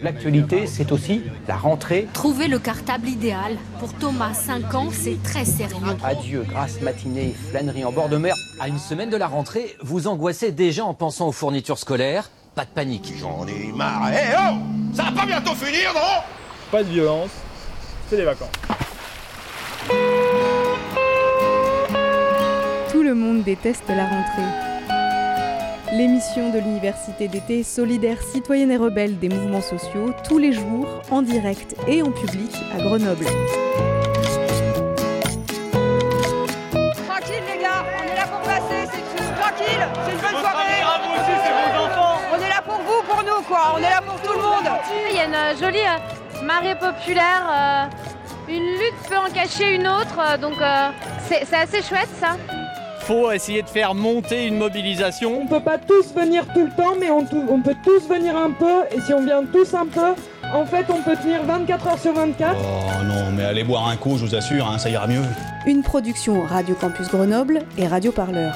L'actualité, c'est aussi la rentrée. Trouver le cartable idéal. Pour Thomas, 5 ans, c'est très sérieux. Adieu, grasse matinée, flânerie en bord de mer. À une semaine de la rentrée, vous angoissez déjà en pensant aux fournitures scolaires. Pas de panique. J'en ai marre. Eh oh Ça va pas bientôt finir, non? Pas de violence. C'est les vacances. Tout le monde déteste la rentrée l'émission de l'université d'été solidaire citoyenne et rebelle des mouvements sociaux, tous les jours, en direct et en public à Grenoble. Tranquille les gars, on est là pour passer, c'est tranquille, c'est une bonne soirée. On est là pour vous, pour nous quoi, on est là pour tout le monde. Il y a une euh, jolie euh, marée populaire, euh, une lutte peut en cacher une autre, donc c'est assez chouette ça faut essayer de faire monter une mobilisation. On peut pas tous venir tout le temps, mais on, on, peut tous venir un peu. Et si on vient tous un peu, en fait, on peut tenir 24 heures sur 24. Oh non, mais allez boire un coup, je vous assure, hein, ça ira mieux. Une production Radio Campus Grenoble et Radio Parleur.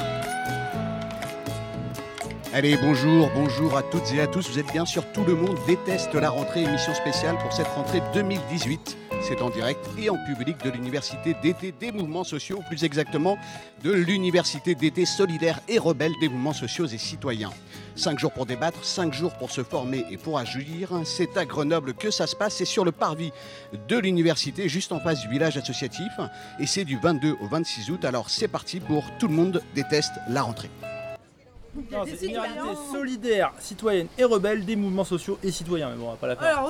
Allez, bonjour, bonjour à toutes et à tous. Vous êtes bien sûr Tout le monde déteste la rentrée, émission spéciale pour cette rentrée 2018. C'est en direct et en public de l'université d'été des mouvements sociaux, plus exactement de l'université d'été solidaire et rebelle des mouvements sociaux et citoyens. Cinq jours pour débattre, cinq jours pour se former et pour agir. C'est à Grenoble que ça se passe. C'est sur le parvis de l'université, juste en face du village associatif. Et c'est du 22 au 26 août. Alors c'est parti pour Tout le monde déteste la rentrée. c'est l'université solidaire, citoyenne et rebelle des mouvements sociaux et citoyens. Mais bon, on va pas la faire.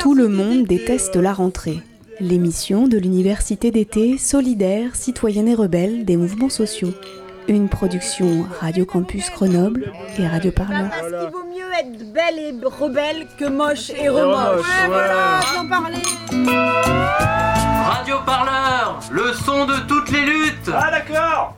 Tout le monde déteste la rentrée l'émission de l'université d'été solidaire, citoyenne et rebelle des mouvements sociaux. Une production Radio Campus Grenoble et Radio Parleur. Parce qu'il vaut mieux être belle et rebelle que moche et remoche. Ouais, voilà, parler. Radio Parleur, le son de toutes les luttes. Ah d'accord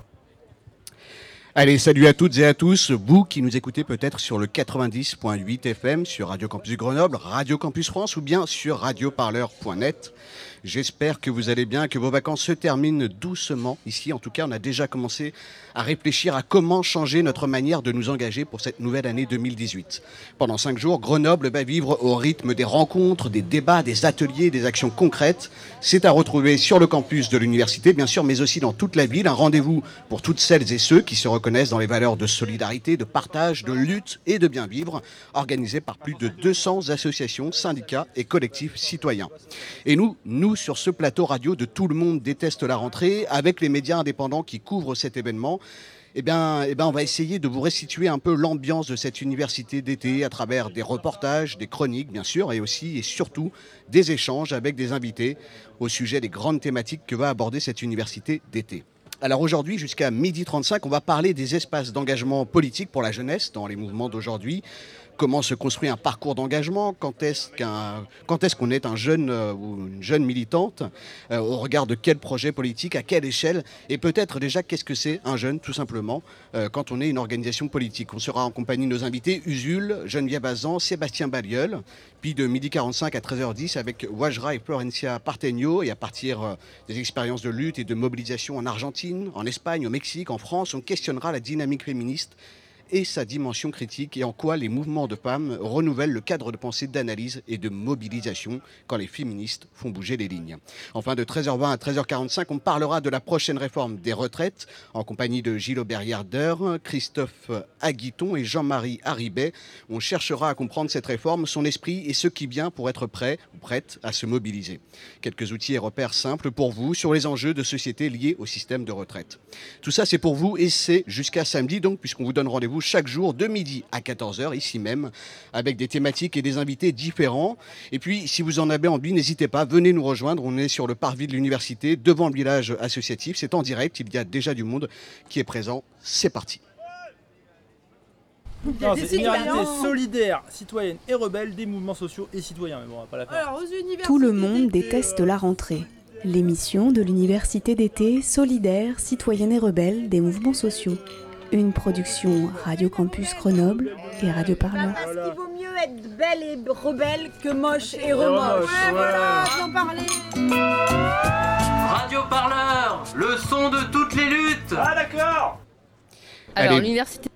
Allez, salut à toutes et à tous, vous qui nous écoutez peut-être sur le 90.8 FM, sur Radio Campus Grenoble, Radio Campus France ou bien sur radioparleur.net. J'espère que vous allez bien, que vos vacances se terminent doucement. Ici, en tout cas, on a déjà commencé à réfléchir à comment changer notre manière de nous engager pour cette nouvelle année 2018. Pendant cinq jours, Grenoble va vivre au rythme des rencontres, des débats, des ateliers, des actions concrètes. C'est à retrouver sur le campus de l'université, bien sûr, mais aussi dans toute la ville. Un rendez-vous pour toutes celles et ceux qui se reconnaissent dans les valeurs de solidarité, de partage, de lutte et de bien vivre, organisé par plus de 200 associations, syndicats et collectifs citoyens. Et nous, nous sur ce plateau radio de Tout le monde déteste la rentrée, avec les médias indépendants qui couvrent cet événement, eh bien, eh bien, on va essayer de vous restituer un peu l'ambiance de cette université d'été à travers des reportages, des chroniques, bien sûr, et aussi et surtout des échanges avec des invités au sujet des grandes thématiques que va aborder cette université d'été. Alors aujourd'hui, jusqu'à midi 35, on va parler des espaces d'engagement politique pour la jeunesse dans les mouvements d'aujourd'hui comment se construit un parcours d'engagement, quand est-ce qu'on est, un jeune euh, ou une jeune militante, euh, au regard de quel projet politique, à quelle échelle, et peut-être déjà qu'est-ce que c'est un jeune tout simplement euh, quand on est une organisation politique. On sera en compagnie de nos invités Usul, Geneviève Azan, Sébastien Balliol, puis de midi 45 à 13h10 avec Wajra et Florencia Partenio, et à partir des expériences de lutte et de mobilisation en Argentine, en Espagne, au Mexique, en France, on questionnera la dynamique féministe et sa dimension critique et en quoi les mouvements de femmes renouvellent le cadre de pensée d'analyse et de mobilisation quand les féministes font bouger les lignes. Enfin, de 13h20 à 13h45, on parlera de la prochaine réforme des retraites en compagnie de Gilles Aubert-Yarder, Christophe Aguiton et Jean-Marie Haribet. On cherchera à comprendre cette réforme, son esprit et ce qui vient pour être prêt ou prête à se mobiliser. Quelques outils et repères simples pour vous sur les enjeux de société liés au système de retraite. Tout ça, c'est pour vous et c'est jusqu'à samedi, donc, puisqu'on vous donne rendez-vous chaque jour de midi à 14h, ici même, avec des thématiques et des invités différents. Et puis, si vous en avez envie, n'hésitez pas, venez nous rejoindre. On est sur le parvis de l'université, devant le village associatif. C'est en direct, il y a déjà du monde qui est présent. C'est parti. c'est une solidaire, citoyenne et rebelle des mouvements sociaux et citoyens. Mais bon, on va pas la faire. Tout le monde déteste la rentrée. L'émission de l'université d'été solidaire, citoyenne et rebelle des mouvements sociaux. Une production Radio Campus Grenoble et Radio Parleur. Parce qu'il vaut mieux être belle et rebelle que moche et remoche. Ouais, voilà, parler. Radio Parleur, le son de toutes les luttes. Ah d'accord Alors l'université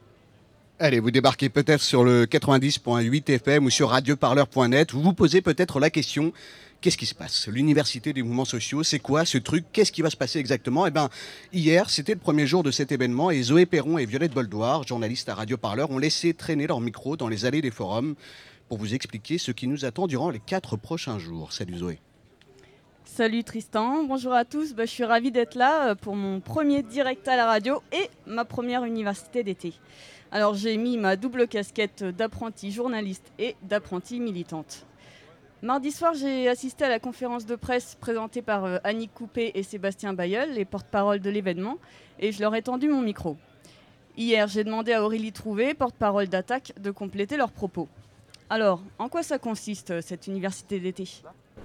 Allez, vous débarquez peut-être sur le 90.8 FM ou sur radioparleur.net. Vous vous posez peut-être la question Qu'est-ce qui se passe? L'université des mouvements sociaux, c'est quoi ce truc? Qu'est-ce qui va se passer exactement? Eh bien, hier, c'était le premier jour de cet événement et Zoé Perron et Violette Boldoir, journalistes à Radio Parleur, ont laissé traîner leur micro dans les allées des forums pour vous expliquer ce qui nous attend durant les quatre prochains jours. Salut Zoé. Salut Tristan, bonjour à tous. Bah, je suis ravie d'être là euh, pour mon premier direct à la radio et ma première université d'été. Alors j'ai mis ma double casquette d'apprenti journaliste et d'apprenti militante. Mardi soir, j'ai assisté à la conférence de presse présentée par euh, Annie Coupé et Sébastien Bayeul, les porte-parole de l'événement, et je leur ai tendu mon micro. Hier, j'ai demandé à Aurélie Trouvé, porte-parole d'Attaque, de compléter leurs propos. Alors, en quoi ça consiste, euh, cette université d'été?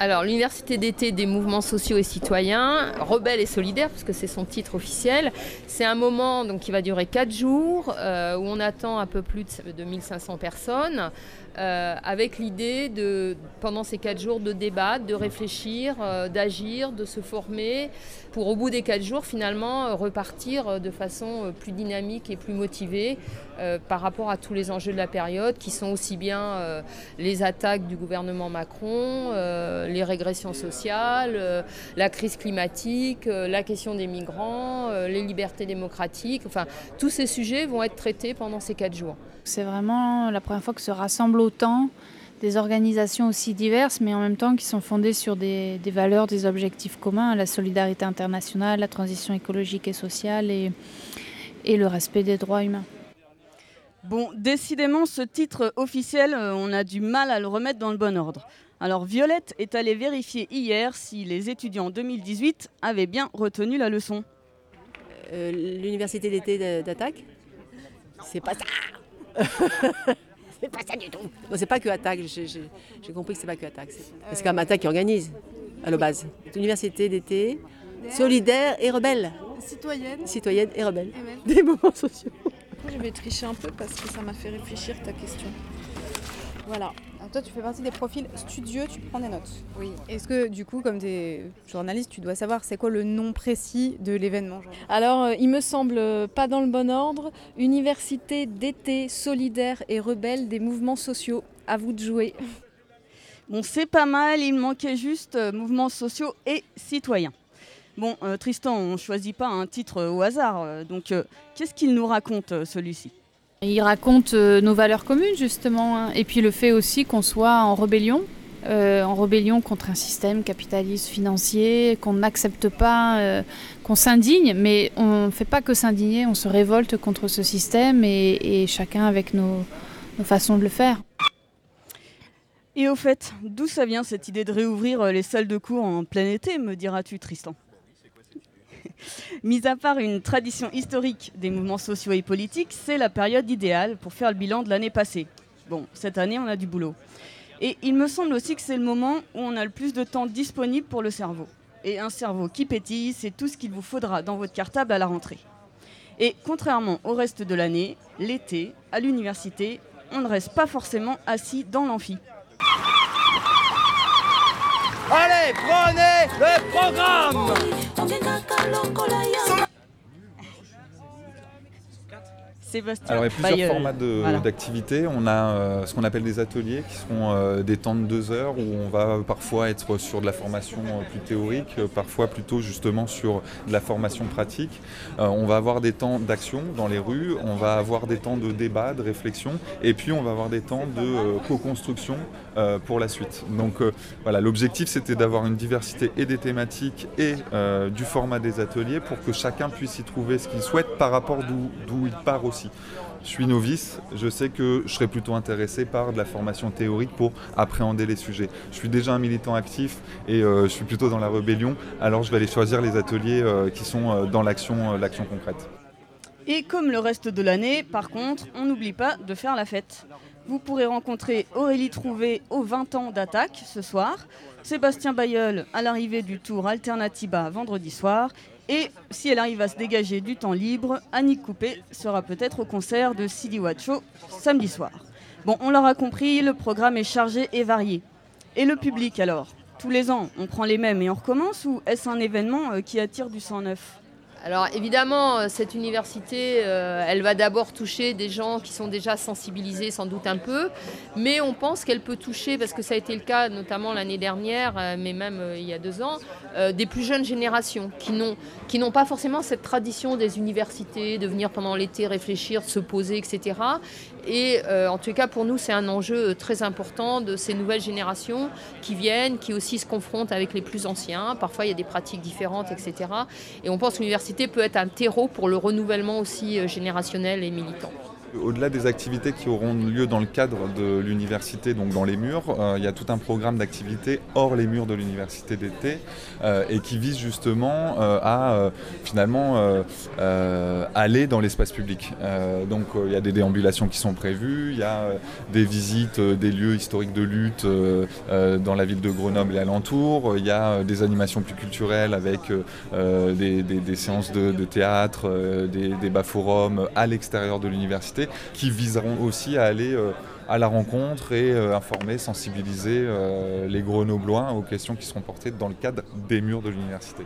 Alors, l'Université d'été des mouvements sociaux et citoyens, rebelle et solidaire, puisque c'est son titre officiel, c'est un moment donc, qui va durer 4 jours, euh, où on attend un peu plus de 1500 personnes, euh, avec l'idée de, pendant ces quatre jours, de débattre, de réfléchir, euh, d'agir, de se former, pour au bout des quatre jours, finalement, euh, repartir de façon plus dynamique et plus motivée par rapport à tous les enjeux de la période, qui sont aussi bien les attaques du gouvernement Macron, les régressions sociales, la crise climatique, la question des migrants, les libertés démocratiques. Enfin, tous ces sujets vont être traités pendant ces quatre jours. C'est vraiment la première fois que se rassemblent autant des organisations aussi diverses, mais en même temps qui sont fondées sur des, valeurs, des objectifs communs, la solidarité internationale, la transition écologique et sociale et, et le respect des droits humains. Bon, décidément, ce titre officiel, euh, on a du mal à le remettre dans le bon ordre. Alors Violette est allée vérifier hier si les étudiants 2018 avaient bien retenu la leçon. Euh, l'université d'été d'attaque? C'est pas ça c'est pas ça du tout. Non, c'est pas que Attaque, j'ai compris que c'est pas que Attaque. C'est quand même Attaque qui organise, à la base. Université d'été, solidaire et rebelle. Citoyenne. Citoyenne et rebelle. Des moments sociaux. Je vais tricher un peu parce que ça m'a fait réfléchir ta question. Voilà toi, tu fais partie des profils studieux, tu prends des notes. Oui. Est-ce que, du coup, comme tu es journaliste, tu dois savoir c'est quoi le nom précis de l'événement Alors, euh, il me semble euh, pas dans le bon ordre. Université d'été solidaire et rebelle des mouvements sociaux. À vous de jouer. Bon, c'est pas mal, il manquait juste euh, mouvements sociaux et citoyens. Bon, Tristan, on ne choisit pas un titre au hasard, donc qu'est-ce qu'il nous raconte celui-ci? Il raconte euh, nos valeurs communes justement, hein. et puis le fait aussi qu'on soit en rébellion, euh, en rébellion contre un système capitaliste financier, qu'on n'accepte pas, euh, qu'on s'indigne, mais on ne fait pas que s'indigner, on se révolte contre ce système et, chacun avec nos, nos, façons de le faire. Et au fait, d'où ça vient cette idée de réouvrir les salles de cours en plein été, me diras-tu Tristan? Mis à part une tradition historique des mouvements sociaux et politiques, c'est la période idéale pour faire le bilan de l'année passée. Bon, cette année, on a du boulot. Et il me semble aussi que c'est le moment où on a le plus de temps disponible pour le cerveau. Et un cerveau qui pétille, c'est tout ce qu'il vous faudra dans votre cartable à la rentrée. Et contrairement au reste de l'année, l'été, à l'université, on ne reste pas forcément assis dans l'amphi. Allez, prenez le programme Alors, il y a plusieurs formats d'activités. On a euh, ce qu'on appelle des ateliers qui sont euh, des temps de deux heures où on va parfois être sur de la formation euh, plus théorique, parfois plutôt justement sur de la formation pratique. on va avoir des temps d'action dans les rues, on va avoir des temps de débat, de réflexion, et puis on va avoir des temps de co-construction pour la suite. Donc voilà, l'objectif c'était d'avoir une diversité et des thématiques et du format des ateliers pour que chacun puisse y trouver ce qu'il souhaite par rapport d'où il part aussi je suis novice, je sais que je serais plutôt intéressé par de la formation théorique pour appréhender les sujets. Je suis déjà un militant actif et euh, je suis plutôt dans la rébellion, alors je vais aller choisir les ateliers euh, qui sont euh, dans l'action concrète. Et comme le reste de l'année, par contre, on n'oublie pas de faire la fête. Vous pourrez rencontrer Aurélie Trouvé aux 20 ans d'attaque ce soir, Sébastien Bayeul à l'arrivée du tour Alternativa vendredi soir et si elle arrive à se dégager du temps libre, Annick Coupé sera peut-être au concert de Sidi Wacho samedi soir. Bon, on l'aura compris, le programme est chargé et varié. Et le public alors? Tous les ans, on prend les mêmes et on recommence ou est-ce un événement euh, qui attire du sang neuf? Alors évidemment, euh, cette université, euh, elle va d'abord toucher des gens qui sont déjà sensibilisés sans doute un peu, mais on pense qu'elle peut toucher, parce que ça a été le cas notamment l'année dernière, euh, mais même il y a deux ans, des plus jeunes générations qui n'ont, qui n'ont pas forcément cette tradition des universités, de venir pendant l'été réfléchir, se poser, etc. Et en tout cas, pour nous, c'est un enjeu très important de ces nouvelles générations qui viennent, qui aussi se confrontent avec les plus anciens. Parfois, il y a des pratiques différentes, etc. Et on pense que l'université peut être un terreau pour le renouvellement aussi euh, générationnel et militant. Au-delà des activités qui auront lieu dans le cadre de l'université, donc dans les murs, euh, il y a tout un programme d'activités hors les murs de l'université d'été euh, et qui vise justement euh, à finalement aller dans l'espace public. donc il y a des déambulations qui sont prévues, il y a des visites des lieux historiques de lutte dans la ville de Grenoble et alentour, il y a des animations plus culturelles avec des, séances de, théâtre, des débats forums à l'extérieur de l'université qui viseront aussi à aller euh, à la rencontre et euh, informer, sensibiliser euh, les Grenoblois aux questions qui seront portées dans le cadre des murs de l'université.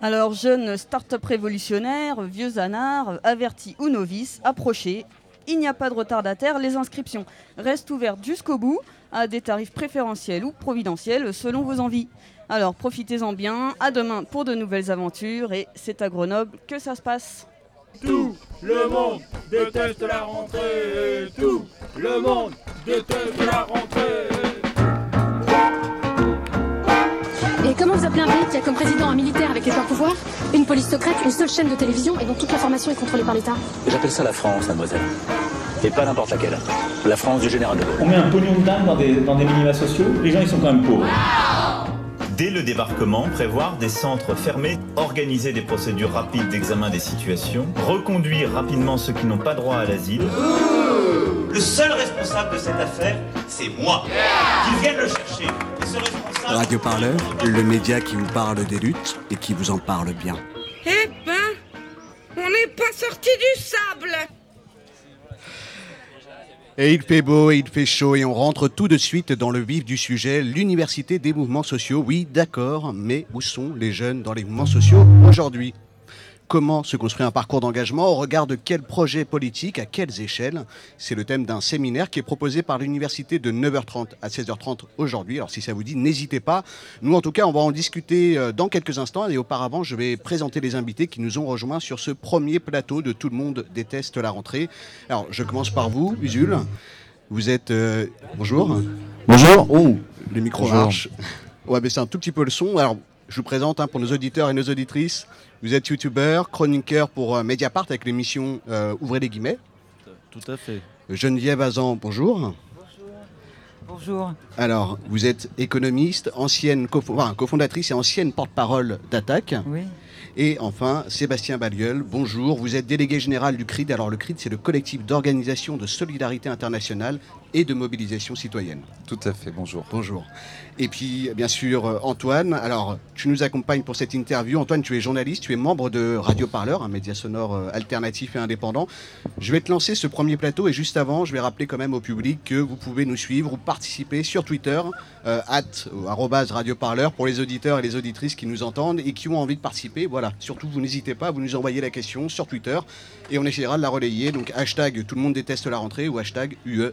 Alors, jeunes start-up révolutionnaires, vieux anards, avertis ou novices, approchez. Il n'y a pas de retardataire, les inscriptions restent ouvertes jusqu'au bout, à des tarifs préférentiels ou providentiels selon vos envies. Alors profitez-en bien, à demain pour de nouvelles aventures et c'est à Grenoble que ça se passe. Tout le monde déteste la rentrée. Tout le monde déteste la rentrée. Et comment vous appelez un pays qui a comme président un militaire avec les pleins pouvoirs, une police secrète, une seule chaîne de télévision et dont toute l'information est contrôlée par l'État? J'appelle ça la France, mademoiselle. Et pas n'importe laquelle. La France du général de Gaulle. On met un pognon de dingue dans des, dans des minima sociaux, les gens ils sont quand même pauvres dès le débarquement, prévoir des centres fermés, organiser des procédures rapides d'examen des situations, reconduire rapidement ceux qui n'ont pas droit à l'asile. Le seul responsable de cette affaire, c'est moi. Qu'ils viennent le chercher. Radio Parleur, le média qui vous parle des luttes et qui vous en parle bien. Et il fait beau et il fait chaud et on rentre tout de suite dans le vif du sujet, l'université des mouvements sociaux. Oui, d'accord, mais où sont les jeunes dans les mouvements sociaux aujourd'hui? Comment se construit un parcours d'engagement Au regard de quels projets politiques À quelles échelles C'est le thème d'un séminaire qui est proposé par l'université de 9h30 à 16h30 aujourd'hui. Alors si ça vous dit, n'hésitez pas. Nous, en tout cas, on va en discuter euh, dans quelques instants. Et auparavant, je vais présenter les invités qui nous ont rejoints sur ce premier plateau de Tout le monde déteste la rentrée. Alors, je commence par vous, Usul. Vous êtes... Euh, bonjour. Bonjour. Oh, le micro marche. On va baisser un tout petit peu le son. Alors, je vous présente hein, pour nos auditeurs et nos auditrices. Vous êtes youtubeur, chroniqueur pour euh, Mediapart avec l'émission euh, Ouvrez les guillemets. Tout à fait. Geneviève Azan, bonjour. Bonjour. Alors, vous êtes économiste, ancienne cofondatrice et ancienne porte-parole d'Attaque. Oui. Et enfin, Sébastien Balieul, bonjour. Vous êtes délégué général du CRID. Alors, le CRID, c'est le collectif d'organisation de solidarité internationale et de mobilisation citoyenne. Tout à fait, bonjour. Bonjour. Et puis, bien sûr, euh, Antoine. Alors, tu nous accompagnes pour cette interview. Antoine, tu es journaliste, tu es membre de Radio Parleur, un média sonore euh, alternatif et indépendant. Je vais te lancer ce premier plateau et juste avant, je vais rappeler quand même au public que vous pouvez nous suivre ou participer sur Twitter, euh, at, Radio Parleur, pour les auditeurs et les auditrices qui nous entendent et qui ont envie de participer. Voilà, surtout, vous n'hésitez pas, vous nous envoyez la question sur Twitter et on essaiera de la relayer. Donc, hashtag tout le monde déteste la rentrée ou hashtag UE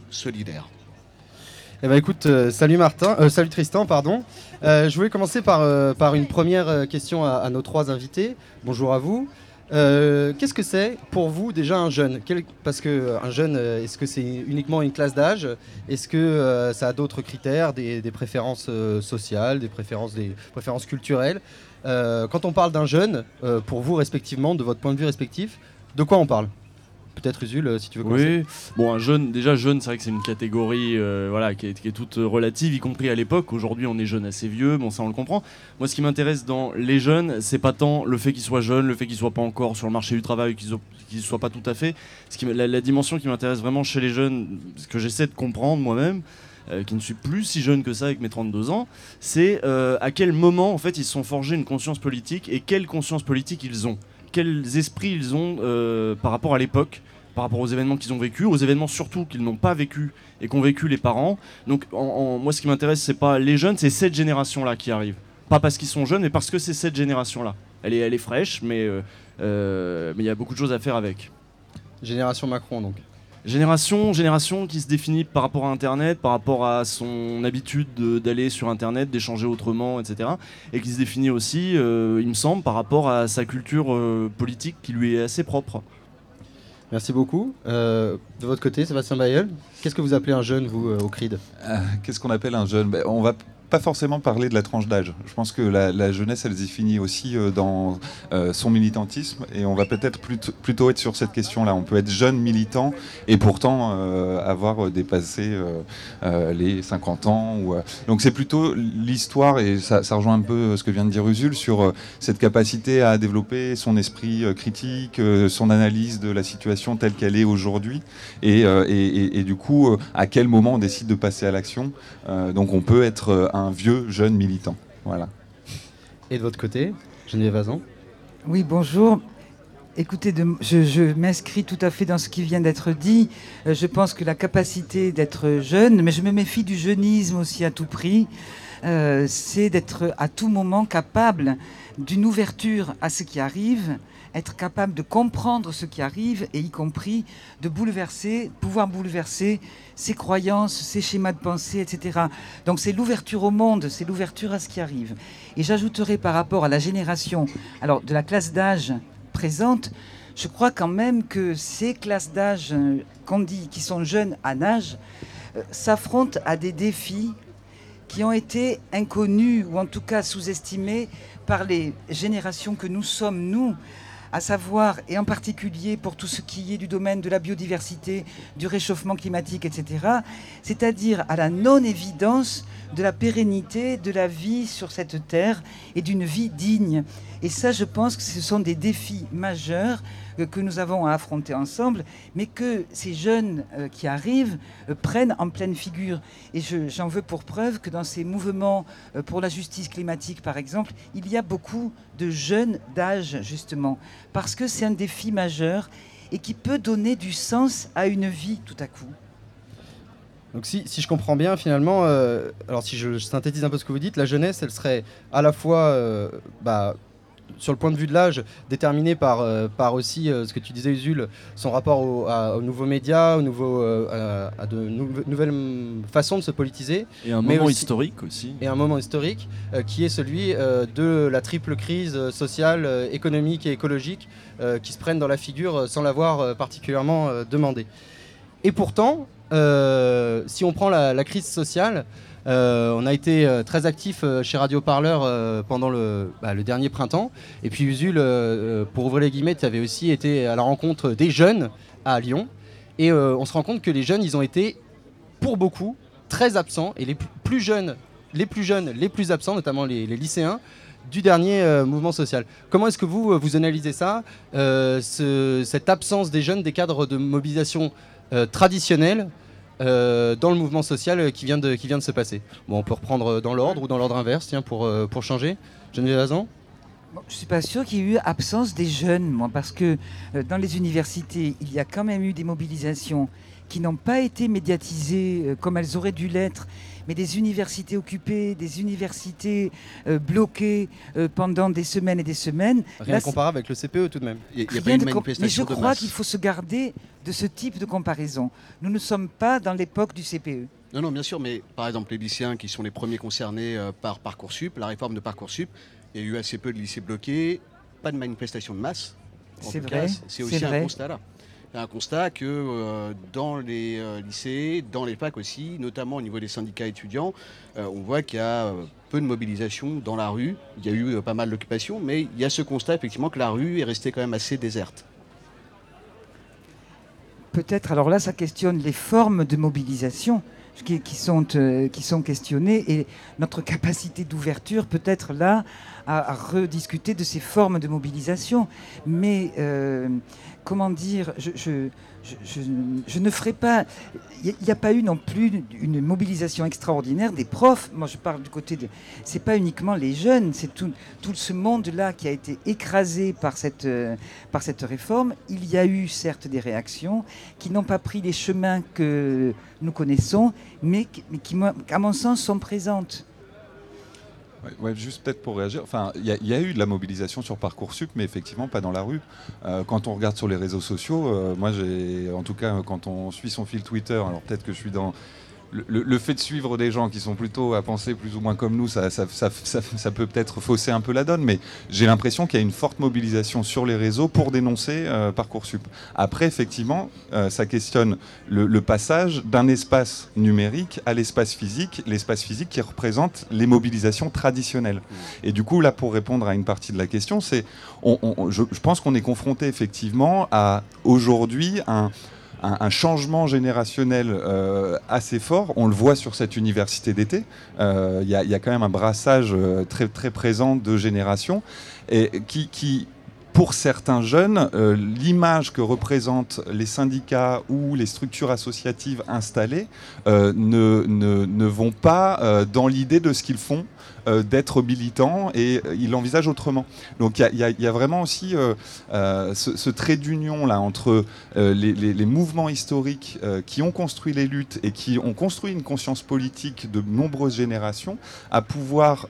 Eh ben écoute, euh, salut Martin, euh, salut Tristan, pardon. Euh, je voulais commencer par, par une première question à, nos trois invités. Bonjour à vous. Qu'est-ce que c'est pour vous déjà un jeune? Parce que un jeune, est-ce que c'est uniquement une classe d'âge? Est-ce que ça a d'autres critères, des, des préférences sociales, des préférences, des préférences culturelles? Quand on parle d'un jeune, pour vous respectivement, de votre point de vue respectif, de quoi on parle? Peut-être Usul, euh, si tu veux commencer. Oui, bon, un jeune, déjà jeune, c'est vrai que c'est une catégorie euh, voilà, qui est, toute relative, y compris à l'époque. Aujourd'hui, on est jeune assez vieux, bon, ça on le comprend. Moi, ce qui m'intéresse dans les jeunes, c'est pas tant le fait qu'ils soient jeunes, le fait qu'ils soient pas encore sur le marché du travail, qu'ils ne soient pas tout à fait. La, dimension qui m'intéresse vraiment chez les jeunes, ce que j'essaie de comprendre moi-même, euh, qui ne suis plus si jeune que ça avec mes 32 ans, c'est à quel moment en fait ils se sont forgés une conscience politique et quelle conscience politique ils ont quels esprits ils ont euh, par rapport à l'époque, par rapport aux événements qu'ils ont vécus, aux événements surtout qu'ils n'ont pas vécu et qu'ont vécu les parents. Donc moi ce qui m'intéresse c'est pas les jeunes, c'est cette génération là qui arrive. Pas parce qu'ils sont jeunes, mais parce que c'est cette génération là. elle est, fraîche, mais mais il y a beaucoup de choses à faire avec. Génération Macron donc. Génération, génération qui se définit par rapport à Internet, par rapport à son habitude d'aller sur Internet, d'échanger autrement, etc. Et qui se définit aussi, il me semble, par rapport à sa culture politique qui lui est assez propre. Merci beaucoup. Euh, de votre côté, Sébastien Bayeul, qu'est-ce que vous appelez un jeune, vous, euh, au CRID? Euh, Qu'est-ce qu'on appelle un jeune? Ben, On va pas forcément parler de la tranche d'âge. Je pense que la, jeunesse, elle se définit aussi euh, dans euh, son militantisme et on va peut-être plutôt, être sur cette question-là. On peut être jeune militant et pourtant euh, avoir dépassé les 50 ans. Donc c'est plutôt l'histoire et ça, rejoint un peu ce que vient de dire Usul sur cette capacité à développer son esprit critique, son analyse de la situation telle qu'elle est aujourd'hui et, et, du coup à quel moment on décide de passer à l'action. donc on peut être un vieux jeune militant. Voilà. Et de votre côté, Geneviève Vazan Oui, bonjour. Écoutez, je, m'inscris tout à fait dans ce qui vient d'être dit. Euh, je pense que la capacité d'être jeune, mais je me méfie du jeunisme aussi à tout prix, euh, c'est d'être à tout moment capable d'une ouverture à ce qui arrive, être capable de comprendre ce qui arrive et y compris de bouleverser, pouvoir bouleverser ses croyances, ses schémas de pensée, etc. Donc c'est l'ouverture au monde, c'est l'ouverture à ce qui arrive. Et j'ajouterai par rapport à la génération, alors de la classe d'âge présente, je crois quand même que ces classes d'âge euh, qu'on dit qui sont jeunes à âge euh, s'affrontent à des défis qui ont été inconnus ou en tout cas sous-estimés par les générations que nous sommes, nous, à savoir, et en particulier pour tout ce qui est du domaine de la biodiversité, du réchauffement climatique, etc., c'est-à-dire à la non-évidence de la pérennité de la vie sur cette terre et d'une vie digne. Et ça, je pense que ce sont des défis majeurs que nous avons à affronter ensemble, mais que ces jeunes euh, qui arrivent euh, prennent en pleine figure. Et j'en veux pour preuve que dans ces mouvements euh, pour la justice climatique, par exemple, il y a beaucoup de jeunes d'âge, justement, parce que c'est un défi majeur et qui peut donner du sens à une vie tout à coup. Donc si, je comprends bien finalement, alors si je, synthétise un peu ce que vous dites, la jeunesse, elle serait à la fois bah, sur le point de vue de l'âge, déterminé par, euh, par aussi euh, ce que tu disais, Usul, son rapport aux nouveaux médias, aux nouveaux, euh, à de nouvelles façons de se politiser. Et un moment historique aussi. Et un moment historique qui est celui de la triple crise sociale, économique et écologique qui se prennent dans la figure sans l'avoir particulièrement demandé. Et pourtant, si on prend la crise sociale, on a été euh, très actifs euh, chez Radio Parleur pendant bah, le, dernier printemps. Et puis Usul, pour ouvrir les guillemets, tu aussi été à la rencontre des jeunes à Lyon. Et on se rend compte que les jeunes, ils ont été, pour beaucoup, très absents. Et les plus jeunes, les plus jeunes, les plus absents, notamment les, lycéens, du dernier mouvement social. Comment est-ce que vous, vous analysez ça, cette absence des jeunes des cadres de mobilisation traditionnels euh, dans le mouvement social qui vient de, se passer. Bon, on peut reprendre dans l'ordre ou dans l'ordre inverse, tiens, pour, euh, pour changer. Geneviève Azan Je ne suis pas sûr qu'il y ait eu absence des jeunes, moi, parce que euh, dans les universités, il y a quand même eu des mobilisations qui n'ont pas été médiatisées comme elles auraient dû l'être mais des universités occupées, des universités euh, bloquées euh, pendant des semaines et des semaines. Rien comparable avec le CPE tout de même. Il y a, pas une manifestation mais je crois qu'il faut se garder de ce type de comparaison. Nous ne sommes pas dans l'époque du CPE. Non, non, bien sûr, mais par exemple, les lycéens qui sont les premiers concernés euh, par Parcoursup, la réforme de Parcoursup, il y a eu assez peu de lycées bloqués, pas de manifestation de masse. C'est vrai. C'est aussi un constat là un constat que euh, dans les euh, lycées, dans les facs aussi, notamment au niveau des syndicats étudiants, euh, on voit qu'il y a peu de mobilisation dans la rue. Il y a eu pas mal d'occupations, mais il y a ce constat effectivement que la rue est restée quand même assez déserte. Peut-être, alors là, ça questionne les formes de mobilisation qui, sont, qui sont questionnées et notre capacité d'ouverture peut-être là à, rediscuter de ces formes de mobilisation. Mais comment dire, je, ne ferai pas. Il n'y a, pas eu non plus une mobilisation extraordinaire des profs. Moi, je parle du côté de. C'est pas uniquement les jeunes, c'est tout, ce monde-là qui a été écrasé par cette, par cette réforme. Il y a eu certes des réactions qui n'ont pas pris les chemins que nous connaissons, mais qui, à mon sens, sont présentes. Juste peut-être pour réagir. Il y, a eu de la mobilisation sur Parcoursup, mais effectivement pas dans la rue. Euh, quand on regarde sur les réseaux sociaux, euh, moi j'ai, en tout cas, quand on suit son fil Twitter, alors peut-être que je suis dans le, fait de suivre des gens qui sont plutôt à penser plus ou moins comme nous, ça, peut peut-être fausser un peu la donne, mais j'ai l'impression qu'il y a une forte mobilisation sur les réseaux pour dénoncer euh, Parcoursup. Après, effectivement, euh, ça questionne le, passage d'un espace numérique à l'espace physique, l'espace physique qui représente les mobilisations traditionnelles. Et du coup, là, pour répondre à une partie de la question, c'est, je, je pense qu'on est confronté effectivement à aujourd'hui un un, changement générationnel euh, assez fort. On le voit sur cette université d'été. Euh, il y, a quand même un brassage euh, très, très présent de générations et qui, pour certains jeunes, l'image que représentent les syndicats ou les structures associatives installées ne, ne, ne, vont pas dans l'idée de ce qu'ils font euh, d'être militant et euh, il envisage autrement. Donc il y, a vraiment aussi euh, ce, trait d'union là entre les, mouvements historiques qui ont construit les luttes et qui ont construit une conscience politique de nombreuses générations à pouvoir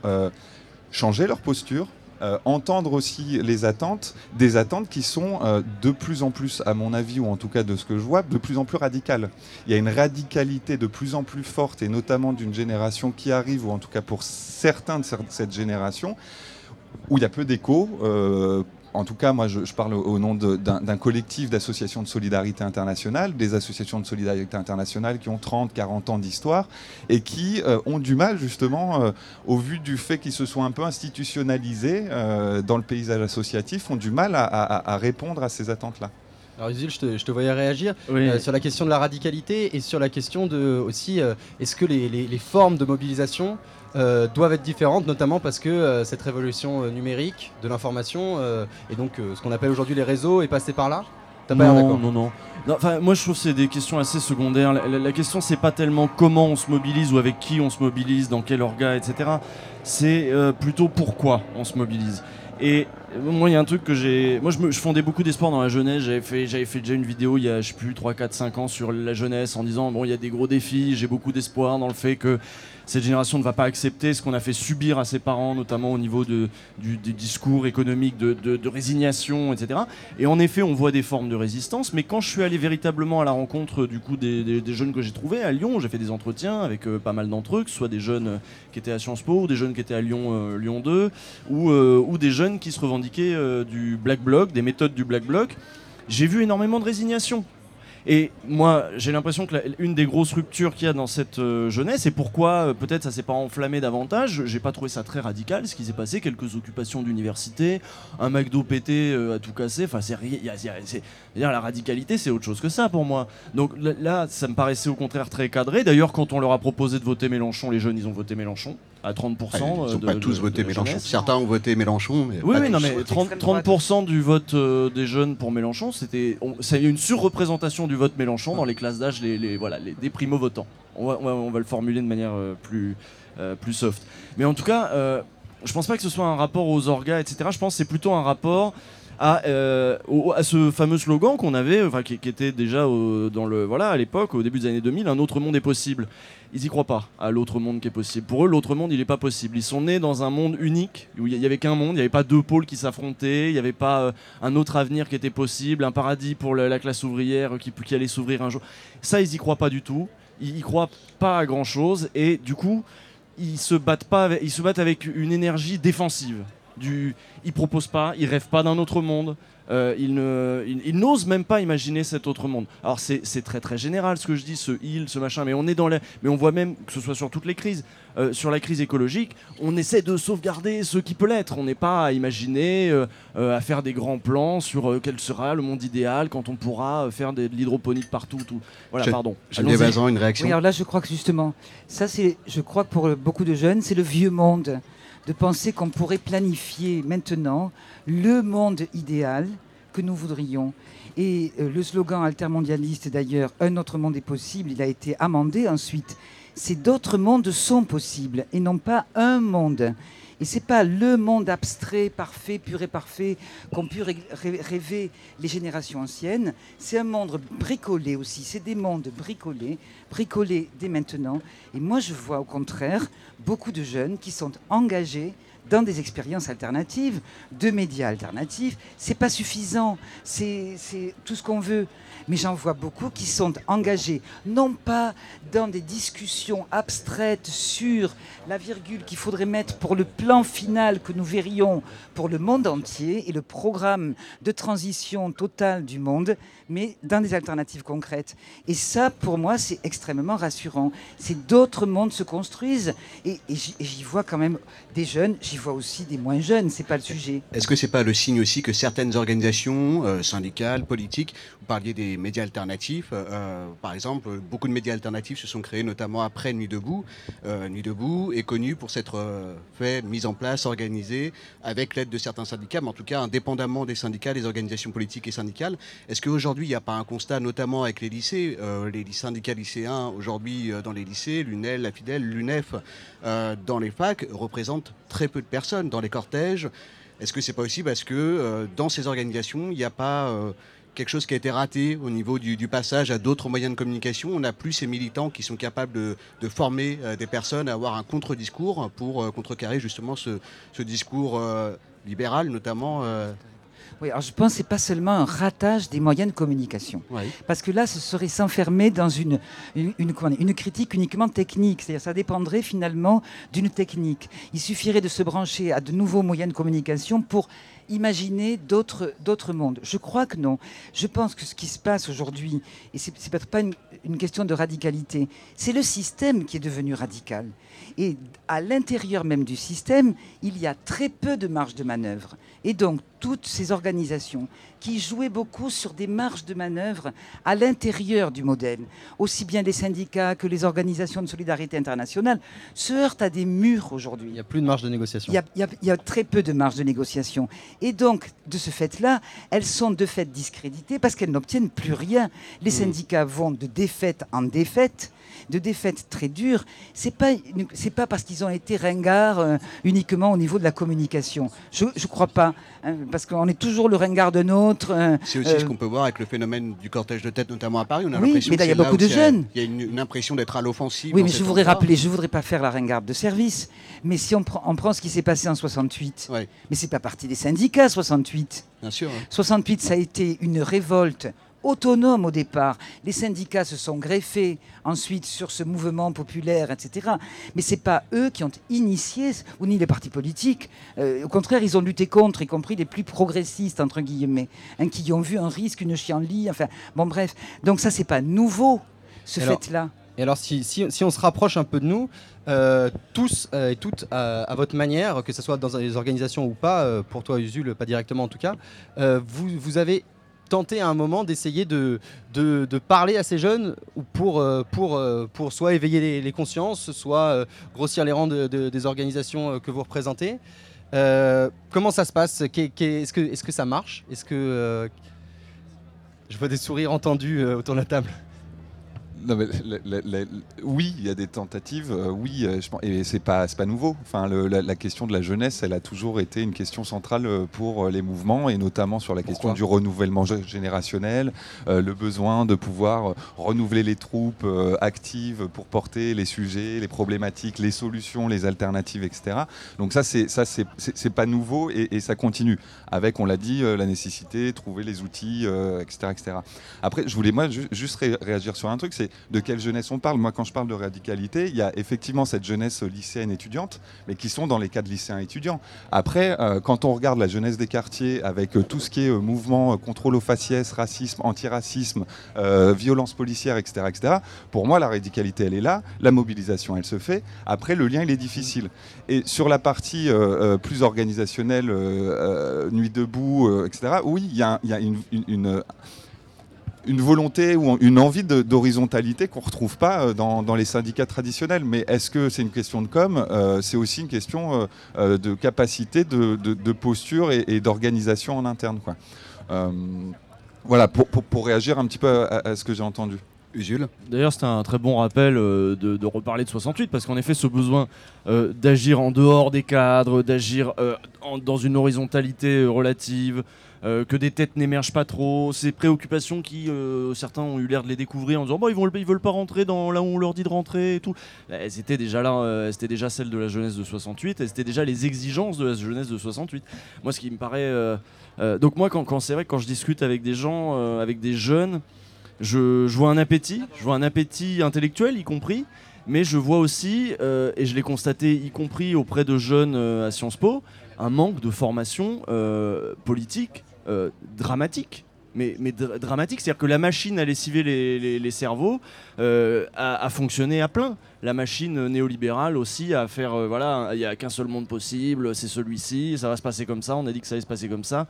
changer leur posture, euh, entendre aussi les attentes, des attentes qui sont euh, de plus en plus, à mon avis, ou en tout cas de ce que je vois, de plus en plus radicales. Il y a une radicalité de plus en plus forte, et notamment d'une génération qui arrive, ou en tout cas pour certains de cette génération, où il y a peu d'écho. Euh, en tout cas, moi, je, parle au nom d'un collectif d'associations de solidarité internationale, des associations de solidarité internationale qui ont 30, 40 ans d'histoire et qui euh, ont du mal, justement, euh, au vu du fait qu'ils se sont un peu institutionnalisés euh, dans le paysage associatif, ont du mal à, répondre à ces attentes-là. Alors Usul, je te, voyais réagir sur la question de la radicalité et sur la question de aussi, est-ce que les, formes de mobilisation euh, doivent être différentes, notamment parce que euh, cette révolution euh, numérique de l'information et donc ce qu'on appelle aujourd'hui les réseaux est passé par là non, non, non, Enfin, moi, je trouve que c'est des questions assez secondaires. La, question, c'est pas tellement comment on se mobilise ou avec qui on se mobilise, dans quel orga, etc. C'est plutôt pourquoi on se mobilise. Et moi, il y a un truc que j'ai. Moi, je, me... je fondais beaucoup d'espoir dans la jeunesse. J'avais fait, j'avais fait déjà une vidéo il y a, je sais plus, 3, 4, 5 ans sur la jeunesse en disant bon, il y a des gros défis. J'ai beaucoup d'espoir dans le fait que cette génération ne va pas accepter ce qu'on a fait subir à ses parents, notamment au niveau de, des discours économiques, de, résignation, etc. Et en effet, on voit des formes de résistance, mais quand je suis allé véritablement à la rencontre du coup des, des, jeunes que j'ai trouvés à Lyon, j'ai fait des entretiens avec euh, pas mal d'entre eux, que ce soit des jeunes euh, qui étaient à Sciences Po, ou des jeunes qui étaient à Lyon, euh, Lyon 2, ou, ou des jeunes qui se revendiquaient du Black Bloc, des méthodes du Black Bloc. J'ai vu énormément de résignation et moi, j'ai l'impression que une des grosses ruptures qu'il y a dans cette euh, jeunesse, et pourquoi euh, peut-être ça s'est pas enflammé davantage, j'ai pas trouvé ça très radical, ce qui s'est passé, quelques occupations d'université, un McDo pété euh, à tout casser, enfin c'est rien, la radicalité c'est autre chose que ça pour moi. Donc là, ça me paraissait au contraire très cadré. D'ailleurs, quand on leur a proposé de voter Mélenchon, les jeunes ils ont voté Mélenchon à 30%. ils n'ont pas tous voté Mélenchon. Certains ont voté Mélenchon. Mais oui, non, mais 30%, du vote des jeunes pour Mélenchon, c'était une surreprésentation du vote Mélenchon dans les classes d'âge, les, voilà, les, des primo-votants. On va, on, va, le formuler de manière euh, plus, euh, plus soft. Mais en tout cas, euh, je pense pas que ce soit un rapport aux orgas, etc. Je pense que c'est plutôt un rapport à, à, ce fameux slogan qu'on avait, qui, était déjà dans le, voilà, à l'époque, au début des années 2000, un autre monde est possible ils y croient pas à l'autre monde qui est possible. Pour eux, l'autre monde, il n'est pas possible. Ils sont nés dans un monde unique où il n'y avait qu'un monde, il n'y avait pas deux pôles qui s'affrontaient, il n'y avait pas euh, un autre avenir qui était possible, un paradis pour la, classe ouvrière qui, qui, allait s'ouvrir un jour. Ça, ils y croient pas du tout. Ils y croient pas à grand chose et du coup, ils se battent pas, ils se battent avec une énergie défensive. Du, ils proposent pas, ils rêvent pas d'un autre monde. Euh, il n'ose même pas imaginer cet autre monde. Alors c'est très très général ce que je dis, ce il, ce machin, mais on est dans mais on voit même que ce soit sur toutes les crises, euh, sur la crise écologique, on essaie de sauvegarder ce qui peut l'être. On n'est pas à imaginer, euh, à faire des grands plans sur quel sera le monde idéal quand on pourra faire de l'hydroponique partout. Tout. Voilà, pardon. une réaction. Oui, alors là, je crois que justement, ça c'est, je crois que pour beaucoup de jeunes, c'est le vieux monde de penser qu'on pourrait planifier maintenant le monde idéal que nous voudrions. Et euh, le slogan altermondialiste, d'ailleurs, Un autre monde est possible, il a été amendé ensuite. C'est d'autres mondes sont possibles et non pas un monde. Et c'est pas le monde abstrait, parfait, pur et parfait qu'ont pu rêver les générations anciennes. C'est un monde bricolé aussi. C'est des mondes bricolés, bricolés dès maintenant. Et moi, je vois au contraire beaucoup de jeunes qui sont engagés dans des expériences alternatives, de médias alternatifs. C'est pas suffisant, c'est tout ce qu'on veut. Mais j'en vois beaucoup qui sont engagés, non pas dans des discussions abstraites sur la virgule qu'il faudrait mettre pour le plan final que nous verrions pour le monde entier et le programme de transition totale du monde, mais dans des alternatives concrètes. Et ça, pour moi, c'est extrêmement rassurant. C'est d'autres mondes se construisent. Et, j'y vois quand même des jeunes, j'y vois aussi des moins jeunes, c'est pas le sujet. Est-ce que c'est pas le signe aussi que certaines organisations euh, syndicales, politiques, vous parliez des médias alternatifs, euh, euh, par exemple, beaucoup de médias alternatifs se sont créés notamment après Nuit debout. Nuit debout est connu pour s'être fait, mise en place, organisée avec l'aide de certains syndicats, mais en tout cas indépendamment des syndicats, des organisations politiques et syndicales. Est-ce qu'aujourd'hui aujourd'hui, il n'y a pas un constat, notamment avec les lycées, euh, les syndicats lycéens aujourd'hui euh, dans les lycées, l'UNEL, la FIDEL, l'UNEF, euh, dans les facs, représentent très peu de personnes dans les cortèges. Est-ce que c'est pas aussi parce que dans ces organisations, il n'y a pas quelque chose qui a été raté au niveau du, passage à d'autres moyens de communication? On n'a plus ces militants qui sont capables de, former des personnes à avoir un contre-discours pour contrecarrer justement ce, discours libéral, notamment oui, alors je pense que ce n'est pas seulement un ratage des moyens de communication. Parce que là, ce serait s'enfermer dans une, une, une, critique uniquement technique. C'est-à-dire ça dépendrait finalement d'une technique. Il suffirait de se brancher à de nouveaux moyens de communication pour imaginer d'autres mondes. Je crois que non. Je pense que ce qui se passe aujourd'hui, et ce n'est peut-être pas une, une, question de radicalité, c'est le système qui est devenu radical. Et à l'intérieur même du système, il y a très peu de marge de manœuvre. Et donc, toutes ces organisations qui jouaient beaucoup sur des marges de manœuvre à l'intérieur du modèle, aussi bien les syndicats que les organisations de solidarité internationale, se heurtent à des murs aujourd'hui. Il n'y a plus de marge de négociation. Il y, a, très peu de marge de négociation. Et donc, de ce fait-là, elles sont de fait discréditées parce qu'elles n'obtiennent plus rien. Les mmh. syndicats vont de défaite en défaite de défaites très dures, c'est pas c'est pas parce qu'ils ont été ringards euh, uniquement au niveau de la communication. Je ne crois pas, hein, parce qu'on est toujours le ringard de nôtre. Euh, c'est aussi ce euh, qu'on peut voir avec le phénomène du cortège de tête, notamment à Paris. On a oui, mais il y a beaucoup de jeunes. Il y a une, impression d'être à l'offensive. Oui, mais je voudrais rappeler, je voudrais pas faire la ringarde de service, mais si on, prend, on prend ce qui s'est passé en 68, mais c'est pas parti des syndicats 68. Bien sûr. 68, ça a été une révolte autonome au départ. Les syndicats se sont greffés ensuite sur ce mouvement populaire, etc. Mais ce n'est pas eux qui ont initié, ou ni les partis politiques. Euh, au contraire, ils ont lutté contre, y compris les plus progressistes, entre guillemets, hein, qui ont vu un risque, une chienlit. Enfin, bon, bref. Donc ça, c'est pas nouveau, ce fait-là. Et alors, si, si, on se rapproche un peu de nous, euh, tous euh, et toutes à, votre manière, que ce soit dans les organisations ou pas, pour toi Usul, pas directement en tout cas, vous, vous avez tenter à un moment d'essayer de, parler à ces jeunes pour, euh, euh, pour soit éveiller les, consciences, soit euh, grossir les rangs des organisations que vous représentez. comment ça se passe? Est-ce que, ça marche? Je vois des sourires entendus autour de la table oui, il y a des tentatives, euh, oui, euh, et c'est pas, pas nouveau. Enfin, la, question de la jeunesse, elle a toujours été une question centrale euh, pour les mouvements, et notamment sur la question du renouvellement générationnel, le besoin de pouvoir renouveler les troupes actives pour porter les sujets, les problématiques, les solutions, les alternatives, etc. Donc ça, c'est ça, c'est pas nouveau, et, ça continue avec, on l'a dit, la nécessité de trouver les outils, etc., etc. Après, je voulais moi juste réagir sur un truc, c'est de quelle jeunesse on parle. Moi, quand je parle de radicalité, il y a effectivement cette jeunesse lycéenne étudiante, mais qui sont dans les cas de lycéens étudiants. Après, euh, quand on regarde la jeunesse des quartiers avec euh, tout ce qui est euh, mouvement, contrôle aux faciès, racisme, antiracisme, violence policière, etc., etc., pour moi, la radicalité, elle est là, la mobilisation, elle se fait. Après, le lien, il est difficile. Et sur la partie plus organisationnelle, nuit debout, etc., oui, il y a, une une volonté ou une envie d'horizontalité qu'on ne retrouve pas euh, dans, les syndicats traditionnels. Mais est-ce que c'est une question de com euh, C'est aussi une question euh, de capacité, de, posture et, d'organisation en interne. Quoi. voilà, pour, réagir un petit peu à, ce que j'ai entendu. Usul. D'ailleurs, c'était un très bon rappel euh, de, de reparler de 68, parce qu'en effet, ce besoin euh, d'agir en dehors des cadres, d'agir euh, dans une horizontalité euh, relative, euh, que des têtes n'émergent pas trop, ces préoccupations qui, euh, certains ont eu l'air de les découvrir en disant bon, ils, vont, ils veulent pas rentrer dans là où on leur dit de rentrer et tout. Elles étaient déjà là, euh, c'était déjà celle de la jeunesse de 68, et c'était déjà les exigences de la jeunesse de 68. Moi, ce qui me paraît. euh, euh, donc, moi, quand, c'est vrai, quand je discute avec des gens, euh, avec des jeunes, je, vois un appétit, je vois un appétit intellectuel y compris, mais je vois aussi, euh, et je l'ai constaté y compris auprès de jeunes euh, à Sciences Po, un manque de formation euh, politique euh, dramatique. Mais, mais dra- dramatique, c'est-à-dire que la machine à lessiver les, les- cerveaux euh, a, fonctionné à plein. La machine néolibérale aussi à faire, euh, voilà, il n'y a qu'un seul monde possible, c'est celui-ci, ça va se passer comme ça, on a dit que ça allait se passer comme ça.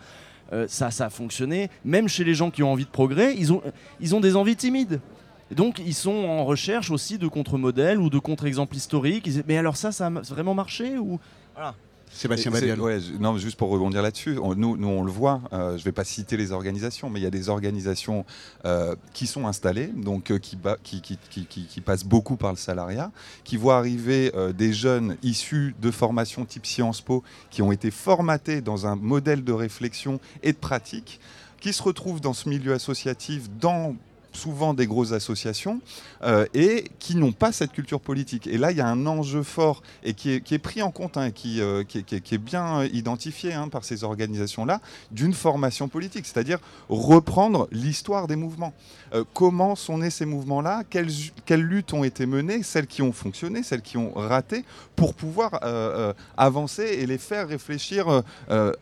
Ça, ça a fonctionné. Même chez les gens qui ont envie de progrès, ils ont, des envies timides. Donc, ils sont en recherche aussi de contre-modèles ou de contre-exemples historiques. Mais alors ça, ça a vraiment marché ou. Sébastien ouais, je- non, juste pour rebondir là-dessus, nous, nous on le voit, euh, je ne vais pas citer les organisations, mais il y a des organisations euh, qui sont installées, donc euh, qui, ba- qui, qui, qui- qui- qui passent beaucoup par le salariat, qui voient arriver euh, des jeunes issus de formations type Sciences Po, qui ont été formatés dans un modèle de réflexion et de pratique, qui se retrouvent dans ce milieu associatif, dans souvent des grosses associations euh, et qui n'ont pas cette culture politique. Et là, il y a un enjeu fort et qui est, pris en compte, hein, qui, euh, qui, est- bien euh, identifié hein, par ces organisations-là, d'une formation politique, c'est-à-dire reprendre l'histoire des mouvements. Comment sont nés ces mouvements-là? Quelles, luttes ont été menées, celles qui ont fonctionné, celles qui ont raté, pour pouvoir avancer et les faire réfléchir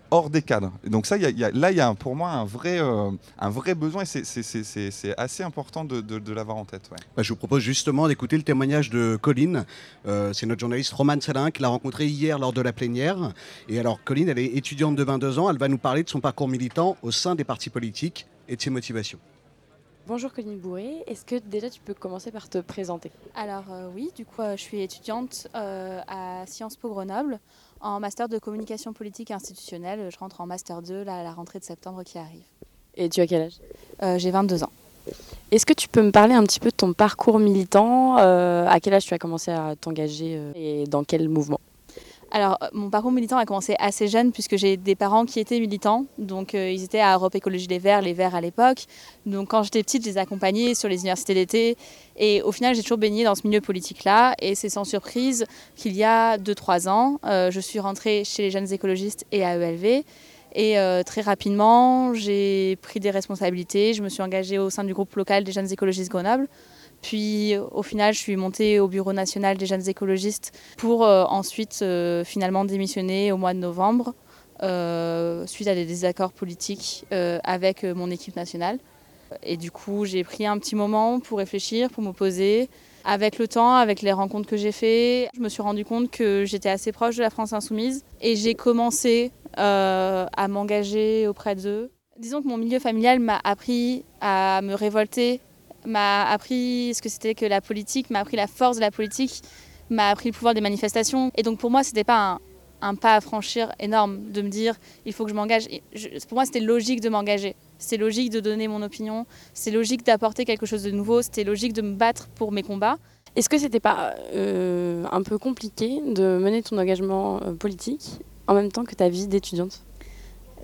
hors des cadres. Donc ça, y a- là, il y a pour moi un vrai, un vrai besoin et c'est- c'est assez important de, de- de l'avoir en tête. ouais. Bah, je vous propose justement d'écouter le témoignage de Colline. Euh, c'est notre journaliste Romane Salin qui l'a rencontrée hier lors de la plénière. Et alors, Colline, elle est étudiante de 22 ans. Elle va nous parler de son parcours militant au sein des partis politiques et de ses motivations. Bonjour Colline Bourré, est-ce que déjà tu peux commencer par te présenter? Alors euh, oui, du coup, euh, je suis étudiante euh, à Sciences Po Grenoble en master de communication politique et institutionnelle. Je rentre en master 2 là, à la rentrée de septembre qui arrive. Et tu as quel âge? Euh, J'ai 22 ans. Est-ce que tu peux me parler un petit peu de ton parcours militant euh, À quel âge tu as commencé à t'engager euh, et dans quel mouvement? Alors, euh, mon parcours militant a commencé assez jeune puisque j'ai des parents qui étaient militants. Donc, ils étaient à Europe Écologie Les Verts, les Verts à l'époque. Donc, quand j'étais petite, je les accompagnais sur les universités d'été. Et au final, j'ai toujours baigné dans ce milieu politique-là. Et c'est sans surprise qu'il y a 2-3 ans, je suis rentrée chez les jeunes écologistes et à ELV. Et euh, très rapidement, j'ai pris des responsabilités. Je me suis engagée au sein du groupe local des jeunes écologistes Grenoble. Puis au final, je suis montée au bureau national des jeunes écologistes pour euh, ensuite euh, finalement démissionner au mois de novembre suite à des désaccords politiques avec mon équipe nationale. Et du coup, j'ai pris un petit moment pour réfléchir, pour me poser. Avec le temps, avec les rencontres que j'ai faites, je me suis rendu compte que j'étais assez proche de la France insoumise et j'ai commencé euh, à m'engager auprès d'eux. Disons que mon milieu familial m'a appris à me révolter, m'a appris ce que c'était que la politique, m'a appris la force de la politique, m'a appris le pouvoir des manifestations. Et donc pour moi, c'était pas un, un pas à franchir énorme de me dire il faut que je m'engage. Pour moi, c'était logique de m'engager. C'est logique de donner mon opinion. C'est logique d'apporter quelque chose de nouveau. C'était logique de me battre pour mes combats. Est-ce que c'était pas euh, un peu compliqué de mener ton engagement euh, politique en même temps que ta vie d'étudiante?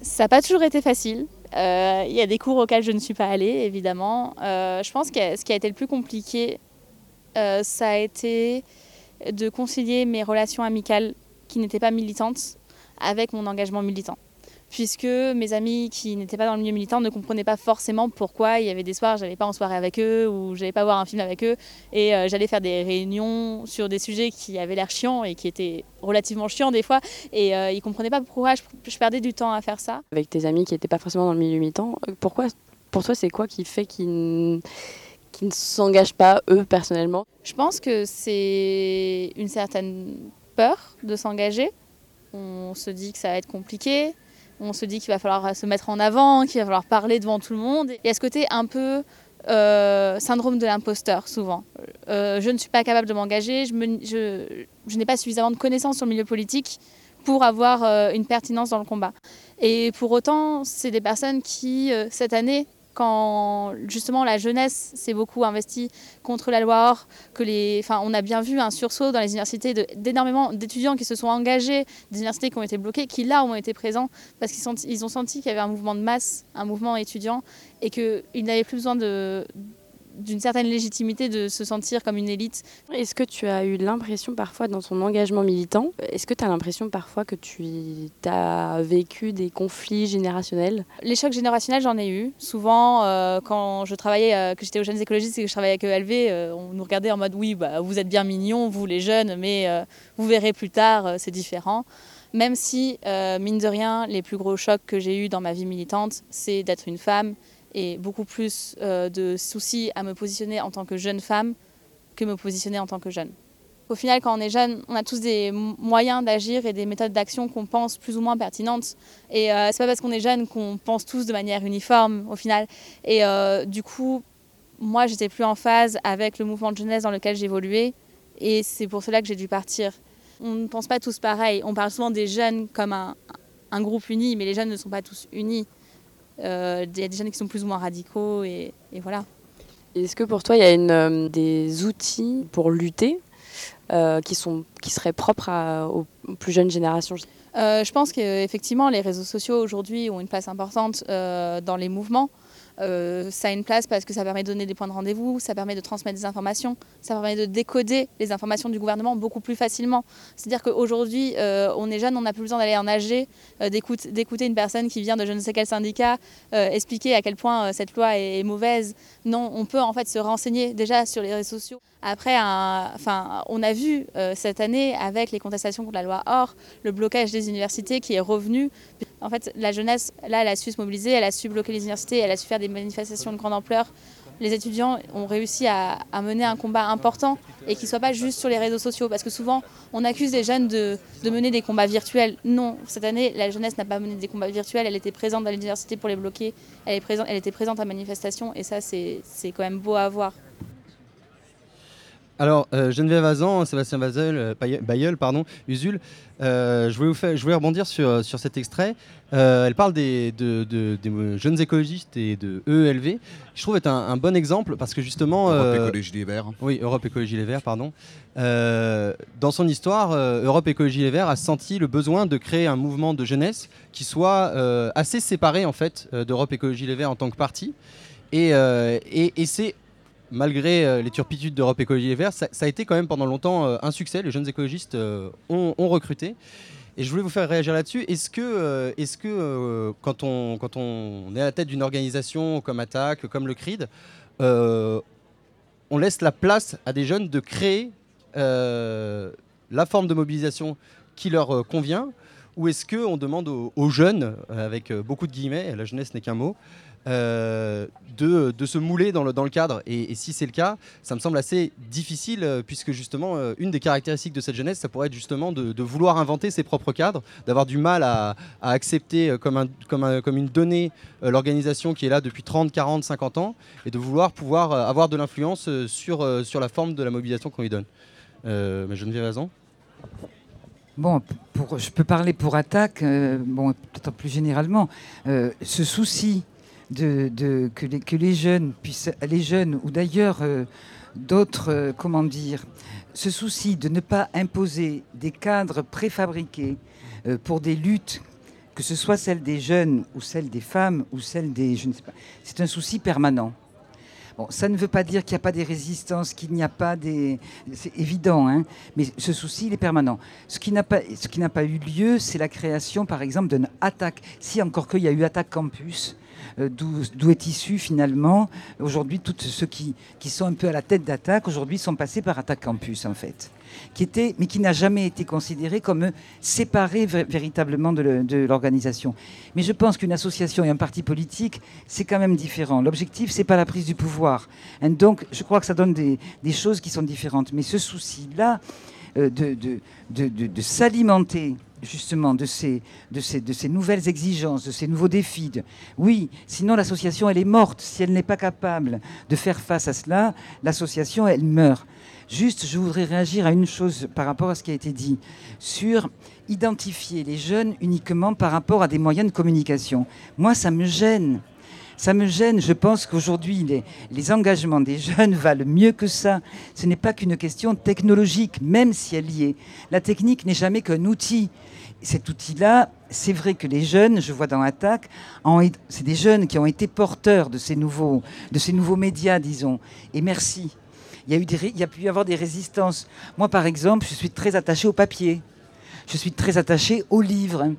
Ça n'a pas toujours été facile. Euh, Il y a des cours auxquels je ne suis pas allée, évidemment. Euh, je pense que ce qui a été le plus compliqué, ça a été de concilier mes relations amicales qui n'étaient pas militantes avec mon engagement militant. Puisque mes amis qui n'étaient pas dans le milieu militant ne comprenaient pas forcément pourquoi il y avait des soirs, j'allais pas en soirée avec eux ou j'allais pas voir un film avec eux et euh, j'allais faire des réunions sur des sujets qui avaient l'air chiants et qui étaient relativement chiants des fois et euh, ils comprenaient pas pourquoi je, je perdais du temps à faire ça. Avec tes amis qui n'étaient pas forcément dans le milieu militant, euh, pourquoi, pour toi, c'est quoi qui fait qu'ils ne s'engagent pas, eux, personnellement? Je pense que c'est une certaine peur de s'engager. On se dit que ça va être compliqué. On se dit qu'il va falloir se mettre en avant, qu'il va falloir parler devant tout le monde. Il y a ce côté un peu euh, syndrome de l'imposteur, souvent. Euh, je ne suis pas capable de m'engager, je, n'ai pas suffisamment de connaissances sur le milieu politique pour avoir euh, une pertinence dans le combat. Et pour autant, c'est des personnes qui, cette année, quand justement la jeunesse s'est beaucoup investie contre la loi Or, que les, enfin, on a bien vu un sursaut dans les universités d'énormément d'étudiants qui se sont engagés, des universités qui ont été bloquées, qui là ont été présents parce qu'ils ils ont senti qu'il y avait un mouvement de masse, un mouvement étudiant, et qu'ils n'avaient plus besoin de d'une certaine légitimité de se sentir comme une élite. Est-ce que tu as eu l'impression parfois dans ton engagement militant, est-ce que tu as l'impression parfois que tu as vécu des conflits générationnels? Les chocs générationnels, j'en ai eu. Souvent, euh, quand je travaillais, euh, que j'étais aux jeunes écologistes et que je travaillais avec ELV, euh, on nous regardait en mode oui, bah, vous êtes bien mignons, vous les jeunes, mais vous verrez plus tard, c'est différent. Même si, mine de rien, les plus gros chocs que j'ai eus dans ma vie militante, c'est d'être une femme et beaucoup plus euh, de soucis à me positionner en tant que jeune femme que me positionner en tant que jeune. Au final, quand on est jeune, on a tous des moyens d'agir et des méthodes d'action qu'on pense plus ou moins pertinentes. Et euh, c'est pas parce qu'on est jeune qu'on pense tous de manière uniforme au final. Et euh, du coup, moi, j'étais plus en phase avec le mouvement de jeunesse dans lequel j'évoluais. Et c'est pour cela que j'ai dû partir. On ne pense pas tous pareil. On parle souvent des jeunes comme un, un groupe uni, mais les jeunes ne sont pas tous unis. Euh, il y a des jeunes qui sont plus ou moins radicaux et, voilà. Est-ce que pour toi, il y a une, euh, des outils pour lutter euh, qui, sont, qui seraient propres aux, plus jeunes générations? Je pense qu'effectivement, les réseaux sociaux aujourd'hui ont une place importante dans les mouvements. Euh, ça a une place parce que ça permet de donner des points de rendez-vous, ça permet de transmettre des informations, ça permet de décoder les informations du gouvernement beaucoup plus facilement. C'est-à-dire qu'aujourd'hui, euh, on est jeune, on n'a plus besoin d'aller en AG, euh, d'écouter une personne qui vient de je ne sais quel syndicat expliquer à quel point cette loi est, mauvaise. On peut en fait se renseigner déjà sur les réseaux sociaux. Après, enfin, on a vu cette année avec les contestations contre la loi OR, le blocage des universités qui est revenu. En fait, la jeunesse, là, elle a su se mobiliser, elle a su bloquer les universités, elle a su faire des manifestations de grande ampleur. Les étudiants ont réussi à, mener un combat important et qui ne soit pas juste sur les réseaux sociaux. Parce que souvent, on accuse les jeunes de, mener des combats virtuels. Non, cette année, la jeunesse n'a pas mené des combats virtuels. Elle était présente dans l'université pour les bloquer. Elle, elle était présente à manifestation. Et ça, c'est quand même beau à voir. Alors, euh, Geneviève Azan, Sébastien Bazeul, euh, pardon, Usul, euh, je, voulais vous je voulais rebondir sur, sur cet extrait. elle parle des, de, jeunes écologistes et de EELV. Je trouve être un, un bon exemple parce que justement. Europe Écologie Les Verts. Oui, Europe Écologie Les Verts, pardon. dans son histoire, Europe Écologie Les Verts a senti le besoin de créer un mouvement de jeunesse qui soit assez séparé en fait d'Europe Écologie Les Verts en tant que parti. Et, et, et c'est malgré euh, les turpitudes d'Europe Écologie Les Verts, ça, a été quand même pendant longtemps euh, un succès. Les jeunes écologistes euh, ont, recruté. Et je voulais vous faire réagir là-dessus. Est-ce que, est que quand, on, quand on est à la tête d'une organisation comme Attaque, comme le CRID, on laisse la place à des jeunes de créer la forme de mobilisation qui leur convient? Ou est-ce qu'on demande aux, jeunes, avec beaucoup de guillemets, la jeunesse n'est qu'un mot, euh, de, de, se mouler dans le, dans le cadre. Et, si c'est le cas, ça me semble assez difficile, euh, puisque justement, euh, une des caractéristiques de cette jeunesse, ça pourrait être justement de, vouloir inventer ses propres cadres, d'avoir du mal à, accepter comme, un, comme, comme, une donnée l'organisation qui est là depuis 30, 40, 50 ans, et de vouloir pouvoir avoir de l'influence sur, sur la forme de la mobilisation qu'on lui donne. mais vais raison. Bon, pour, je peux parler pour attaque, bon, peut-être plus généralement. ce souci que, les, jeunes puissent, les jeunes ou d'ailleurs euh, d'autres, euh, comment dire, ce souci de ne pas imposer des cadres préfabriqués euh, pour des luttes, que ce soit celle des jeunes ou celle des femmes ou celle des, je ne sais pas, c'est un souci permanent. Bon, ça ne veut pas dire qu'il n'y a pas des résistances, qu'il n'y a pas des... C'est évident, hein mais ce souci, il est permanent. Ce qui n'a pas, eu lieu, c'est la création, par exemple, d'une attaque. Si encore qu'il y a eu attaque campus, d'où est issu finalement aujourd'hui tous ceux qui, qui sont un peu à la tête d'attaque aujourd'hui sont passés par Attaque Campus en fait qui était, mais qui n'a jamais été considéré comme séparé véritablement de l'organisation. Mais je pense qu'une association et un parti politique, c'est quand même différent. L'objectif, c'est pas la prise du pouvoir. Et donc, je crois que ça donne des, des choses qui sont différentes. Mais ce souci-là euh, de, de, de, de s'alimenter justement de ces, de, ces, de ces nouvelles exigences, de ces nouveaux défis. Oui, sinon l'association, elle est morte. Si elle n'est pas capable de faire face à cela, l'association, elle meurt. Juste, je voudrais réagir à une chose par rapport à ce qui a été dit sur identifier les jeunes uniquement par rapport à des moyens de communication. Moi, ça me gêne Ça me gêne. Je pense qu'aujourd'hui, les, les engagements des jeunes valent mieux que ça. Ce n'est pas qu'une question technologique, même si elle y est. La technique n'est jamais qu'un outil. Cet outil-là, c'est vrai que les jeunes, je vois dans Attaque, c'est des jeunes qui ont été porteurs de ces nouveaux, médias, disons. Et merci. Il y, a il y a pu y avoir des résistances. Moi, par exemple, je suis très attaché au papier. Je suis très attaché au livre.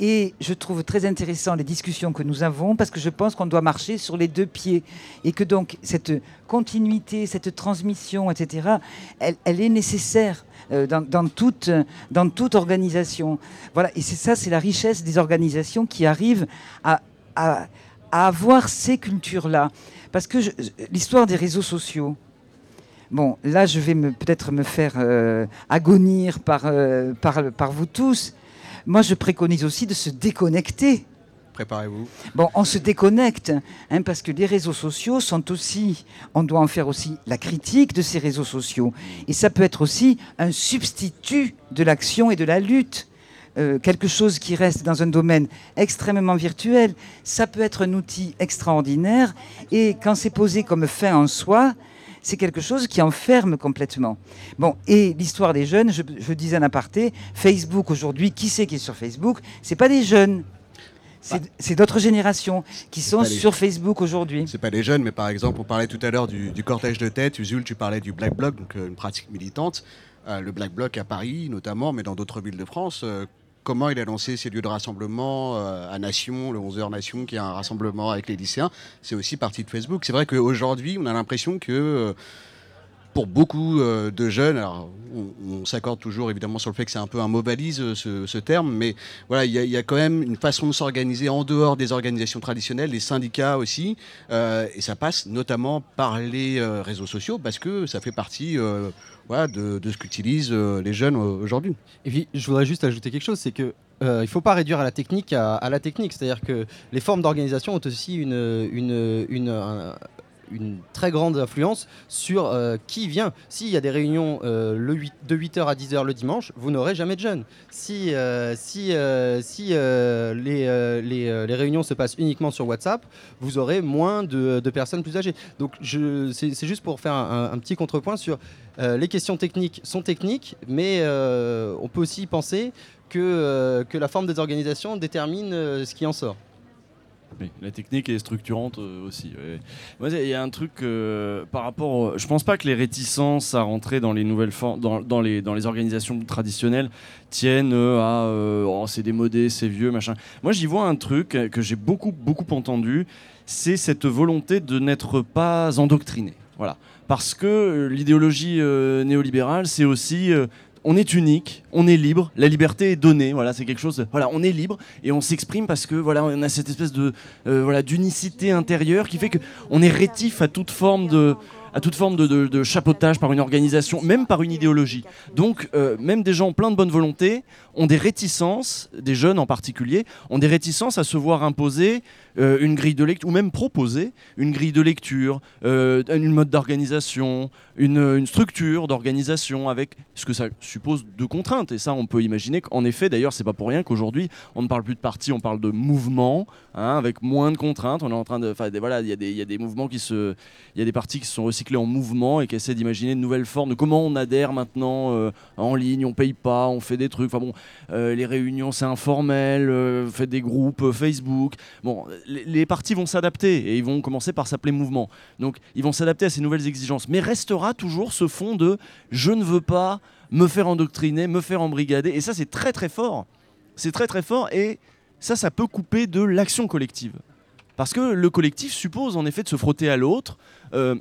Et je trouve très intéressant les discussions que nous avons parce que je pense qu'on doit marcher sur les deux pieds et que donc cette continuité, cette transmission, etc., elle, est nécessaire euh, dans, toute, organisation. Voilà, et c'est ça, c'est la richesse des organisations qui arrivent à, avoir ces cultures-là. Parce que l'histoire des réseaux sociaux, Bon, là, je vais peut-être me faire euh, agonir euh, par vous tous. Moi, je préconise aussi de se déconnecter. Préparez-vous. Bon, on se déconnecte, hein, parce que les réseaux sociaux sont aussi, on doit en faire aussi la critique de ces réseaux sociaux. Et ça peut être aussi un substitut de l'action et de la lutte. Euh, quelque chose qui reste dans un domaine extrêmement virtuel, ça peut être un outil extraordinaire. Et quand c'est posé comme fin en soi, c'est quelque chose qui enferme complètement. Bon, et l'histoire des jeunes, je, je disais en aparté, Facebook aujourd'hui, qui c'est qui est sur Facebook? C'est pas des jeunes. C'est c'est d'autres générations qui sont les- sur Facebook aujourd'hui. C'est pas les jeunes, mais par exemple, on parlait tout à l'heure du, du cortège de tête. Usul, tu parlais du Black Bloc, donc euh, une pratique militante. Euh, le Black Bloc à Paris, notamment, mais dans d'autres villes de France. euh, comment il a lancé ces lieux de rassemblement euh, à Nation, le 11h Nation, qui est un rassemblement avec les lycéens C'est aussi partie de Facebook. C'est vrai qu'aujourd'hui, on a l'impression que. Pour beaucoup euh, de jeunes, alors on, s'accorde toujours évidemment sur le fait que c'est un peu un mot valise euh, ce, terme, mais voilà, il y, a- quand même une façon de s'organiser en dehors des organisations traditionnelles, les syndicats aussi, euh, et ça passe notamment par les réseaux sociaux parce que ça fait partie de, ce qu'utilisent les jeunes aujourd'hui. Et puis, je voudrais juste ajouter quelque chose, c'est que il faut pas réduire à la technique à, la technique. C'est-à-dire que les formes d'organisation ont aussi une, une, une, un- une très grande influence sur euh, qui vient. S'il y a des réunions euh, le 8 de 8h à 10h le dimanche, vous n'aurez jamais de jeunes. Si, euh, si, si les, les, réunions se passent uniquement sur WhatsApp, vous aurez moins de, de personnes plus âgées. Donc c'est juste pour faire un, un petit contrepoint sur les questions techniques sont techniques, mais on peut aussi penser que, que la forme des organisations détermine ce qui en sort. La technique est structurante euh, aussi. il y a un truc euh, par rapport. au- Je pense pas que les réticences à rentrer dans les nouvelles dans, les, organisations traditionnelles tiennent euh, à oh, c'est démodé, c'est vieux, machin. Moi, j'y vois un truc que j'ai beaucoup, beaucoup entendu c'est cette volonté de n'être pas endoctriné. Voilà. Parce que l'idéologie néolibérale, c'est aussi. On est unique, on est libre, la liberté est donnée. Voilà, c'est quelque chose. Voilà, on est libre et on s'exprime parce que voilà, on a cette espèce de euh, voilà d'unicité intérieure qui fait que on est rétif à toute forme de à toute forme de, de- chapeautage par une organisation, même par une idéologie. Donc, euh, même des gens pleins de bonne volonté ont des réticences, des jeunes en particulier, ont des réticences à se voir imposer euh, une grille de lecture, ou même proposer une grille de lecture, euh, une mode d'organisation, une, une structure d'organisation avec ce que ça suppose de contraintes. Et ça, on peut imaginer qu'en effet, d'ailleurs, c'est pas pour rien qu'aujourd'hui, on ne parle plus de parti, on parle de mouvement, hein, avec moins de contraintes. On est en train de, enfin, voilà, il y, a des- mouvements qui se, il y a des partis qui se sont recyclés en mouvement et qui essaient d'imaginer de nouvelles formes de comment on adhère maintenant euh, en ligne, on paye pas, on fait des trucs. Enfin bon, euh, les réunions c'est informel, euh, faites des groupes euh, Facebook. Bon, les, partis vont s'adapter et ils vont commencer par s'appeler mouvement. Donc ils vont s'adapter à ces nouvelles exigences. Mais restera toujours ce fond de je ne veux pas me faire endoctriner, me faire embrigader. Et ça c'est très très fort. C'est très très fort et ça ça peut couper de l'action collective. Parce que le collectif suppose en effet de se frotter à l'autre, euh,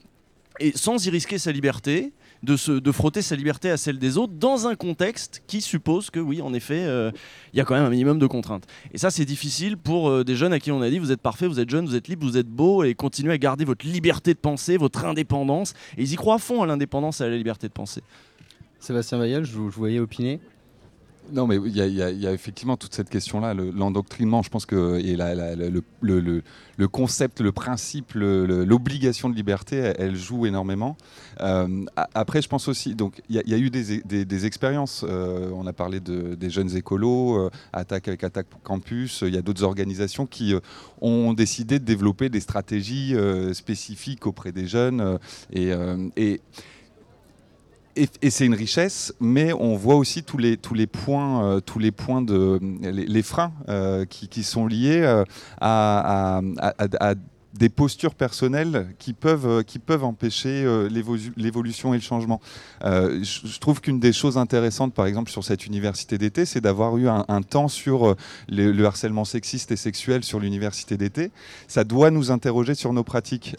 et sans y risquer sa liberté, de, se, de frotter sa liberté à celle des autres, dans un contexte qui suppose que oui, en effet, euh, il y a quand même un minimum de contraintes. Et ça, c'est difficile pour euh, des jeunes à qui on a dit, vous êtes parfait, vous êtes jeune, vous êtes libre, vous êtes beau, et continuez à garder votre liberté de penser, votre indépendance. Et ils y croient à fond à l'indépendance et à la liberté de penser. Sébastien vous, je vous voyais opiner. Non, mais il y, a effectivement toute cette question-là, l'endoctrinement, je pense que et le, concept, le principe, l'obligation de liberté, elle, joue énormément. Euh, après, je pense aussi, donc il y, a eu des, expériences. Euh, on a parlé de, des jeunes écolos, euh, Attaque avec Attaque Campus. Il y a d'autres organisations qui ont décidé de développer des stratégies spécifiques auprès des jeunes et et, c'est une richesse, mais on voit aussi tous les, tous les points, euh, tous les points de les, freins euh, qui, qui, sont liés euh, à, à, à, des postures personnelles qui peuvent, euh, qui peuvent empêcher euh, l'évolution et le changement. Euh, je, trouve qu'une des choses intéressantes, par exemple, sur cette université d'été, c'est d'avoir eu un, temps sur le, harcèlement sexiste et sexuel sur l'université d'été. Ça doit nous interroger sur nos pratiques.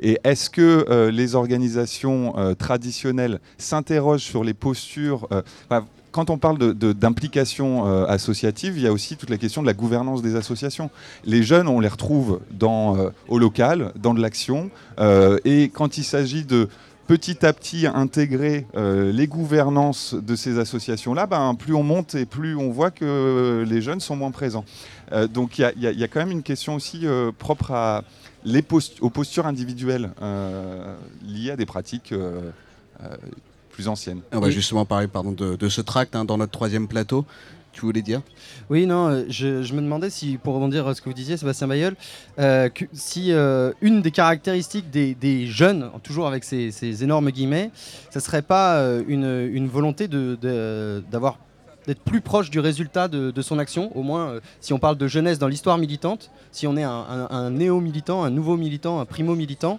et est-ce que les organisations traditionnelles s'interrogent sur les postures quand on parle d'implication euh, associative, il y a aussi toute la question de la gouvernance des associations. Les jeunes, on les retrouve euh, au local, dans de l'action, euh, et quand il s'agit de petit à petit intégrer les gouvernances de ces associations-là, ben, plus on monte et plus on voit que les jeunes sont moins présents. donc il y, a quand même une question aussi propre aux postures individuelles liées à des pratiques ancienne. On va justement parler pardon, de, ce tract hein, dans notre troisième plateau. Tu voulais dire? Oui, non, euh, je, me demandais si, pour rebondir à ce que vous disiez, Sébastien Bayeul, euh, si euh, une des caractéristiques des, jeunes, toujours avec ces, énormes guillemets, ça serait pas une, volonté d'avoir de, d'être plus proche du résultat de, son action, au moins si on parle de jeunesse dans l'histoire militante, si on est un néo-militant, un nouveau militant, un primo-militant,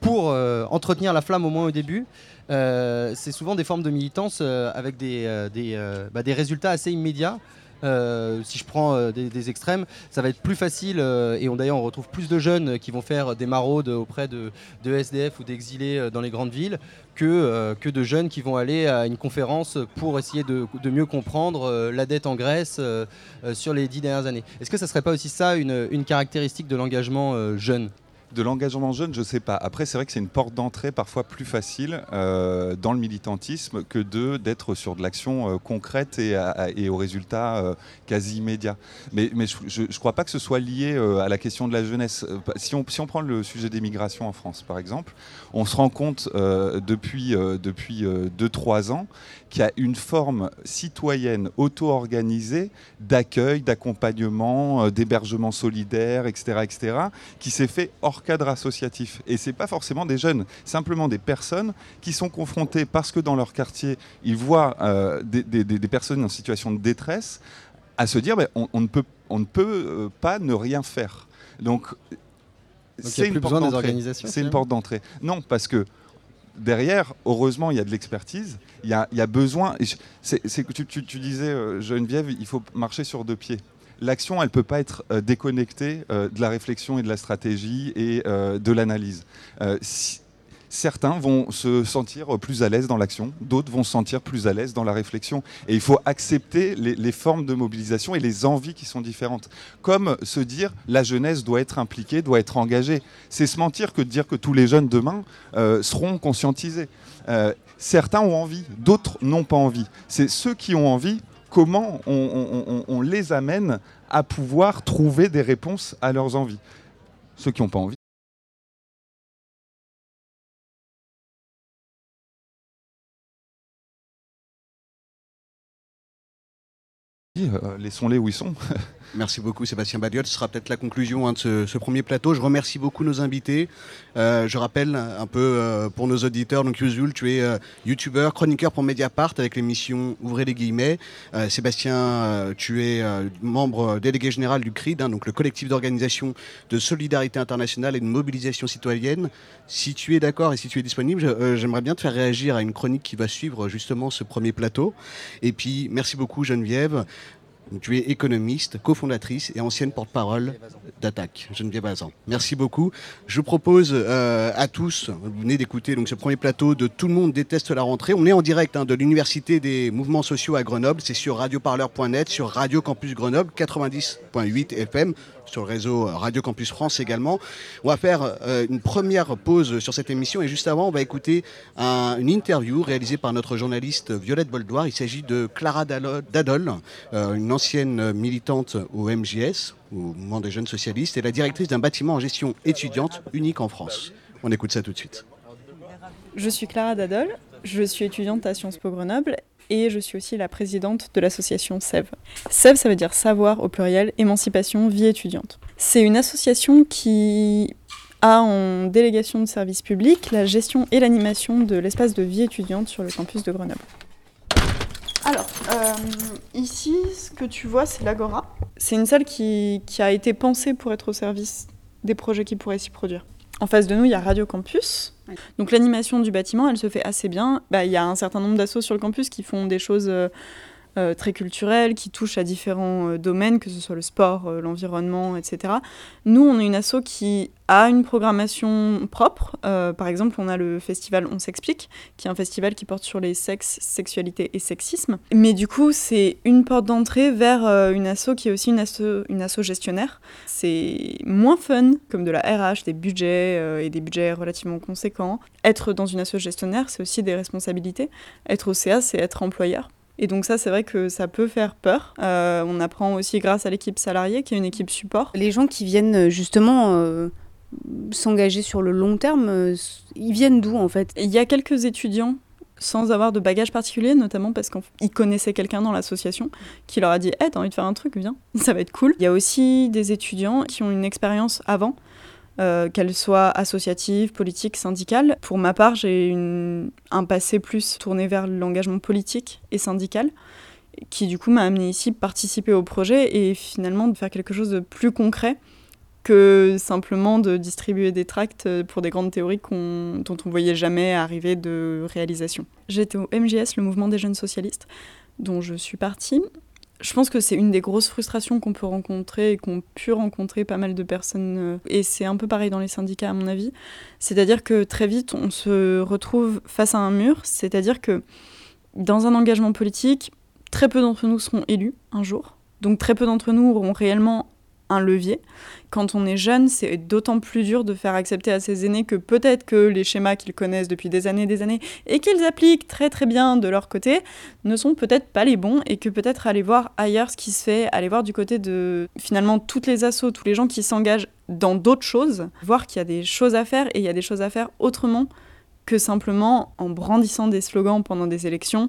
pour entretenir la flamme au moins au début, euh, c'est souvent des formes de militance euh, avec des, euh, bah, des, résultats assez immédiats. si je prends des, extrêmes, ça va être plus facile, et on, d'ailleurs on retrouve plus de jeunes qui vont faire des maraudes auprès de, SDF ou d'exilés dans les grandes villes que, que de jeunes qui vont aller à une conférence pour essayer de, mieux comprendre la dette en Grèce sur les dix dernières années. Est-ce que ça ne serait pas aussi ça une, une caractéristique de l'engagement jeune? De l'engagement jeune, je ne sais pas. Après, c'est vrai que c'est une porte d'entrée parfois plus facile euh, dans le militantisme que d'être sur de l'action euh, concrète et, et, au résultat euh, quasi immédiat. Mais, je ne crois pas que ce soit lié à la question de la jeunesse. Si on, si on prend le sujet des migrations en France, par exemple, on se rend compte depuis 2-3 depuis, ans qu'il y a une forme citoyenne auto-organisée d'accueil, d'accompagnement, d'hébergement solidaire, etc., etc., qui s'est fait hors cadre associatif. Et ce n'est pas forcément des jeunes, simplement des personnes qui sont confrontées parce que dans leur quartier, ils voient euh, des, personnes en situation de détresse, à se dire ben, on, ne peut, on ne peut euh, pas ne rien faire. Donc, c'est une, porte d'entrée. C'est une porte d'entrée. Non, parce que derrière, heureusement, il y a de l'expertise. Il y a, besoin. C'est que tu, tu, disais, euh, Geneviève, il faut marcher sur deux pieds l'action, elle ne peut pas être euh, déconnectée euh, de la réflexion et de la stratégie et euh, de l'analyse. certains vont se sentir plus à l'aise dans l'action, d'autres vont se sentir plus à l'aise dans la réflexion. Et il faut accepter les, formes de mobilisation et les envies qui sont différentes. Comme se dire la jeunesse doit être impliquée, doit être engagée. C'est se mentir que de dire que tous les jeunes demain seront conscientisés. certains ont envie, d'autres n'ont pas envie. C'est ceux qui ont envie comment on, les amène à pouvoir trouver des réponses à leurs envies. Ceux qui n'ont pas envie. Euh, laissons-les où ils sont. Merci beaucoup Sébastien Badiol. Ce sera peut-être la conclusion hein, de ce, premier plateau. Je remercie beaucoup nos invités. Euh, je rappelle un peu euh, pour nos auditeurs, donc Yuzul, tu es euh, youtubeur, chroniqueur pour Mediapart avec l'émission Ouvrez les guillemets. Sébastien, tu es membre délégué général du CRID, hein, donc le collectif d'organisation de solidarité internationale et de mobilisation citoyenne. Si tu es d'accord et si tu es disponible, j'aimerais bien te faire réagir à une chronique qui va suivre justement ce premier plateau. Et puis merci beaucoup Geneviève Tu es économiste, cofondatrice et ancienne porte-parole d'Attaque, Geneviève Bazan. Merci beaucoup. Je propose euh, à tous, vous venez d'écouter donc ce premier plateau de Tout le monde déteste la rentrée. On est en direct hein, de l'Université des mouvements sociaux à Grenoble. C'est sur radioparleur.net, sur Radio Campus Grenoble 90.8 FM sur le réseau Radio Campus France également. On va faire euh, une première pause sur cette émission et juste avant, on va écouter une interview réalisée par notre journaliste Violette Boldoir. Il s'agit de Clara Dadol, euh, une ancienne militante au MJS, au Mouvement des Jeunes Socialistes, et la directrice d'un bâtiment en gestion étudiante unique en France. On écoute ça tout de suite. Je suis Clara Dadol, je suis étudiante à Sciences Po Grenoble et je suis aussi la présidente de l'association SEV. SEV, ça veut dire savoir au pluriel, émancipation, vie étudiante. C'est une association qui a en délégation de service public la gestion et l'animation de l'espace de vie étudiante sur le campus de Grenoble. Alors, euh, ici, ce que tu vois, c'est l'Agora. C'est une salle qui, qui a été pensée pour être au service des projets qui pourraient s'y produire. En face de nous, il y a Radio Campus. Donc l'animation du bâtiment, elle se fait assez bien. Bah, il y a un certain nombre d'assauts sur le campus qui font des choses euh, très culturelles, qui touchent à différents euh, domaines, que ce soit le sport, euh, l'environnement, etc. Nous, on est une asso qui a une programmation propre. par exemple, on a le festival On s'explique, qui est un festival qui porte sur les sexes, sexualité et sexisme. Mais du coup, c'est une porte d'entrée vers une asso qui est aussi une asso, une asso gestionnaire. C'est moins fun, comme de la RH, des budgets et des budgets relativement conséquents. Être dans une asso gestionnaire, c'est aussi des responsabilités. Être au CA, c'est être employeur. Et donc ça, c'est vrai que ça peut faire peur. Euh, on apprend aussi grâce à l'équipe salariée, qui est une équipe support. Les gens qui viennent euh, justement euh, s'engager sur le long terme, ils viennent d'où en fait? Il y a quelques étudiants sans avoir de bagage particulier, notamment parce qu'ils connaissaient quelqu'un dans l'association qui leur a dit hey, t'as envie de faire un truc, viens, ça va être cool. Il y a aussi des étudiants qui ont une expérience avant, euh, qu'elle soit associative, politique, syndicale. Pour ma part, j'ai un passé plus tourné vers l'engagement politique et syndical, qui du coup m'a amené ici participer au projet et finalement de faire quelque chose de plus concret que simplement de distribuer des tracts pour des grandes théories dont on voyait jamais arriver de réalisation. J'étais au MGS, le mouvement des jeunes socialistes, dont je suis partie, je pense que c'est une des grosses frustrations qu'on peut rencontrer et qu'ont pu rencontrer pas mal de personnes. Euh, et c'est un peu pareil dans les syndicats, à mon avis. C'est-à-dire que très vite, on se retrouve face à un mur. C'est-à-dire que dans un engagement politique, très peu d'entre nous seront élus un jour. Donc très peu d'entre nous auront réellement un levier. Quand on est jeune, c'est d'autant plus dur de faire accepter à ses aînés que peut-être que les schémas qu'ils connaissent depuis des années et des années et qu'ils appliquent très très bien de leur côté ne sont peut-être pas les bons et que peut-être aller voir ailleurs ce qui se fait, aller voir du côté de finalement toutes les assos, tous les gens qui s'engagent dans d'autres choses, voir qu'il y a des choses à faire et il y a des choses à faire autrement que simplement en brandissant des slogans pendant des élections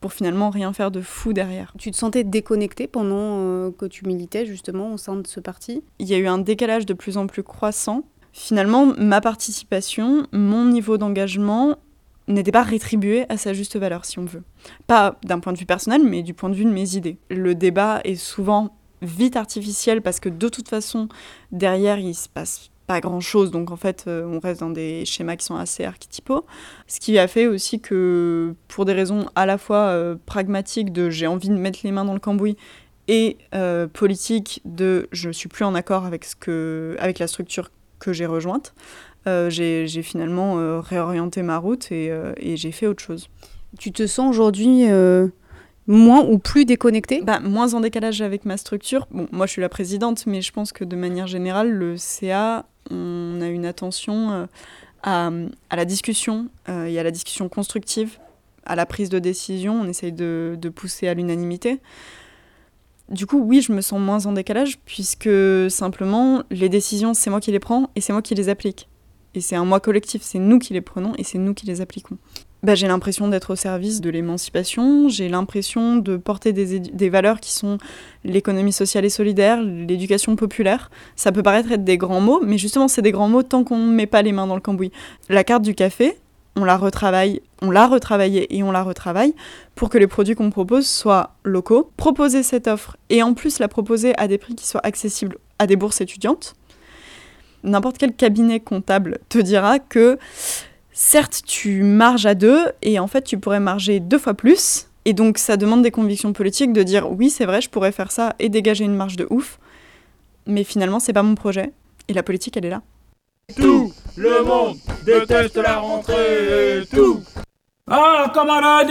pour finalement rien faire de fou derrière. Tu te sentais déconnecté pendant euh, que tu militais justement au sein de ce parti? Il y a eu un décalage de plus en plus croissant. Finalement, ma participation, mon niveau d'engagement n'était pas rétribué à sa juste valeur, si on veut. Pas d'un point de vue personnel, mais du point de vue de mes idées. Le débat est souvent vite artificiel parce que de toute façon, derrière, il se passe pas grand chose, donc en fait euh, on reste dans des schémas qui sont assez archétypaux. Ce qui a fait aussi que pour des raisons à la fois euh, pragmatiques de j'ai envie de mettre les mains dans le cambouis et euh, politiques de je suis plus en accord avec, ce que, avec la structure que j'ai rejointe, j'ai finalement réorienté ma route et, et j'ai fait autre chose. Tu te sens aujourd'hui moins ou plus déconnecté bah, Moins en décalage avec ma structure. Bon, moi je suis la présidente, mais je pense que de manière générale, le CA on a une attention euh, à, la discussion euh, et à la discussion constructive, à la prise de décision. On essaye de, pousser à l'unanimité. Du coup, oui, je me sens moins en décalage puisque simplement les décisions, c'est moi qui les prends et c'est moi qui les applique. Et c'est un moi collectif, c'est nous qui les prenons et c'est nous qui les appliquons. Bah, j'ai l'impression d'être au service de l'émancipation, j'ai l'impression de porter des, des, valeurs qui sont l'économie sociale et solidaire, l'éducation populaire. Ça peut paraître être des grands mots, mais justement c'est des grands mots tant qu'on ne met pas les mains dans le cambouis. La carte du café, on la retravaille, on l'a retravaillée et on la retravaille pour que les produits qu'on propose soient locaux. Proposer cette offre et en plus la proposer à des prix qui soient accessibles à des bourses étudiantes. N'importe quel cabinet comptable te dira que certes, tu marges à deux et en fait, tu pourrais marger deux fois plus Et donc ça demande des convictions politiques de dire oui c'est vrai je pourrais faire ça et dégager une marge de ouf, mais finalement c'est pas mon projet et la politique elle est là. Tout le monde déteste la rentrée, tout. Ah, camarade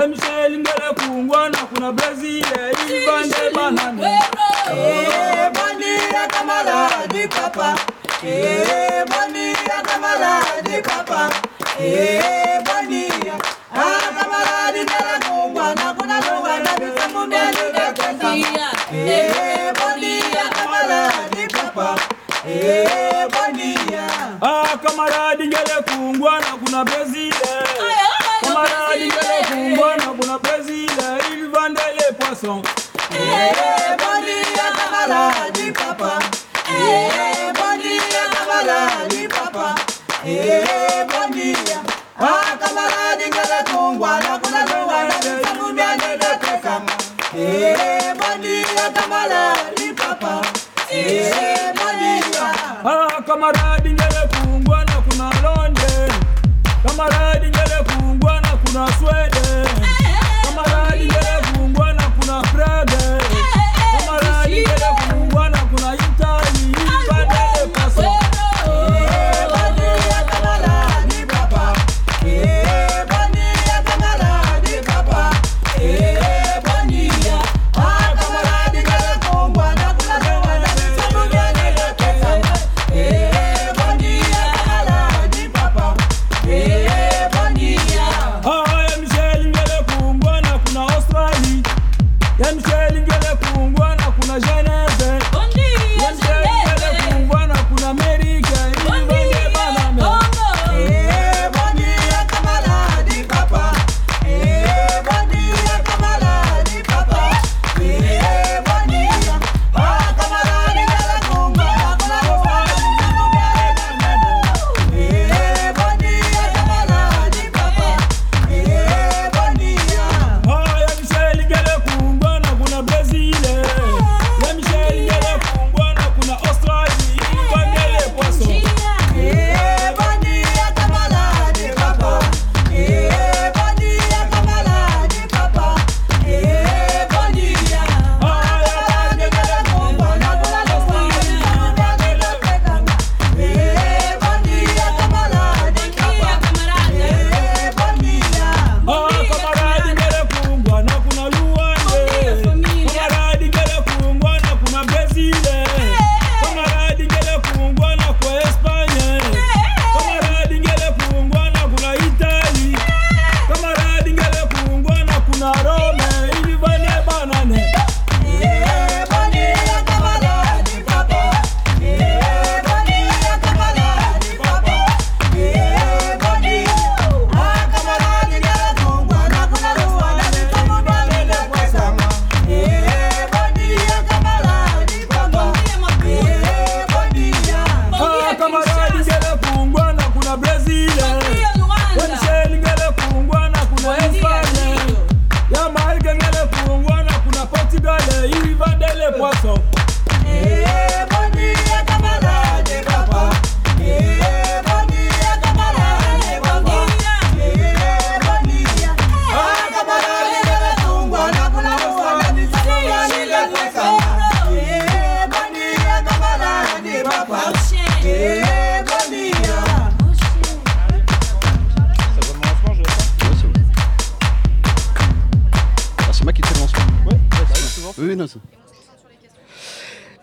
ya msheli mbele kuna Brazil ibande banani eh, bandia kama radi papa. Papa. Eh, bandia kama radi mbele kuna na papa eh, bandia ah, kama di mbele kuungwana, kuna Brazil malade, il est bon, bon président, il vendait les poissons. Eh, bon dia, camarade, papa. Eh, bon dia, camarade, papa. Eh, bon dia. Ah, camarade, il est bon, voilà, qu'on a le. Eh, bon dia, camarade, papa. Eh, bon dia. Ah, camarade, il est bon, voilà. Camarade, il no sweat.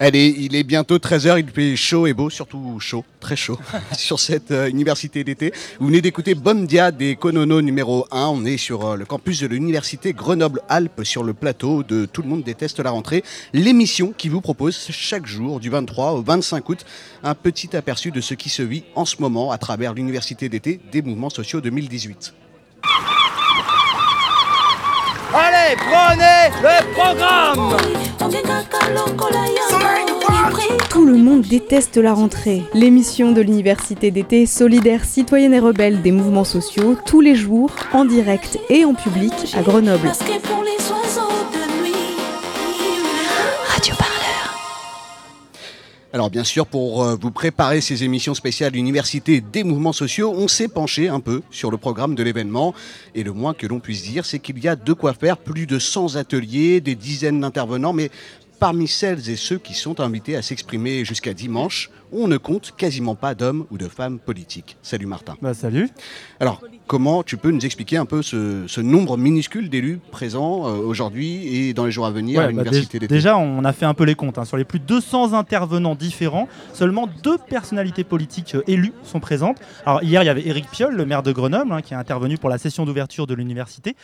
Il est bientôt 13h, il fait chaud et beau, surtout chaud, très chaud, sur cette euh, université d'été. Vous venez d'écouter Bondia des Konono numéro 1. On est sur euh, le campus de l'université Grenoble-Alpes, sur le plateau de Tout le monde déteste la rentrée. L'émission qui vous propose chaque jour, du 23 au 25 août, un petit aperçu de ce qui se vit en ce moment à travers l'université d'été des mouvements sociaux 2018. Allez, prenez le programme Tout le monde déteste la rentrée. L'émission de l'université d'été solidaire citoyenne et rebelle des mouvements sociaux, tous les jours, en direct et en public à Grenoble. Alors bien sûr, pour euh, vous préparer ces émissions spéciales Université des mouvements sociaux, on s'est penché un peu sur le programme de l'événement. Et le moins que l'on puisse dire, c'est qu'il y a de quoi faire, plus de 100 ateliers, des dizaines d'intervenants, mais parmi celles et ceux qui sont invités à s'exprimer jusqu'à dimanche, on ne compte quasiment pas d'hommes ou de femmes politiques. Salut Martin. Bah salut. Alors, comment tu peux nous expliquer un peu ce, ce nombre minuscule d'élus présents euh, aujourd'hui et dans les jours à venir à Ouais, bah, l'Université d'été? déjà, on a fait un peu les comptes. hein. Sur les plus de 200 intervenants différents, seulement deux personnalités politiques euh, élues sont présentes. Alors hier, il y avait Éric Piolle, le maire de Grenoble, hein, qui a intervenu pour la session d'ouverture de l'université.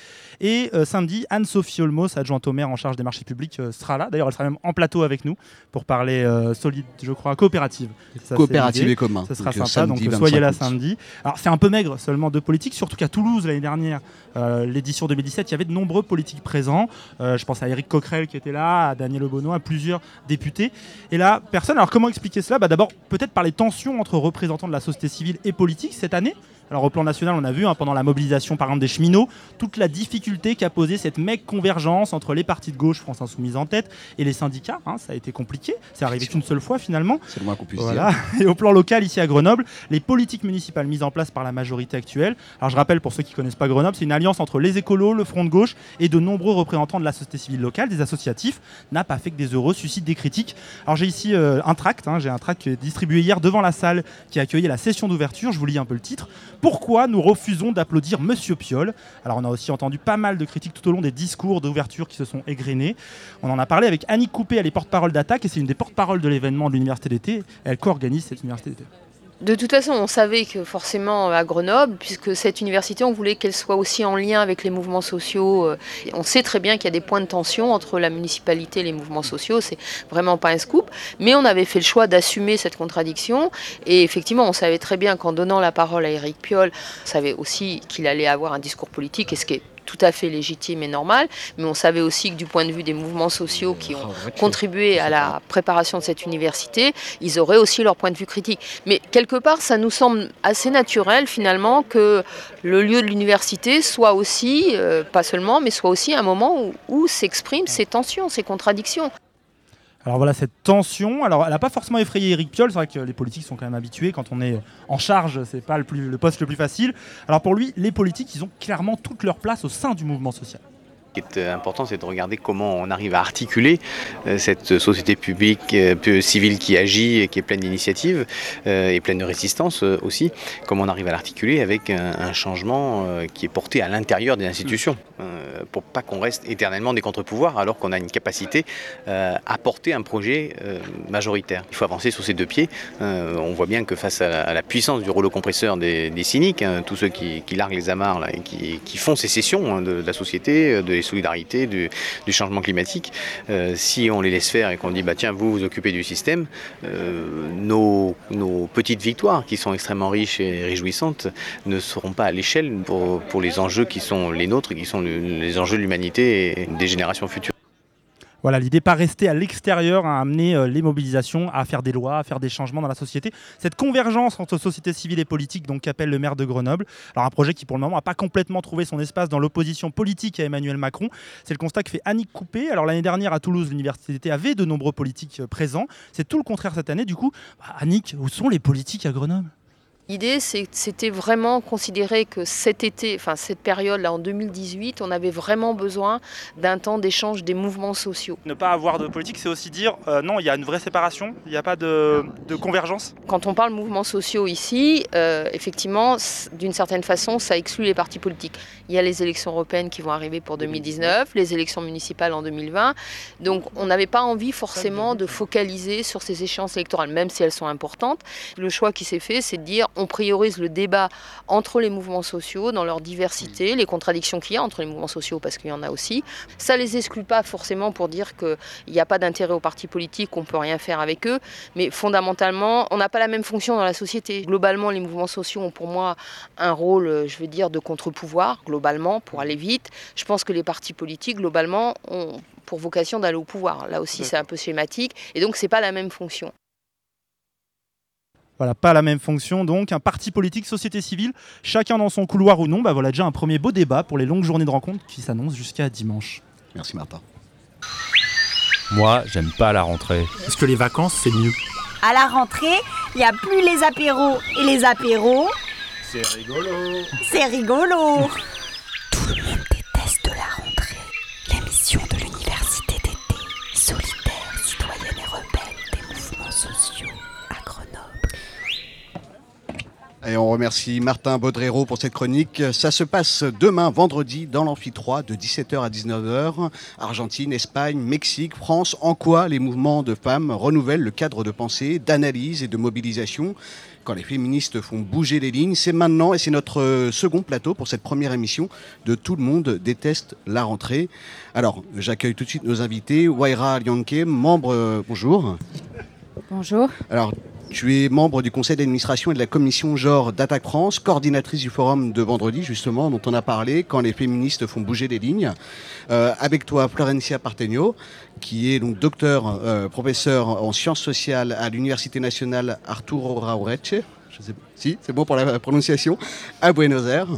Et euh, samedi, Anne-Sophie Olmos, adjointe au maire en charge des marchés publics, sera là. D'ailleurs, elle sera même en plateau avec nous pour parler solide, je crois, coopérative. Ça, Coopérative et commun. Ce sera Donc, sympa. samedi donc soyez 25 là samedi. Alors c'est un peu maigre seulement de politique, surtout qu'à Toulouse l'année dernière, euh, l'édition 2017, il y avait de nombreux politiques présents. Euh, je pense à Éric Coquerel qui était là, à Daniel Obono, à plusieurs députés. Et là, personne. Alors comment expliquer cela? Bah, D'abord, peut-être par les tensions entre représentants de la société civile et politique cette année. Alors au plan national, on a vu hein, pendant la mobilisation par exemple des cheminots, toute la difficulté qu'a posé cette mec convergence entre les partis de gauche, France Insoumise en tête, et les syndicats. hein. ça a été compliqué. C'est arrivé qu'une seule fois finalement. C'est le moins qu'on puisse Voilà. dire. Et au plan local, ici à Grenoble, les politiques municipales mises en place par la majorité actuelle. Alors je rappelle pour ceux qui connaissent pas Grenoble, c'est une alliance entre les écolos, le Front de gauche et de nombreux représentants de la société civile locale, des associatifs, n'a pas fait que des heureux, suscite des critiques. Alors j'ai ici euh, un tract, hein, j'ai un tract distribué hier devant la salle qui a accueilli la session d'ouverture. Je vous lis un peu le titre. Pourquoi nous refusons d'applaudir Monsieur Piolle? Alors on a aussi entendu pas mal de critiques tout au long des discours d'ouverture qui se sont égrenés. On en a parlé avec Annie Coupé, elle est porte-parole d'Attaque et c'est une des porte-paroles de l'événement de l'université d'été. Elle co-organise cette université d'été. De toute façon, on savait que forcément à Grenoble, puisque cette université, on voulait qu'elle soit aussi en lien avec les mouvements sociaux. euh, On sait très bien qu'il y a des points de tension entre la municipalité et les mouvements sociaux, c'est vraiment pas un scoop. Mais on avait fait le choix d'assumer cette contradiction. Et effectivement, on savait très bien qu'en donnant la parole à Éric Piolle, on savait aussi qu'il allait avoir un discours politique, tout à fait légitime et normal, mais on savait aussi que du point de vue des mouvements sociaux qui ont contribué à la préparation de cette université, ils auraient aussi leur point de vue critique. Mais quelque part, ça nous semble assez naturel finalement que le lieu de l'université soit aussi, euh, pas seulement, mais soit aussi un moment où, où s'expriment ces tensions, ces contradictions. Alors voilà cette tension. Alors elle n'a pas forcément effrayé Eric Piolle. C'est vrai que les politiques sont quand même habitués. Quand on est en charge, c'est pas le, le poste le plus facile. Alors pour lui, les politiques, ils ont clairement toute leur place au sein du mouvement social. Qui est euh, important, c'est de regarder comment on arrive à articuler euh, cette société publique euh, civile qui agit et qui est pleine d'initiatives et pleine de résistance aussi. Comment on arrive à l'articuler avec un, changement qui est porté à l'intérieur des institutions, pour pas qu'on reste éternellement des contre-pouvoirs, alors qu'on a une capacité à porter un projet majoritaire. Il faut avancer sur ces deux pieds. On voit bien que face à la, puissance du rouleau compresseur des, cyniques, hein, tous ceux qui, larguent les amarres et qui, font sécession hein, de, de la société, de des solidarités, du, changement climatique, euh, si on les laisse faire et qu'on dit bah tiens vous vous occupez du système, euh, nos, petites victoires qui sont extrêmement riches et réjouissantes ne seront pas à l'échelle pour, les enjeux qui sont les nôtres qui sont le- les enjeux de l'humanité et des générations futures. Voilà, l'idée pas rester à l'extérieur à amener euh, les mobilisations, à faire des lois, à faire des changements dans la société. Cette convergence entre société civile et politique, donc qu'appelle le maire de Grenoble. Alors un projet qui pour le moment n'a pas complètement trouvé son espace dans l'opposition politique à Emmanuel Macron. C'est le constat que fait Annick Coupé. Alors l'année dernière à Toulouse, l'université avait de nombreux politiques euh, présents. C'est tout le contraire cette année. Du coup, bah, Annick, où sont les politiques à Grenoble? L'idée, c'était vraiment considérer que cet été, enfin cette période-là, en 2018, on avait vraiment besoin d'un temps d'échange des mouvements sociaux. Ne pas avoir de politique, c'est aussi dire euh, non, il y a une vraie séparation, il n'y a pas de, de convergence. Quand on parle mouvements sociaux ici, euh, effectivement, d'une certaine façon, ça exclut les partis politiques. Il y a les élections européennes qui vont arriver pour 2019, les élections municipales en 2020. Donc, on n'avait pas envie forcément de focaliser sur ces échéances électorales, même si elles sont importantes. Le choix qui s'est fait, c'est de dire on priorise le débat entre les mouvements sociaux, dans leur diversité, les contradictions qu'il y a entre les mouvements sociaux, parce qu'il y en a aussi. Ça les exclut pas forcément pour dire qu'il n'y a pas d'intérêt aux partis politiques, qu'on peut rien faire avec eux, mais fondamentalement, on n'a pas la même fonction dans la société. Globalement, les mouvements sociaux ont pour moi un rôle, je veux dire, de contre-pouvoir, globalement, pour aller vite. Je pense que les partis politiques, globalement, ont pour vocation d'aller au pouvoir. Là aussi, c'est un peu schématique, et donc c'est pas la même fonction. Voilà, pas la même fonction donc. Un parti politique, société civile, chacun dans son couloir ou non. Bah voilà déjà un premier beau débat pour les longues journées de rencontres qui s'annoncent jusqu'à dimanche. Merci Martin. Moi, j'aime pas la rentrée. Est-ce que les vacances, c'est mieux? À la rentrée, il n'y a plus les apéros et les apéros. C'est rigolo. C'est rigolo. Tout le monde déteste la rentrée. L'émission de Et on remercie Martin Baudrero pour cette chronique. Ça se passe demain, vendredi, dans l'Amphi 3, de 17h à 19h. Argentine, Espagne, Mexique, France. En quoi les mouvements de femmes renouvellent le cadre de pensée, d'analyse et de mobilisation quand les féministes font bouger les lignes? C'est maintenant et c'est notre second plateau pour cette première émission de Tout le monde déteste la rentrée. Alors, j'accueille tout de suite nos invités. Waira Lianke, membre, euh, bonjour. Bonjour. Alors, tu es membre du conseil d'administration et de la commission genre d'Attaque France, coordinatrice du forum de vendredi, justement, dont on a parlé, quand les féministes font bouger les lignes. Euh, avec toi, Florencia Partegno, qui est donc docteur, euh, professeur en sciences sociales à l'Université nationale Arturo Raureche. Je sais, si, c'est bon pour la prononciation, à Buenos Aires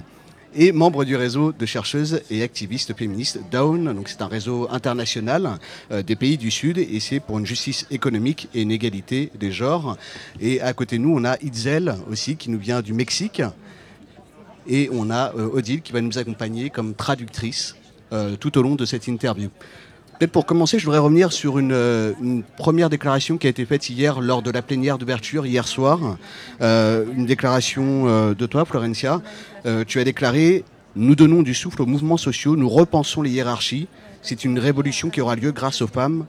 et membre du réseau de chercheuses et activistes féministes Down. Donc c'est un réseau international euh, des pays du Sud et c'est pour une justice économique et une égalité des genres. Et à côté de nous, on a Itzel aussi qui nous vient du Mexique. Et on a euh, Odile qui va nous accompagner comme traductrice euh, tout au long de cette interview. Peut-être pour commencer, je voudrais revenir sur une, euh, une première déclaration qui a été faite hier lors de la plénière d'ouverture, hier soir. Euh, une déclaration euh, de toi, Florencia. Tu as déclaré Nous donnons du souffle aux mouvements sociaux, nous repensons les hiérarchies. C'est une révolution qui aura lieu grâce aux femmes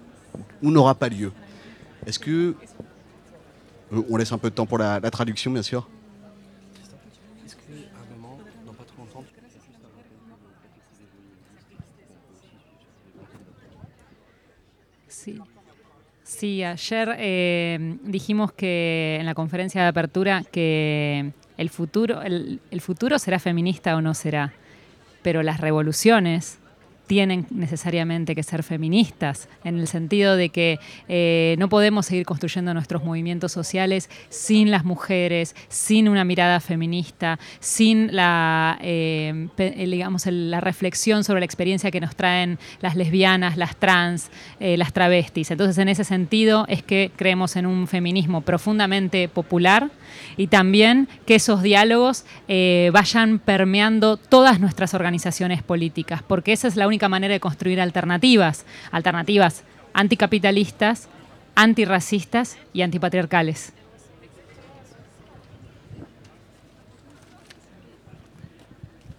ou n'aura pas lieu. Est-ce que. On laisse un peu de temps pour la traduction, bien sûr. Sí, ayer eh, dijimos que en la conferencia de apertura que el futuro, el, el futuro será feminista o no será, pero las revoluciones tienen necesariamente que ser feministas, en el sentido de que eh, no podemos seguir construyendo nuestros movimientos sociales sin las mujeres, sin una mirada feminista, sin la, eh, digamos, la reflexión sobre la experiencia que nos traen las lesbianas, las trans, eh, las travestis. Entonces, en ese sentido, es que creemos en un feminismo profundamente popular y también que esos diálogos eh, vayan permeando todas nuestras organizaciones políticas, porque esa es la única manera de construir alternativas, alternativas anticapitalistas, antirracistas y antipatriarcales.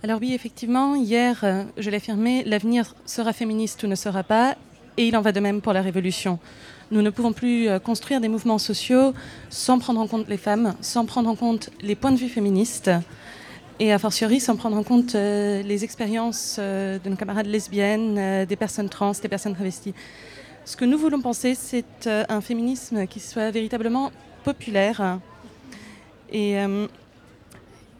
Alors oui, effectivement, hier, euh, je l'ai affirmé, l'avenir sera féministe ou ne sera pas, et il en va de même pour la révolution. Nous ne pouvons plus euh, construire des mouvements sociaux sans prendre en compte les femmes, sans prendre en compte les points de vue féministes, et a fortiori sans prendre en compte euh, les expériences euh, de nos camarades lesbiennes, des personnes trans, des personnes travesties. Ce que nous voulons penser, c'est un féminisme qui soit véritablement populaire. Et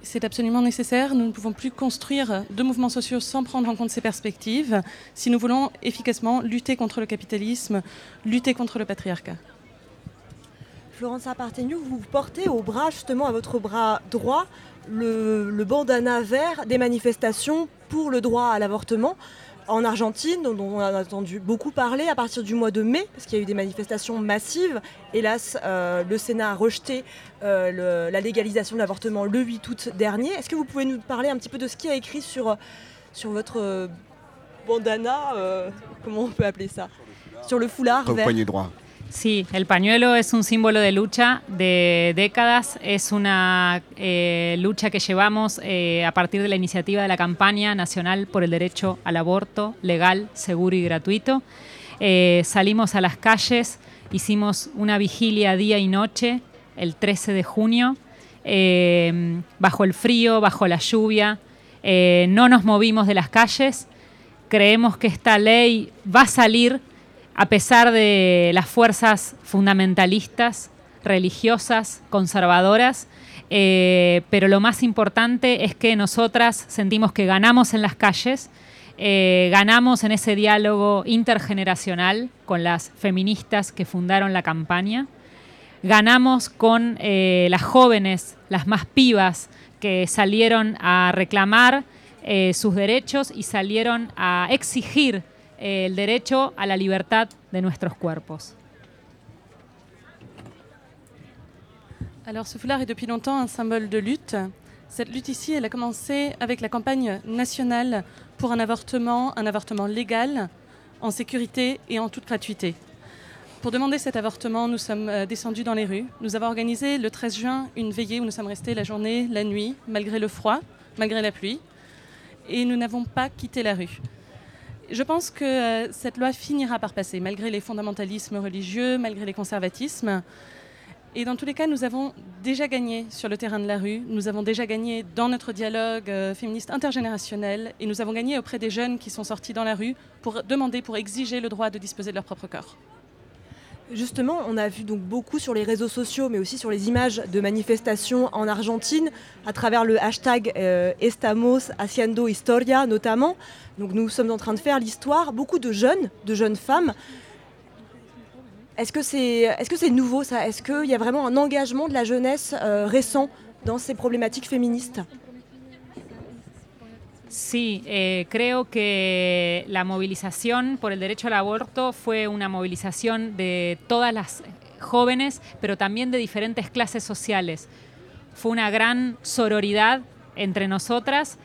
c'est absolument nécessaire. Nous ne pouvons plus construire de mouvements sociaux sans prendre en compte ces perspectives si nous voulons efficacement lutter contre le capitalisme, lutter contre le patriarcat. Florence Apartegno, vous portez au bras, justement, à votre bras droit, le bandana vert des manifestations pour le droit à l'avortement en Argentine, dont on a entendu beaucoup parler à partir du mois de mai, parce qu'il y a eu des manifestations massives. Hélas, euh, le Sénat a rejeté euh, le- la légalisation de l'avortement le 8 août dernier. Est-ce que vous pouvez nous parler un petit peu de ce qui a écrit sur, sur votre euh, bandana, comment on peut appeler ça? Sur le foulard Au vert poignet droit. Sí, el pañuelo es un símbolo de lucha de décadas, es una eh, lucha que llevamos eh, a partir de la iniciativa de la campaña nacional por el derecho al aborto legal, seguro y gratuito. Eh, salimos a las calles, hicimos una vigilia día y noche el 13 de junio bajo el frío, bajo la lluvia. No nos movimos de las calles. Creemos que esta ley va a salir a pesar de las fuerzas fundamentalistas, religiosas, conservadoras. Eh, pero lo más importante es que nosotras sentimos que ganamos en las calles, eh, ganamos en ese diálogo intergeneracional con las feministas que fundaron la campaña, ganamos con eh, las jóvenes, las más pibas, que salieron a reclamar sus derechos y salieron a exigir el derecho a la libertad de nuestros cuerpos. Alors ce foulard est depuis longtemps un symbole de lutte. Cette lutte ici, elle a commencé avec la campagne nationale pour un avortement, un avortement légal, en sécurité et en toute gratuité. Pour demander cet avortement, nous sommes euh, descendus dans les rues. Nous avons organisé le 13 juin une veillée où nous sommes restés la journée, la nuit, malgré le froid, malgré la pluie. Et nous n'avons pas quitté la rue. Je pense que euh, cette loi finira par passer, malgré les fondamentalismes religieux, malgré les conservatismes. Et dans tous les cas, nous avons déjà gagné sur le terrain de la rue, nous avons déjà gagné dans notre dialogue euh, féministe intergénérationnel, et nous avons gagné auprès des jeunes qui sont sortis dans la rue pour demander, pour exiger le droit de disposer de leur propre corps. Justement, on a vu donc beaucoup sur les réseaux sociaux, mais aussi sur les images de manifestations en Argentine, à travers le hashtag euh, Estamos Haciendo Historia notamment. Donc nous sommes en train de faire l'histoire. Beaucoup de jeunes, de jeunes femmes. Est-ce que c'est est -ce nouveau ça? Est-ce qu'il y a vraiment un engagement de la jeunesse euh, récent dans ces problématiques féministes? Sí, eh, creo que la movilización por el derecho al aborto fue una movilización de todas las jóvenes, pero también de diferentes clases sociales. Fue una gran sororidad entre nosotras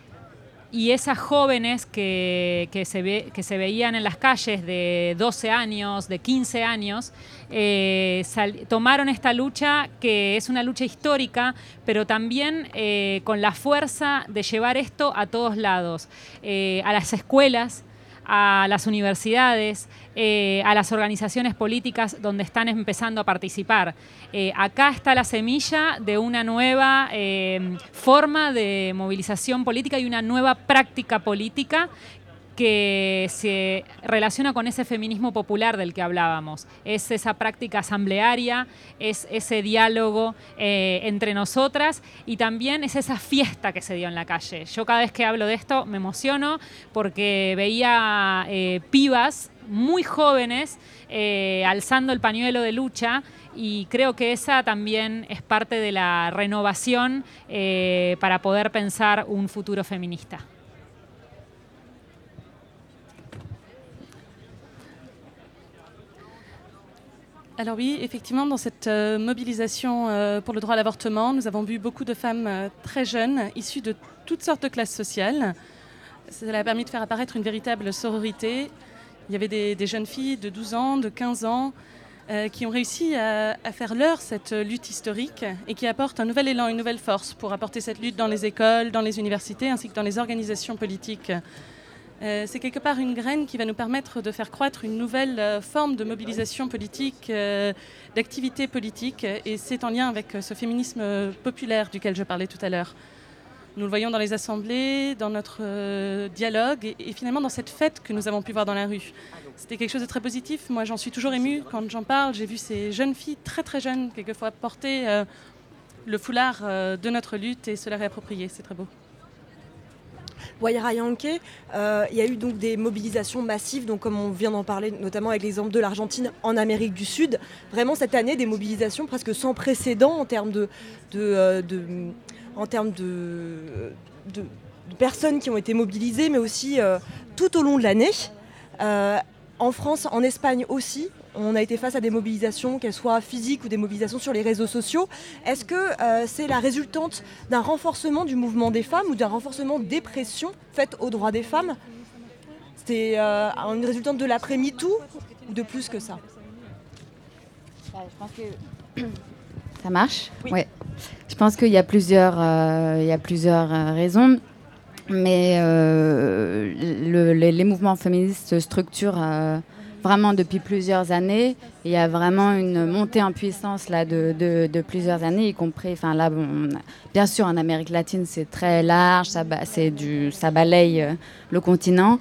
y esas jóvenes que, que se, ve- que se veían en las calles de 12 años, de 15 años, eh, tomaron esta lucha que es una lucha histórica, pero también eh, con la fuerza de llevar esto a todos lados, eh, a las escuelas, a las universidades, eh, a las organizaciones políticas donde están empezando a participar. Eh, acá está la semilla de una nueva eh, forma de movilización política y una nueva práctica política que se relaciona con ese feminismo popular del que hablábamos. Es esa práctica asamblearia, es ese diálogo entre nosotras y también es esa fiesta que se dio en la calle. Yo cada vez que hablo de esto me emociono porque veía eh, pibas muy jóvenes eh, alzando el pañuelo de lucha y creo que esa también es parte de la renovación eh, para poder pensar un futuro feminista. Alors oui, effectivement, dans cette euh, mobilisation euh, pour le droit à l'avortement, nous avons vu beaucoup de femmes euh, très jeunes, issues de toutes sortes de classes sociales. Cela a permis de faire apparaître une véritable sororité. Il y avait des, jeunes filles de 12 ans, de 15 ans, euh, qui ont réussi à, faire leur cette lutte historique et qui apportent un nouvel élan, une nouvelle force pour apporter cette lutte dans les écoles, dans les universités, ainsi que dans les organisations politiques. Euh, c'est quelque part une graine qui va nous permettre de faire croître une nouvelle euh, forme de mobilisation politique, d'activité politique, et c'est en lien avec ce féminisme populaire duquel je parlais tout à l'heure. Nous le voyons dans les assemblées, dans notre euh, dialogue, et, finalement dans cette fête que nous avons pu voir dans la rue. C'était quelque chose de très positif. Moi, j'en suis toujours émue quand j'en parle. J'ai vu ces jeunes filles très très jeunes, quelquefois, porter euh, le foulard euh, de notre lutte et se la réapproprier. C'est très beau. Waira Yankee, euh, il y a eu donc des mobilisations massives, donc comme on vient d'en parler, notamment avec l'exemple de l'Argentine en Amérique du Sud. Vraiment cette année, des mobilisations presque sans précédent en termes de, de, de- en termes de, de- de personnes qui ont été mobilisées, mais aussi euh, tout au long de l'année. Euh, en France, en Espagne aussi, on a été face à des mobilisations, qu'elles soient physiques ou des mobilisations sur les réseaux sociaux. Est-ce que euh, c'est la résultante d'un renforcement du mouvement des femmes ou d'un renforcement des pressions faites aux droits des femmes? C'est euh, une résultante de l'après-MeToo ou de plus que ça? Ça marche Ouais. Je pense qu'il y a plusieurs, euh, il y a plusieurs euh, raisons. Mais euh, le- les, mouvements féministes se structurent vraiment depuis plusieurs années. Il y a vraiment une montée en puissance là de, de- plusieurs années, y compris, enfin là, bien sûr en Amérique latine c'est très large, ça, c'est du, ça balaye le continent.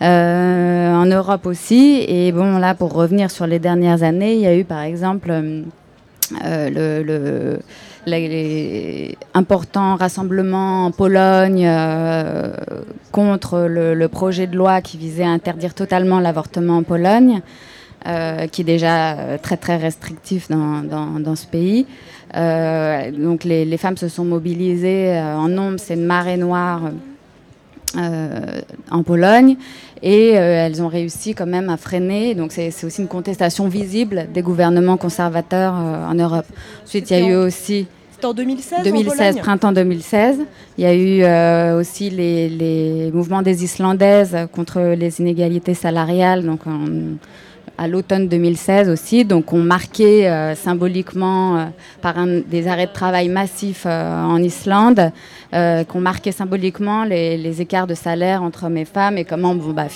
En Europe aussi. Et bon là, pour revenir sur les dernières années, il y a eu par exemple le, le- les, importants rassemblements en Pologne euh, contre le, le projet de loi qui visait à interdire totalement l'avortement en Pologne, euh, qui est déjà euh, très très restrictif dans, dans- dans ce pays. Euh, donc les, les femmes se sont mobilisées en nombre, c'est une marée noire euh, en Pologne et euh, elles ont réussi quand même à freiner. Donc c'est aussi une contestation visible des gouvernements conservateurs euh, en Europe. Ensuite, il y a eu aussi C'était en 2016 en 2016, Pologne printemps 2016. Il y a eu euh, aussi les, les mouvements des Islandaises contre les inégalités salariales, donc en- à l'automne 2016 aussi. Donc on marquait euh, symboliquement euh, par un- des arrêts de travail massifs en Islande, qu'on marquait symboliquement les, les écarts de salaire entre hommes et femmes et comment, bon, bah,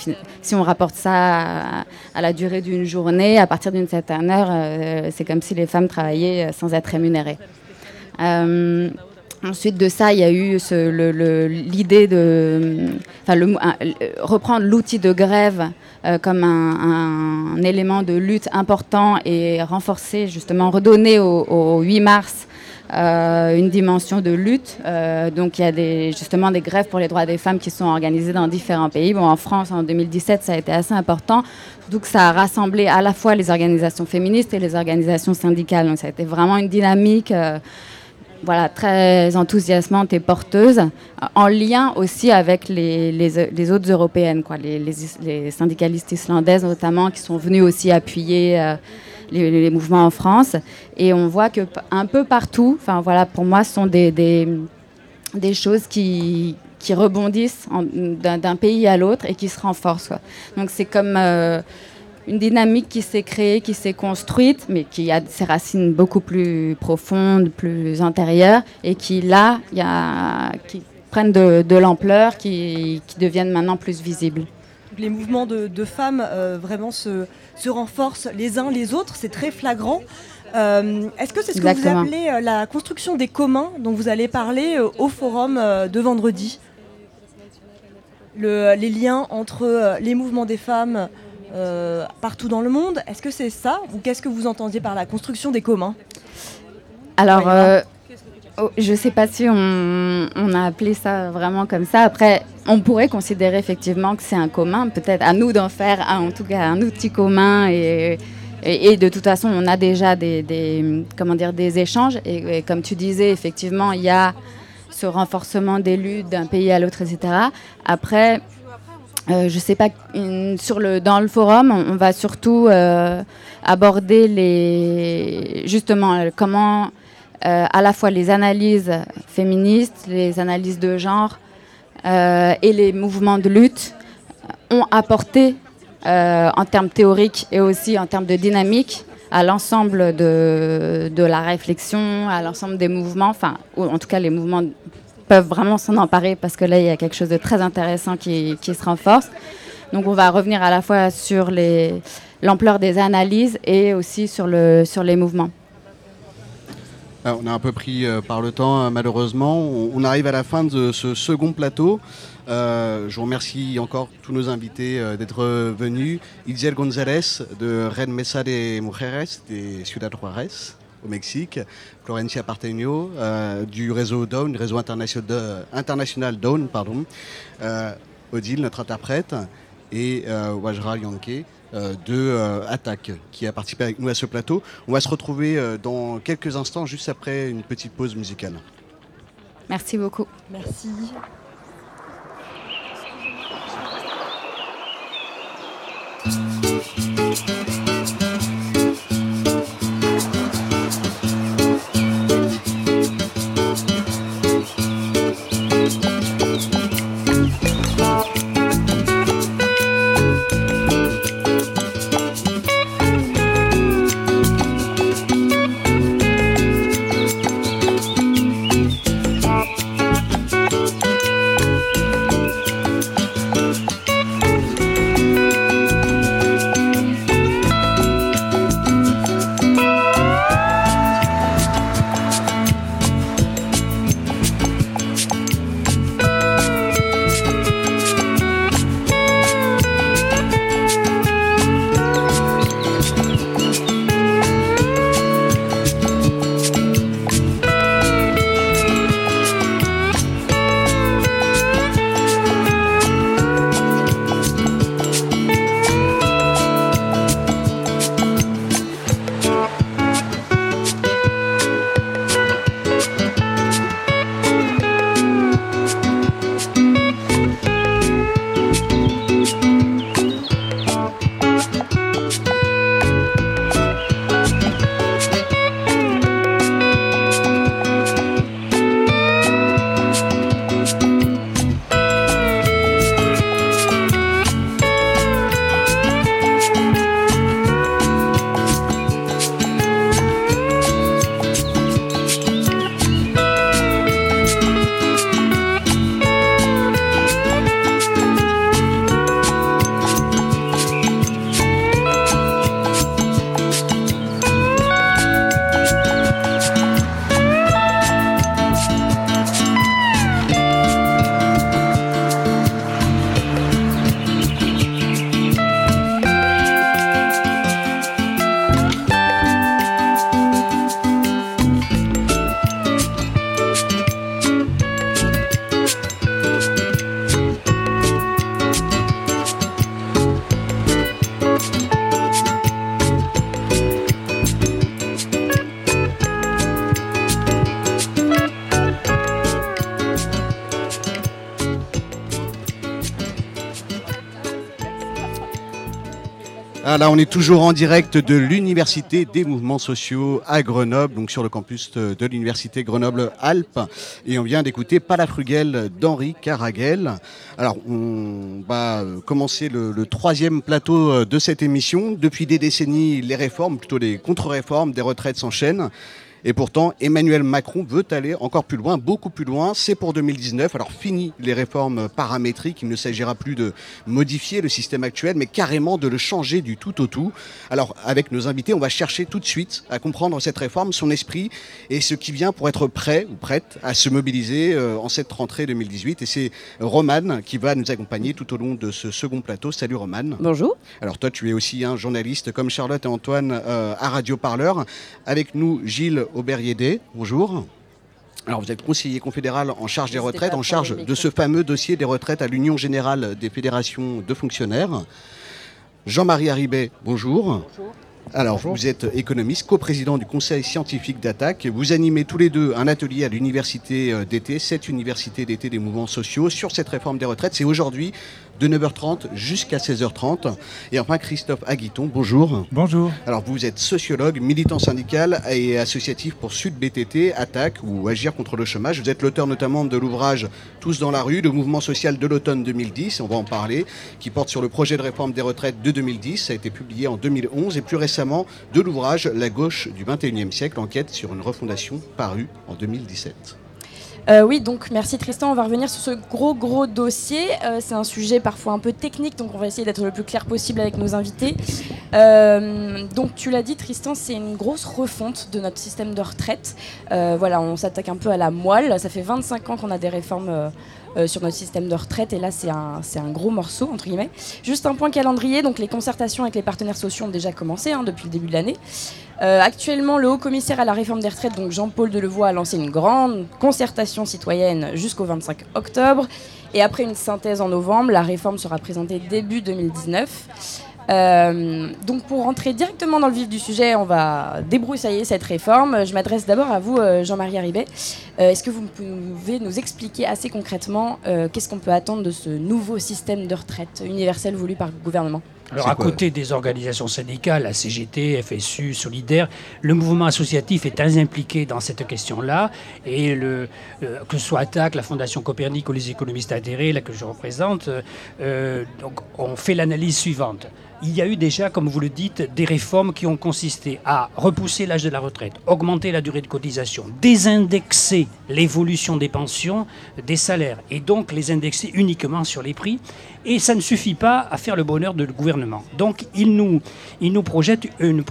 si on rapporte ça à, à la durée d'une journée, à partir d'une certaine heure, c'est comme si les femmes travaillaient sans être rémunérées. Euh, ensuite de ça, il y a eu l'idée de reprendre l'outil de grève euh, comme un, élément de lutte important et renforcer, justement, redonner au, au 8 mars euh, une dimension de lutte. Donc il y a justement des grèves pour les droits des femmes qui sont organisées dans différents pays. Bon, en France, en 2017, ça a été assez important. Donc ça a rassemblé à la fois les organisations féministes et les organisations syndicales. Donc ça a été vraiment une dynamique. Voilà, très enthousiasmante et porteuse, euh, en lien aussi avec les, les- autres européennes, quoi, les, les is- les syndicalistes islandaises notamment, qui sont venus aussi appuyer euh, les, mouvements en France. Et on voit que un peu partout, enfin voilà, pour moi, ce sont des, des, choses qui, qui rebondissent en- d'un d'un pays à l'autre et qui se renforcent. quoi. Donc c'est comme euh, une dynamique qui s'est créée, qui s'est construite, mais qui a ses racines beaucoup plus profondes, plus antérieures, et qui là, y a, qui prennent de, de l'ampleur, qui, qui deviennent maintenant plus visibles. Les mouvements de, de femmes euh, vraiment se, se renforcent les uns les autres, c'est très flagrant. Euh, Est-ce que c'est ce que vous appelez euh, la construction des communs dont vous allez parler au forum de vendredi? Le- Les liens entre les mouvements des femmes euh, partout dans le monde, est-ce que c'est ça ou qu'est-ce que vous entendiez par la construction des communs? Alors, euh, oh, je ne sais pas si on, on a appelé ça vraiment comme ça. Après, on pourrait considérer effectivement que c'est un commun. Peut-être à nous d'en faire, un- en tout cas, un outil commun. Et, et, et de toute façon, on a déjà des, des- comment dire, des échanges. Et, et comme tu disais, effectivement, il y a ce renforcement des luttes d'un pays à l'autre, etc. Après, euh, je sais pas, sur le, dans le forum, on, va surtout euh, aborder les, justement euh, comment euh, à la fois les analyses féministes, les analyses de genre et les mouvements de lutte ont apporté en termes théoriques et aussi en termes de dynamique à l'ensemble de, de la réflexion, à l'ensemble des mouvements, enfin, en tout cas les mouvements peuvent vraiment s'en emparer parce que là, il y a quelque chose de très intéressant qui, se renforce. Donc, on va revenir à la fois sur l'ampleur des analyses et aussi sur, le, sur les mouvements. Alors, on a un peu pris euh, par le temps, euh, malheureusement. On, arrive à la fin de ce second plateau. Euh, je remercie encore tous nos invités d'être venus. Itziel González de Red Mesa de Mujeres de Ciudad Juárez au Mexique. Florencia Parteño euh, du réseau Dawn, du réseau international, Dawn, pardon. Euh, Odile, notre interprète, et euh, Wajra Yanke euh, de euh, Attaque, qui a participé avec nous à ce plateau. On va se retrouver euh, dans quelques instants, juste après une petite pause musicale. Merci beaucoup. Merci. Thank On est toujours en direct de l'Université des mouvements sociaux à Grenoble, donc sur le campus de l'Université Grenoble-Alpes. Et on vient d'écouter Palafrugel d'Henri Caraguel. Alors, on va commencer le, le troisième plateau euh, de cette émission. Depuis des décennies, les réformes, plutôt les contre-réformes des retraites s'enchaînent. Et pourtant, Emmanuel Macron veut aller encore plus loin, beaucoup plus loin. C'est pour 2019. Alors, fini les réformes paramétriques. Il ne s'agira plus de modifier le système actuel, mais carrément de le changer du tout au tout. Alors, avec nos invités, on va chercher tout de suite à comprendre cette réforme, son esprit et ce qui vient pour être prêt ou prête à se mobiliser euh, en cette rentrée 2018. Et c'est Romane qui va nous accompagner tout au long de ce second plateau. Salut Romane. Bonjour. Alors toi, tu es aussi un journaliste comme Charlotte et Antoine euh, à Radio Parleur. Avec nous, Gilles Auberiédé. Bonjour. Alors vous êtes conseiller confédéral en charge des retraites, en charge de ce fameux dossier des retraites à l'Union générale des fédérations de fonctionnaires. Jean-Marie Haribet, bonjour. Alors, vous êtes économiste, coprésident du conseil scientifique d'Attaque. Vous animez tous les deux un atelier à l'université euh, d'été, cette université d'été des mouvements sociaux, sur cette réforme des retraites. C'est aujourd'hui de 9h30 jusqu'à 16h30. Et enfin, Christophe Aguiton, bonjour. Bonjour. Alors, vous êtes sociologue, militant syndical et associatif pour Sud BTT, Attaque ou Agir contre le chômage. Vous êtes l'auteur notamment de l'ouvrage Tous dans la rue, le mouvement social de l'automne 2010, on va en parler, qui porte sur le projet de réforme des retraites de 2010. Ça a été publié en 2011 et plus récemment de l'ouvrage La gauche du 21e siècle, enquête sur une refondation parue en 2017. Euh, oui, donc merci Tristan. On va revenir sur ce gros gros dossier. Euh, c'est un sujet parfois un peu technique, donc on va essayer d'être le plus clair possible avec nos invités. Euh, donc tu l'as dit Tristan, c'est une grosse refonte de notre système de retraite. Voilà, on s'attaque un peu à la moelle. Ça fait 25 ans qu'on a des réformes. Euh, sur notre système de retraite et là c'est un, c'est un gros morceau entre guillemets. Juste un point calendrier, donc les concertations avec les partenaires sociaux ont déjà commencé hein, depuis le début de l'année. Euh, actuellement, le haut commissaire à la réforme des retraites, donc Jean-Paul Delevoye, a lancé une grande concertation citoyenne jusqu'au 25 octobre. Et après une synthèse en novembre, la réforme sera présentée début 2019. Euh, donc pour rentrer directement dans le vif du sujet, on va débroussailler cette réforme. Je m'adresse d'abord à vous, euh, Jean-Marie Haribet. Euh, Est-ce que vous pouvez nous expliquer assez concrètement euh, qu'est-ce qu'on peut attendre de ce nouveau système de retraite universel voulu par le gouvernement? Alors, à côté des organisations syndicales, la CGT, FSU, Solidaire, le mouvement associatif est très impliqué dans cette question-là. Et le, euh, que ce soit ATTAC, la Fondation Copernic ou les économistes adhérés, là, que je représente, euh, donc, on fait l'analyse suivante. Il y a eu déjà, comme vous le dites, des réformes qui ont consisté à repousser l'âge de la retraite, augmenter la durée de cotisation, désindexer l'évolution des pensions, des salaires, et donc les indexer uniquement sur les prix. Et ça ne suffit pas à faire le bonheur le gouvernement. Donc il nous, il nous projette une,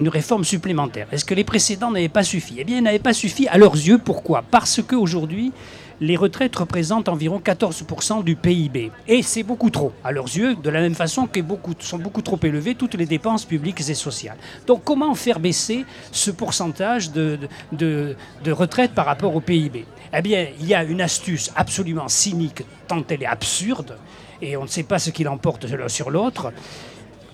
une réforme supplémentaire. Est-ce que les précédents n'avaient pas suffi? Eh bien, ils n'avaient pas suffi à leurs yeux. Pourquoi? Parce qu'aujourd'hui, les retraites représentent environ 14% du PIB. Et c'est beaucoup trop, à leurs yeux, de la même façon que beaucoup, sont beaucoup trop élevées toutes les dépenses publiques et sociales. Donc comment faire baisser ce pourcentage de, de, de- de retraite par rapport au PIB Eh bien, il y a une astuce absolument cynique, tant elle est absurde, et on ne sait pas ce qu'il emporte l'un sur l'autre.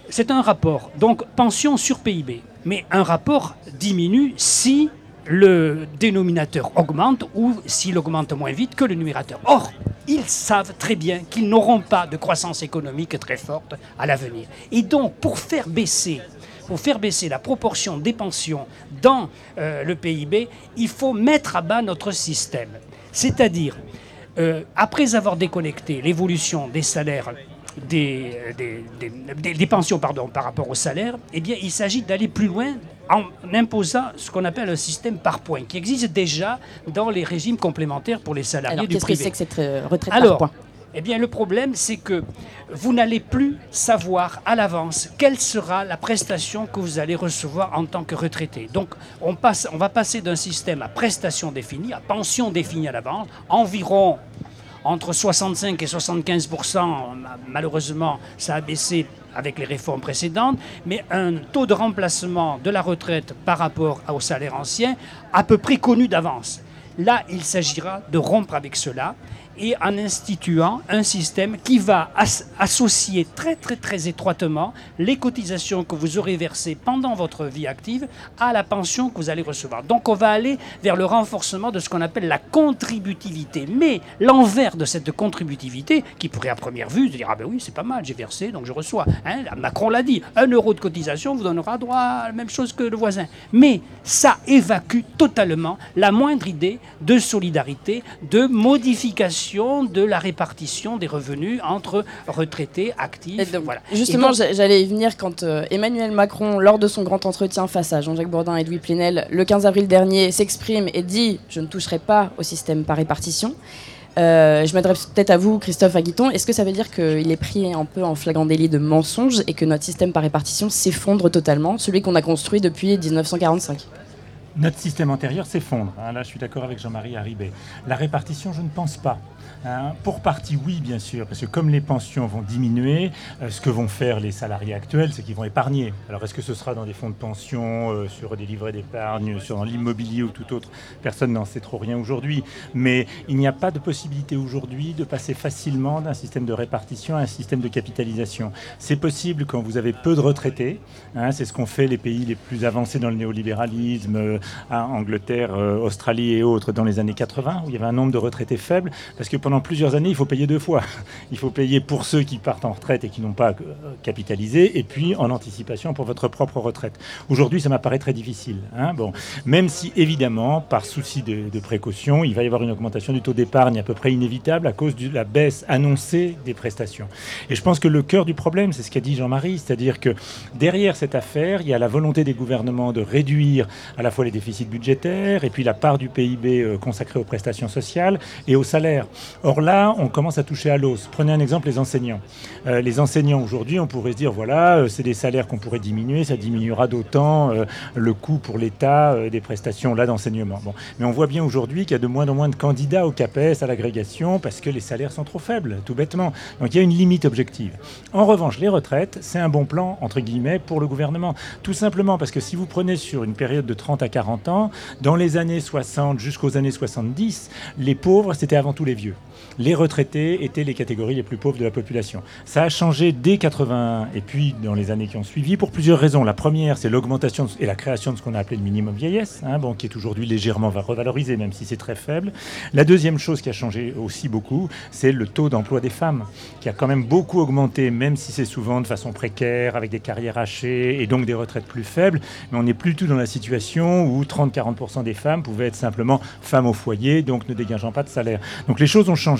C'est un rapport, donc pension sur PIB. Mais un rapport diminue si le dénominateur augmente ou s'il augmente moins vite que le numérateur. Or, ils savent très bien qu'ils n'auront pas de croissance économique très forte à l'avenir. Et donc, pour faire baisser pour faire baisser la proportion des pensions dans euh, le PIB, il faut mettre à bas notre système. C'est-à-dire, euh, après avoir déconnecté l'évolution des salaires des, des- des- des- pensions pardon, par rapport au salaire, eh bien, il s'agit d'aller plus loin en imposant ce qu'on appelle un système par points, qui existe déjà dans les régimes complémentaires pour les salariés Alors du qu'est-ce que privé. c'est que cette euh, retraite Alors, par points? eh bien, le problème, c'est que vous n'allez plus savoir à l'avance quelle sera la prestation que vous allez recevoir en tant que retraité. Donc, on, passe, on va passer d'un système à prestation définie, à pension définie à l'avance, environ entre 65 et 75% malheureusement, ça a baissé avec les réformes précédentes, mais un taux de remplacement de la retraite par rapport au salaire ancien à peu près connu d'avance. Là, il s'agira de rompre avec cela et en instituant un système qui va as- associer très très très étroitement les cotisations que vous aurez versées pendant votre vie active à la pension que vous allez recevoir. Donc on va aller vers le renforcement de ce qu'on appelle la contributivité. Mais l'envers de cette contributivité, qui pourrait à première vue se dire ah ben oui c'est pas mal, j'ai versé donc je reçois. Hein, Macron l'a dit, un euro de cotisation vous donnera droit à la même chose que le voisin. Mais ça évacue totalement la moindre idée de solidarité, de modification de la répartition des revenus entre retraités, actifs. voilà. Justement, j'allais y venir quand euh, Emmanuel Macron, lors de son grand entretien face à Jean-Jacques Bourdin et Louis Plenel, le 15 avril dernier, s'exprime et dit Je ne toucherai pas au système par répartition. Euh, je m'adresse peut-être à vous, Christophe Aguiton. Est-ce que ça veut dire qu'il est pris un peu en flagrant délit de mensonge et que notre système par répartition s'effondre totalement, celui qu'on a construit depuis 1945 Notre système antérieur s'effondre. hein. là, je suis d'accord avec Jean-Marie Haribé. La répartition, je ne pense pas. Hein. pour partie, oui, bien sûr, parce que comme les pensions vont diminuer, euh, ce que vont faire les salariés actuels, c'est qu'ils vont épargner. Alors, est-ce que ce sera dans des fonds de pension, euh, sur des livrets d'épargne, sur l'immobilier ou tout autre? Personne n'en sait trop rien aujourd'hui. Mais il n'y a pas de possibilité aujourd'hui de passer facilement d'un système de répartition à un système de capitalisation. C'est possible quand vous avez peu de retraités. hein, c'est ce qu'ont fait les pays les plus avancés dans le néolibéralisme, euh, à Angleterre, Australie et autres dans les années 80, où il y avait un nombre de retraités faible, parce que pendant plusieurs années, il faut payer deux fois. Il faut payer pour ceux qui partent en retraite et qui n'ont pas euh, capitalisé, et puis en anticipation pour votre propre retraite. Aujourd'hui, ça m'apparaît très difficile. hein. Bon, même si évidemment, par souci de, de précaution, il va y avoir une augmentation du taux d'épargne à peu près inévitable à cause de la baisse annoncée des prestations. Et je pense que le cœur du problème, c'est ce qu'a dit Jean-Marie, c'est-à-dire que derrière cette affaire, il y a la volonté des gouvernements de réduire à la fois les déficits budgétaires et puis la part du PIB euh, consacrée aux prestations sociales et aux salaires. Or là, on commence à toucher à l'os. Prenez un exemple, les enseignants. Euh, les enseignants aujourd'hui, on pourrait se dire, voilà, euh, c'est des salaires qu'on pourrait diminuer, ça diminuera d'autant euh, le coût pour l'État des prestations là d'enseignement. Bon. Mais on voit bien aujourd'hui qu'il y a de moins en moins de candidats au CAPES, à l'agrégation, parce que les salaires sont trop faibles, tout bêtement. Donc il y a une limite objective. En revanche, les retraites, c'est un bon plan, entre guillemets, pour le gouvernement. Tout simplement parce que si vous prenez sur une période de 30 à 40 ans, dans les années 60 jusqu'aux années 70, les pauvres, c'était avant tout les vieux. Les retraités étaient les catégories les plus pauvres de la population. Ça a changé dès 80 et puis dans les années qui ont suivi pour plusieurs raisons. La première, c'est l'augmentation et la création de ce qu'on a appelé le minimum vieillesse, hein, bon, qui est aujourd'hui légèrement va- revalorisé, même si c'est très faible. La deuxième chose qui a changé aussi beaucoup, c'est le taux d'emploi des femmes, qui a quand même beaucoup augmenté, même si c'est souvent de façon précaire, avec des carrières hachées et donc des retraites plus faibles. Mais on n'est plus tout dans la situation où 30-40% des femmes pouvaient être simplement femmes au foyer, donc ne dégageant pas de salaire. Donc les choses ont changé.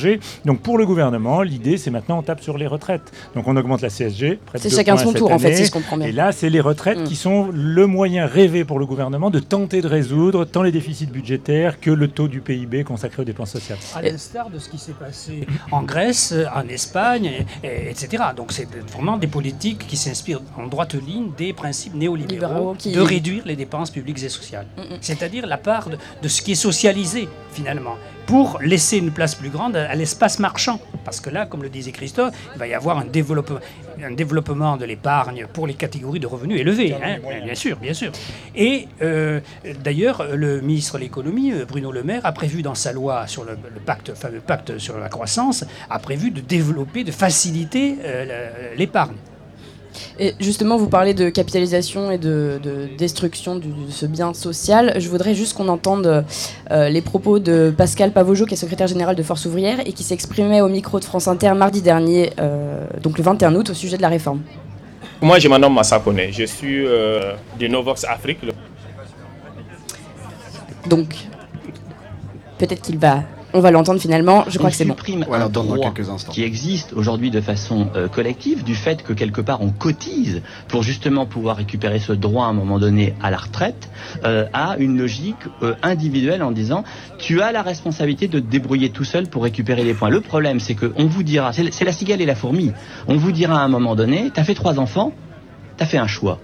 Donc pour le gouvernement, l'idée, c'est maintenant on tape sur les retraites. Donc on augmente la CSG. près de C'est chacun son tour, en fait, si je comprends bien. Et là, c'est les retraites qui sont le moyen rêvé pour le gouvernement de tenter de résoudre tant les déficits budgétaires que le taux du PIB consacré aux dépenses sociales. À l'instar de ce qui s'est passé en Grèce, en Espagne, et- et- etc. Donc c'est vraiment des politiques qui s'inspirent en droite ligne des principes néolibéraux qui- de réduire les dépenses publiques et sociales. C'est-à-dire la part de, de ce qui est socialisé finalement, pour laisser une place plus grande à, l'espace marchand. Parce que là, comme le disait Christophe, il va y avoir un développement, un développement de l'épargne pour les catégories de revenus élevés, hein, bien sûr, bien sûr. Et euh, d'ailleurs, le ministre de l'économie, euh, Bruno Le Maire, a prévu dans sa loi sur le, le pacte, fameux pacte sur la croissance, a prévu de développer, de faciliter euh, l'épargne. Et justement, vous parlez de capitalisation et de, de destruction du- de ce bien social. Je voudrais juste qu'on entende euh, les propos de Pascal Pavojo, qui est secrétaire général de Force ouvrière et qui s'exprimait au micro de France Inter mardi dernier, euh, donc le 21 août, au sujet de la réforme. Moi, je me nomme Massa Kone. Je suis euh, de Novox Afrique. Donc, peut-être qu'il va. On va l'entendre finalement. Je crois on que c'est bon. supprime Voilà, un dans droit quelques instants. qui existe aujourd'hui de façon euh, collective du fait que quelque part on cotise pour justement pouvoir récupérer ce droit à un moment donné à la retraite euh, à une logique euh, individuelle en disant tu as la responsabilité de te débrouiller tout seul pour récupérer les points. Le problème c'est que on vous dira, c'est la cigale et la fourmi, on vous dira à un moment donné, t'as fait trois enfants, t'as fait un choix.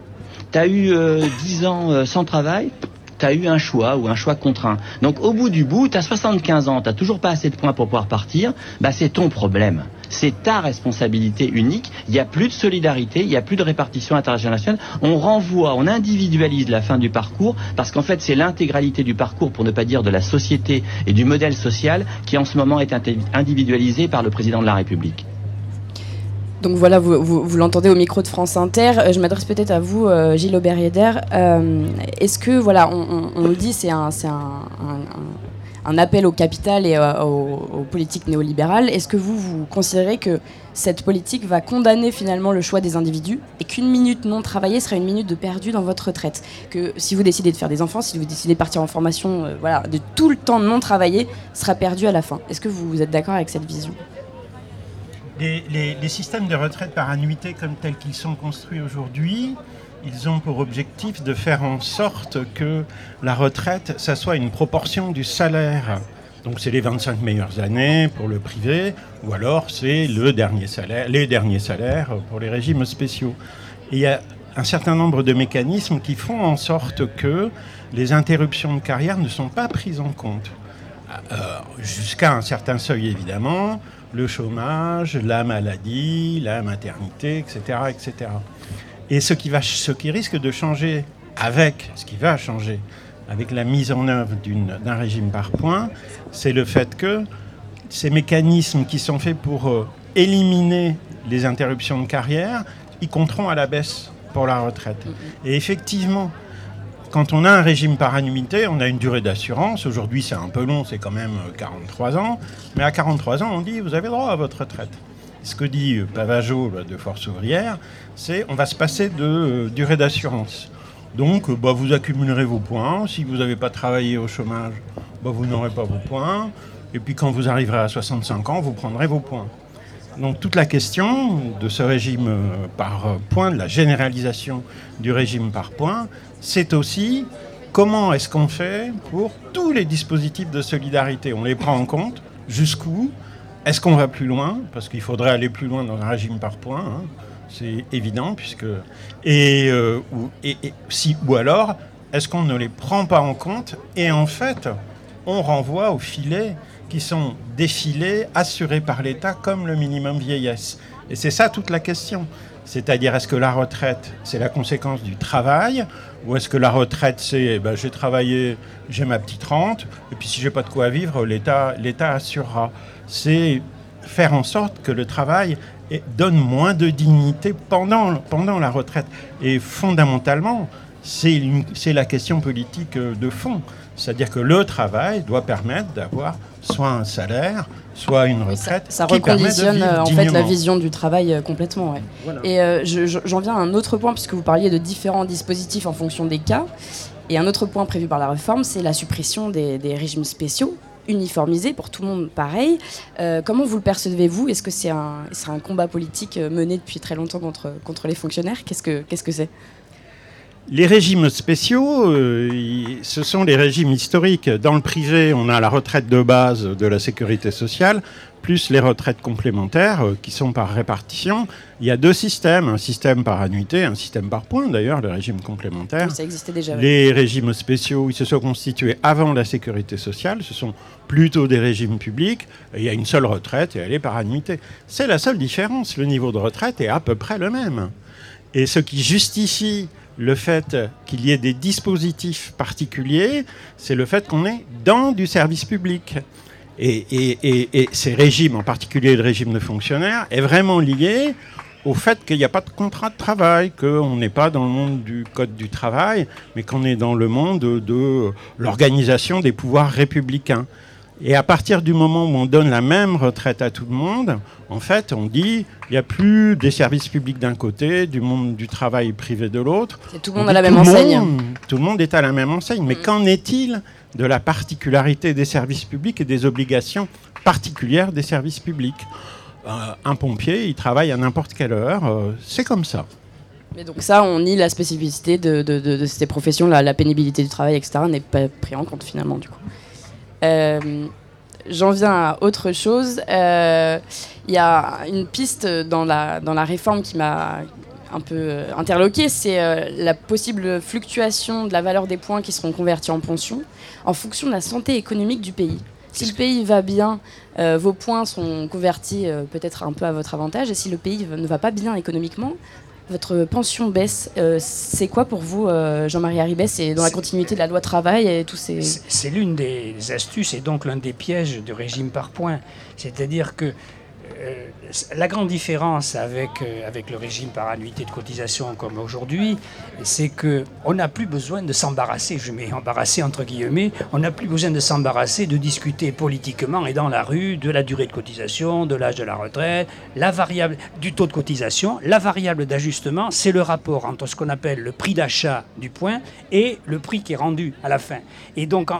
T'as eu euh, 10 ans euh, sans travail, t'as eu un choix ou un choix contraint. Donc au bout du bout, t'as 75 ans, t'as toujours pas assez de points pour pouvoir partir, bah c'est ton problème. c'est ta responsabilité unique. Il n'y a plus de solidarité, il n'y a plus de répartition internationale. On renvoie, on individualise la fin du parcours parce qu'en fait, c'est l'intégralité du parcours, pour ne pas dire de la société et du modèle social, qui en ce moment est individualisé par le président de la République. Donc voilà, vous, vous- l'entendez au micro de France Inter. Euh, je m'adresse peut-être à vous, euh, Gilles Aubert-Yéder. Euh, Est-ce que, voilà, on, on- on le dit, c'est un, un, un- appel au capital et aux, politiques néolibérales. Est-ce que vous, vous considérez que cette politique va condamner finalement le choix des individus et qu'une minute non travaillée sera une minute de perdu dans votre retraite? Que si vous décidez de faire des enfants, si vous décidez de partir en formation, voilà, de tout le temps non travaillé sera perdu à la fin. Est-ce que vous êtes d'accord avec cette vision? Les, systèmes de retraite par annuité comme tels qu'ils sont construits aujourd'hui, ils ont pour objectif de faire en sorte que la retraite, ça soit une proportion du salaire. Donc c'est les 25 meilleures années pour le privé, ou alors c'est le dernier salaire, les derniers salaires pour les régimes spéciaux. Il y a un certain nombre de mécanismes qui font en sorte que les interruptions de carrière ne sont pas prises en compte. Euh, jusqu'à un certain seuil évidemment, le chômage, la maladie, la maternité, etc. etc. Et ce qui, va, ce qui risque de changer avec, ce qui va changer avec la mise en œuvre d'un régime par points, c'est le fait que ces mécanismes qui sont faits pour euh, éliminer les interruptions de carrière, ils compteront à la baisse pour la retraite. Et effectivement, quand on a un régime par annuité, on a une durée d'assurance. Aujourd'hui, c'est un peu long, c'est quand même euh, 43 ans. Mais à 43 ans, on dit vous avez droit à votre retraite. Ce que dit euh, Pavageau de Force ouvrière, c'est on va se passer de euh, durée d'assurance. Donc, euh, bah, vous accumulerez vos points. Si vous n'avez pas travaillé au chômage, bah, vous n'aurez pas vos points. Et puis, quand vous arriverez à 65 ans, vous prendrez vos points. Donc toute la question de ce régime euh, par euh, points, de la généralisation du régime par points, c'est aussi comment est-ce qu'on fait pour tous les dispositifs de solidarité? On les prend en compte Jusqu'où? Est-ce qu'on va plus loin? Parce qu'il faudrait aller plus loin dans un régime par points, hein. c'est évident, puisque... Et, euh, ou, alors, est-ce qu'on ne les prend pas en compte Et en fait, on renvoie aux filets qui sont défilés, assurés par l'État comme le minimum vieillesse? Et c'est ça toute la question. C'est-à-dire, est-ce que la retraite, c'est la conséquence du travail Ou est-ce que la retraite, c'est, eh ben, j'ai travaillé, j'ai ma petite rente, et puis si j'ai pas de quoi vivre, l'État, assurera. C'est faire en sorte que le travail donne moins de dignité pendant, pendant la retraite. Et fondamentalement, c'est la question politique euh, de fond. C'est-à-dire que le travail doit permettre d'avoir soit un salaire, soit une retraite Ça qui de reconditionne vivre euh, en fait la vision du travail euh, complètement. ouais. Voilà. Et euh, je- je- j'en viens à un autre point puisque vous parliez de différents dispositifs en fonction des cas. Et un autre point prévu par la réforme, c'est la suppression des, des régimes spéciaux uniformisés pour tout le monde pareil. Euh, comment vous le percevez-vous Est-ce que c'est un, un combat politique mené depuis très longtemps contre, contre les fonctionnaires? Qu'est-ce que qu'est-ce que c'est? Les régimes spéciaux, euh, ce sont les régimes historiques. Dans le privé, on a la retraite de base de la sécurité sociale, plus les retraites complémentaires euh, qui sont par répartition. Il y a deux systèmes, un système par annuité, un système par points d'ailleurs, le régime complémentaire. Ça existait déjà. Les régimes spéciaux, ils se sont constitués avant la sécurité sociale, ce sont plutôt des régimes publics. Il y a une seule retraite et elle est par annuité. C'est la seule différence. Le niveau de retraite est à peu près le même. Et ce qui justifie le fait qu'il y ait des dispositifs particuliers, c'est le fait qu'on est dans du service public. Et, ces régimes, en particulier le régime de fonctionnaires, est vraiment lié au fait qu'il n'y a pas de contrat de travail, qu'on n'est pas dans le monde du code du travail, mais qu'on est dans le monde de l'organisation des pouvoirs républicains. Et à partir du moment où on donne la même retraite à tout le monde, en fait, on dit il n'y a plus des services publics d'un côté, du monde du travail privé de l'autre. Tout le On monde à la même enseigne. monde- tout le monde est à la même enseigne. Mais qu'en est-il de la particularité des services publics et des obligations particulières des services publics Euh, Un pompier, il travaille à n'importe quelle heure. euh, c'est comme ça. Mais donc ça, on nie la spécificité de, de- de- de ces professions, la, la pénibilité du travail, etc. n'est pas pris en compte finalement du coup. Euh, J'en viens à autre chose. Euh, Il y a une piste dans la, dans la réforme qui m'a un peu euh, interloqué, c'est euh, la possible fluctuation de la valeur des points qui seront convertis en pension en fonction de la santé économique du pays. Si le pays va bien, euh, vos points sont convertis euh, peut-être un peu à votre avantage. Et si le pays ne va pas bien économiquement, votre pension baisse. Euh, c'est quoi pour vous, euh, Jean-Marie Haribès C'est dans la continuité de la loi travail et tous ces. C'est l'une des astuces et donc l'un des pièges du régime par points. C'est-à-dire que la grande différence avec, euh, avec le régime par annuité de cotisation comme aujourd'hui, c'est qu'on n'a plus besoin de s'embarrasser, je mets embarrasser entre guillemets, on n'a plus besoin de s'embarrasser, de discuter politiquement et dans la rue de la durée de cotisation, de l'âge de la retraite, la variable du taux de cotisation. La variable d'ajustement, c'est le rapport entre ce qu'on appelle le prix d'achat du point et le prix qui est rendu à la fin. Et donc,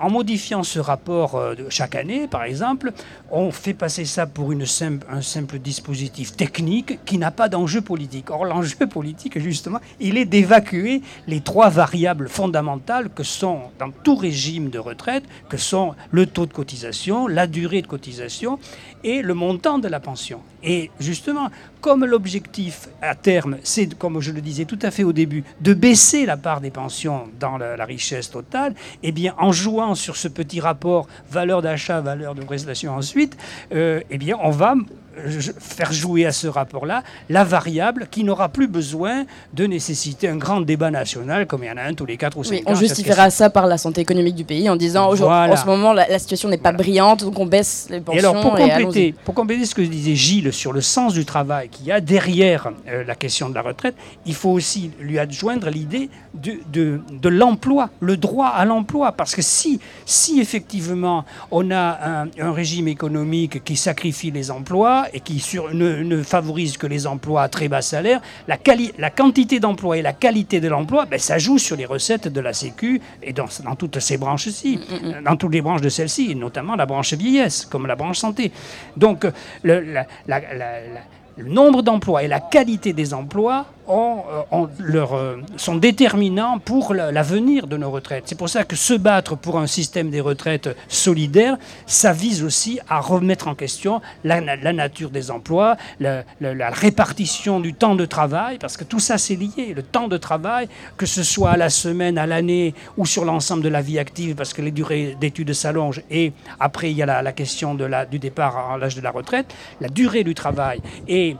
en modifiant ce rapport euh, chaque année, par exemple, on fait passer ça pour un simple dispositif technique qui n'a pas d'enjeu politique. Or, l'enjeu politique, justement, il est d'évacuer les trois variables fondamentales que sont, dans tout régime de retraite, que sont le taux de cotisation, la durée de cotisation et le montant de la pension. Et justement, comme l'objectif à terme, c'est, comme je le disais tout à fait au début, de baisser la part des pensions dans la, richesse totale, eh bien, en jouant sur ce petit rapport valeur d'achat, valeur de prestation ensuite, euh, eh bien, on va faire jouer à ce rapport-là la variable qui n'aura plus besoin de nécessiter un grand débat national comme il y en a un tous les 4 ou 5 Oui, ans. on justifiera ça par la santé économique du pays en disant aujourd'hui, Voilà. en ce moment la, la situation n'est pas brillante, donc on baisse les pensions. Et alors, pour et compléter, pour compléter ce que disait Gilles sur le sens du travail qu'il y a derrière euh, la question de la retraite, il faut aussi lui adjoindre l'idée de, de, de l'emploi, le droit à l'emploi. Parce que si, si effectivement on a un, un régime économique qui sacrifie les emplois et qui sur, ne, ne favorise que les emplois à très bas salaire, la, quali- la quantité d'emplois et la qualité de l'emploi, ben, ça joue sur les recettes de la Sécu et dans, dans toutes ces branches-ci, euh, dans toutes les branches de celle-ci, notamment la branche vieillesse, comme la branche santé. Donc, le, la- la- la- la- le nombre d'emplois et la qualité des emplois euh, euh, sont déterminants pour la- l'avenir de nos retraites. C'est pour ça que se battre pour un système des retraites solidaire, ça vise aussi à remettre en question la, na- la nature des emplois, la, répartition du temps de travail, parce que tout ça c'est lié. Le temps de travail, que ce soit à la semaine, à l'année ou sur l'ensemble de la vie active, parce que les durées d'études s'allongent, et après il y a la, question du départ à l'âge de la retraite, la durée du travail et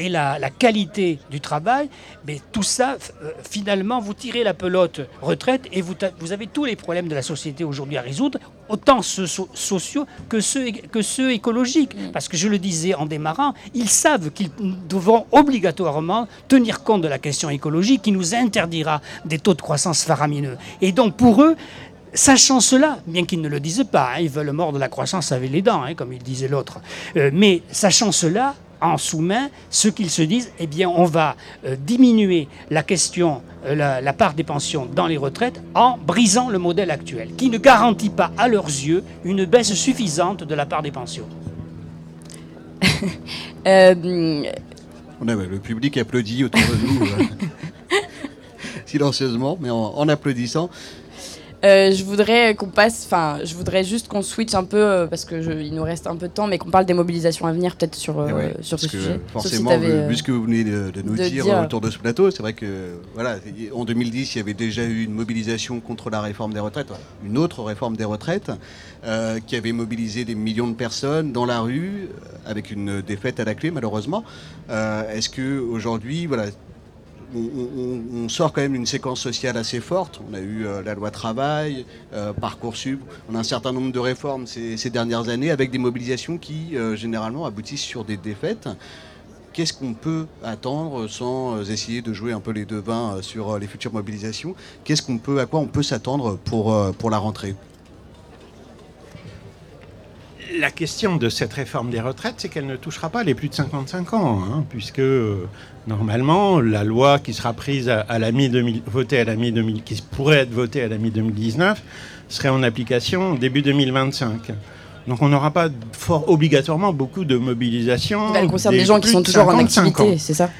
et la, la qualité du travail, mais tout ça, euh, finalement, vous tirez la pelote retraite et vous, avez tous les problèmes de la société aujourd'hui à résoudre, autant ceux so- sociaux que ceux, é- que ceux écologiques. Parce que je le disais en démarrant, ils savent qu'ils devront obligatoirement tenir compte de la question écologique qui nous interdira des taux de croissance faramineux. Et donc pour eux, Sachant cela, bien qu'ils ne le disent pas, hein, ils veulent mordre la croissance avec les dents, hein, comme il disait l'autre, Euh, mais sachant cela, en sous-main, ce qu'ils se disent, eh bien, on va euh, diminuer la question, euh, la, la part des pensions dans les retraites en brisant le modèle actuel, qui ne garantit pas à leurs yeux une baisse suffisante de la part des pensions. Euh, On a, le public applaudit autour de nous, silencieusement, mais en, en applaudissant. Euh, je voudrais qu'on passe, enfin, je voudrais juste qu'on switch un peu euh, parce que je- il nous reste un peu de temps, mais qu'on parle des mobilisations à venir peut-être sur, euh, Eh ouais, sur ce parce que, sujet. Si Forcément, vu, euh, vu ce que vous venez de, de nous de dire, dire. autour de ce plateau, c'est vrai que voilà, en 2010, il y avait déjà eu une mobilisation contre la réforme des retraites, une autre réforme des retraites, qui avait mobilisé des millions de personnes dans la rue, avec une défaite à la clé, malheureusement. Est-ce que aujourd'hui, voilà, on, sort quand même d'une séquence sociale assez forte. On a eu euh, la loi travail, euh, Parcoursup, on a un certain nombre de réformes ces, dernières années avec des mobilisations qui euh, généralement aboutissent sur des défaites. Qu'est-ce qu'on peut attendre sans essayer de jouer un peu les devins sur les futures mobilisations? Qu'est-ce qu'on peut, à quoi on peut s'attendre pour la rentrée? La question de cette réforme des retraites, c'est qu'elle ne touchera pas les plus de 55 ans, hein, puisque euh, normalement, la loi qui sera prise à, à la mi-2000, votée à la mi-2000, qui pourrait être votée à la mi-2019, serait en application début 2025. Donc on n'aura pas fort obligatoirement beaucoup de mobilisation. Elle concerne des des gens qui sont toujours en 55 activité, ans. c'est ça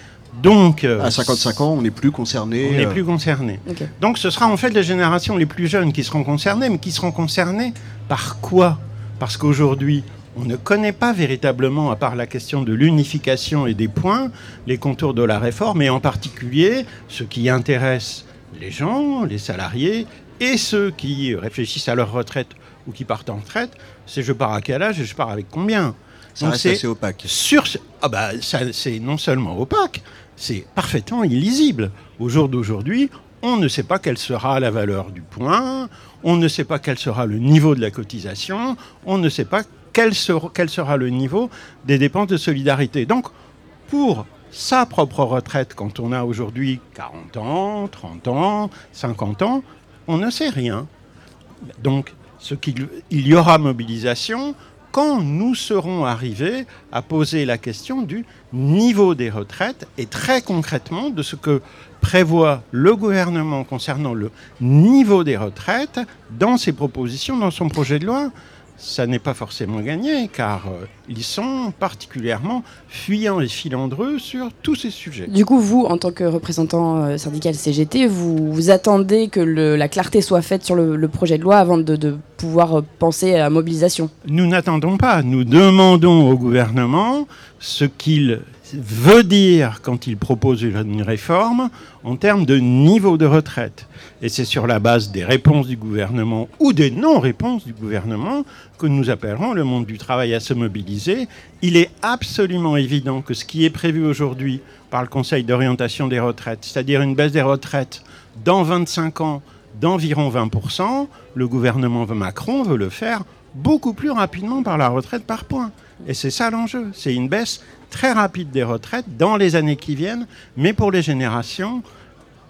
Donc, euh, À 55 ans, on n'est plus concerné. on n'est euh, plus concerné. Ok. Donc ce sera en fait les générations les plus jeunes qui seront concernées, mais qui seront concernées par quoi? Parce qu'aujourd'hui, on ne connaît pas véritablement, à part la question de l'unification et des points, les contours de la réforme, et en particulier ce qui intéresse les gens, les salariés, et ceux qui réfléchissent à leur retraite ou qui partent en retraite, c'est je pars à quel âge et je pars avec combien. Ça reste assez opaque. Sur, ah bah, c'est non seulement opaque, c'est parfaitement illisible. Au jour d'aujourd'hui, on ne sait pas quelle sera la valeur du point, on ne sait pas quel sera le niveau de la cotisation, on ne sait pas quel sera, le niveau des dépenses de solidarité. Donc, pour sa propre retraite, quand on a aujourd'hui 40 ans, 30 ans, 50 ans, on ne sait rien. Donc, ce il y aura mobilisation quand nous serons arrivés à poser la question du niveau des retraites et très concrètement de ce que prévoit le gouvernement concernant le niveau des retraites dans ses propositions, dans son projet de loi. Ça n'est pas forcément gagné car euh, ils sont particulièrement fuyants et filandreux sur tous ces sujets. Du coup, vous, en tant que représentant euh, syndical CGT, vous, vous attendez que le- la clarté soit faite sur le, le projet de loi avant de, de pouvoir euh, penser à la mobilisation? Nous n'attendons pas, nous demandons au gouvernement ce qu'il veut dire quand il propose une réforme en termes de niveau de retraite. Et c'est sur la base des réponses du gouvernement ou des non-réponses du gouvernement que nous appellerons le monde du travail à se mobiliser. Il est absolument évident que ce qui est prévu aujourd'hui par le Conseil d'orientation des retraites, c'est-à-dire une baisse des retraites dans 25 ans d'environ 20%, le gouvernement Macron veut le faire beaucoup plus rapidement par la retraite par points. Et c'est ça l'enjeu. C'est une baisse très rapide des retraites dans les années qui viennent, mais pour les générations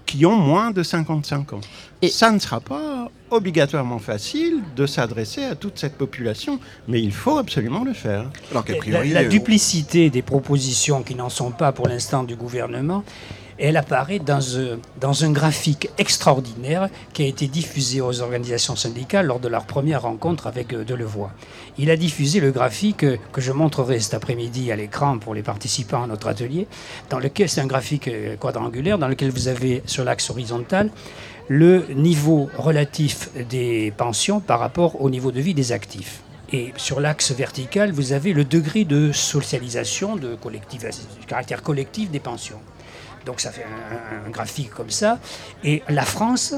qui ont moins de 55 ans. Et ça ne sera pas obligatoirement facile de s'adresser à toute cette population, mais il faut absolument le faire. Alors La, la duplicité des propositions qui n'en sont pas pour l'instant du gouvernement, elle apparaît dans un, dans un graphique extraordinaire qui a été diffusé aux organisations syndicales lors de leur première rencontre avec euh, Delevoye. Il a diffusé le graphique euh, que je montrerai cet après-midi à l'écran pour les participants à notre atelier, dans lequel c'est un graphique euh, quadrangulaire dans lequel vous avez sur l'axe horizontal le niveau relatif des pensions par rapport au niveau de vie des actifs. Et sur l'axe vertical, vous avez le degré de socialisation, de, du caractère collectif des pensions. Donc ça fait un, graphique comme ça. Et la France,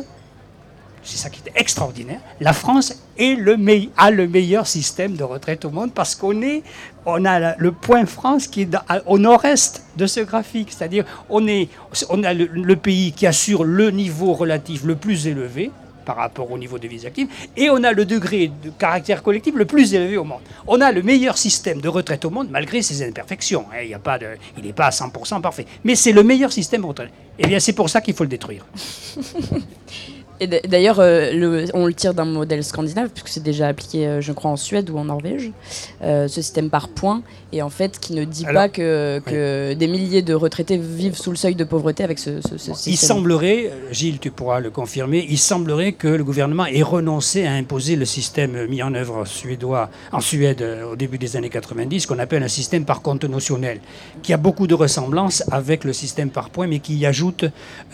c'est ça qui est extraordinaire, la France a le meilleur système de retraite au monde parce qu'on est, on a le point France qui est au nord-est de ce graphique. C'est-à-dire on, est, on a le pays qui assure le niveau relatif le plus élevé par rapport au niveau de vie active, et on a le degré de caractère collectif le plus élevé au monde. On a le meilleur système de retraite au monde, malgré ses imperfections. hein. Il y a pas il n'est pas à 100% parfait. Mais c'est le meilleur système de retraite. Eh bien, c'est pour ça qu'il faut le détruire. Et d'ailleurs, euh, on le tire d'un modèle scandinave, puisque c'est déjà appliqué, euh, je crois, en Suède ou en Norvège, euh, ce système par points, et en fait, qui ne dit Alors, pas que, que des milliers de retraités vivent sous le seuil de pauvreté avec ce, ce- ce système. Il semblerait, Gilles, tu pourras le confirmer, il semblerait que le gouvernement ait renoncé à imposer le système mis en œuvre suédois, en Suède euh, au début des années 90, qu'on appelle un système par compte notionnel, qui a beaucoup de ressemblances avec le système par points, mais qui y ajoute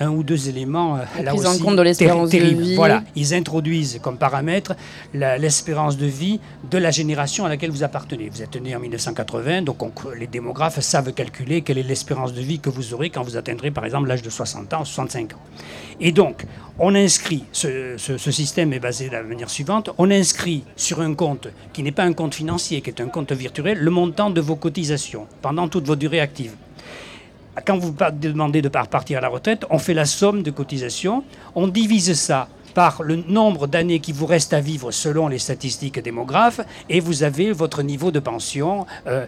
un ou deux éléments. euh, La là prise en compte de l'espérance de vie. Voilà, ils introduisent comme paramètre l'espérance de vie de la génération à laquelle vous appartenez. Vous êtes né en 1980, donc on- les démographes savent calculer quelle est l'espérance de vie que vous aurez quand vous atteindrez par exemple l'âge de 60 ans, 65 ans. Et donc, on inscrit, ce, système est basé de la manière suivante, on inscrit sur un compte qui n'est pas un compte financier, qui est un compte virtuel, le montant de vos cotisations pendant toute votre durée active. Quand vous demandez de par- partir à la retraite, on fait la somme de cotisations, on divise ça par le nombre d'années qui vous reste à vivre selon les statistiques démographes, et vous avez votre niveau de pension euh,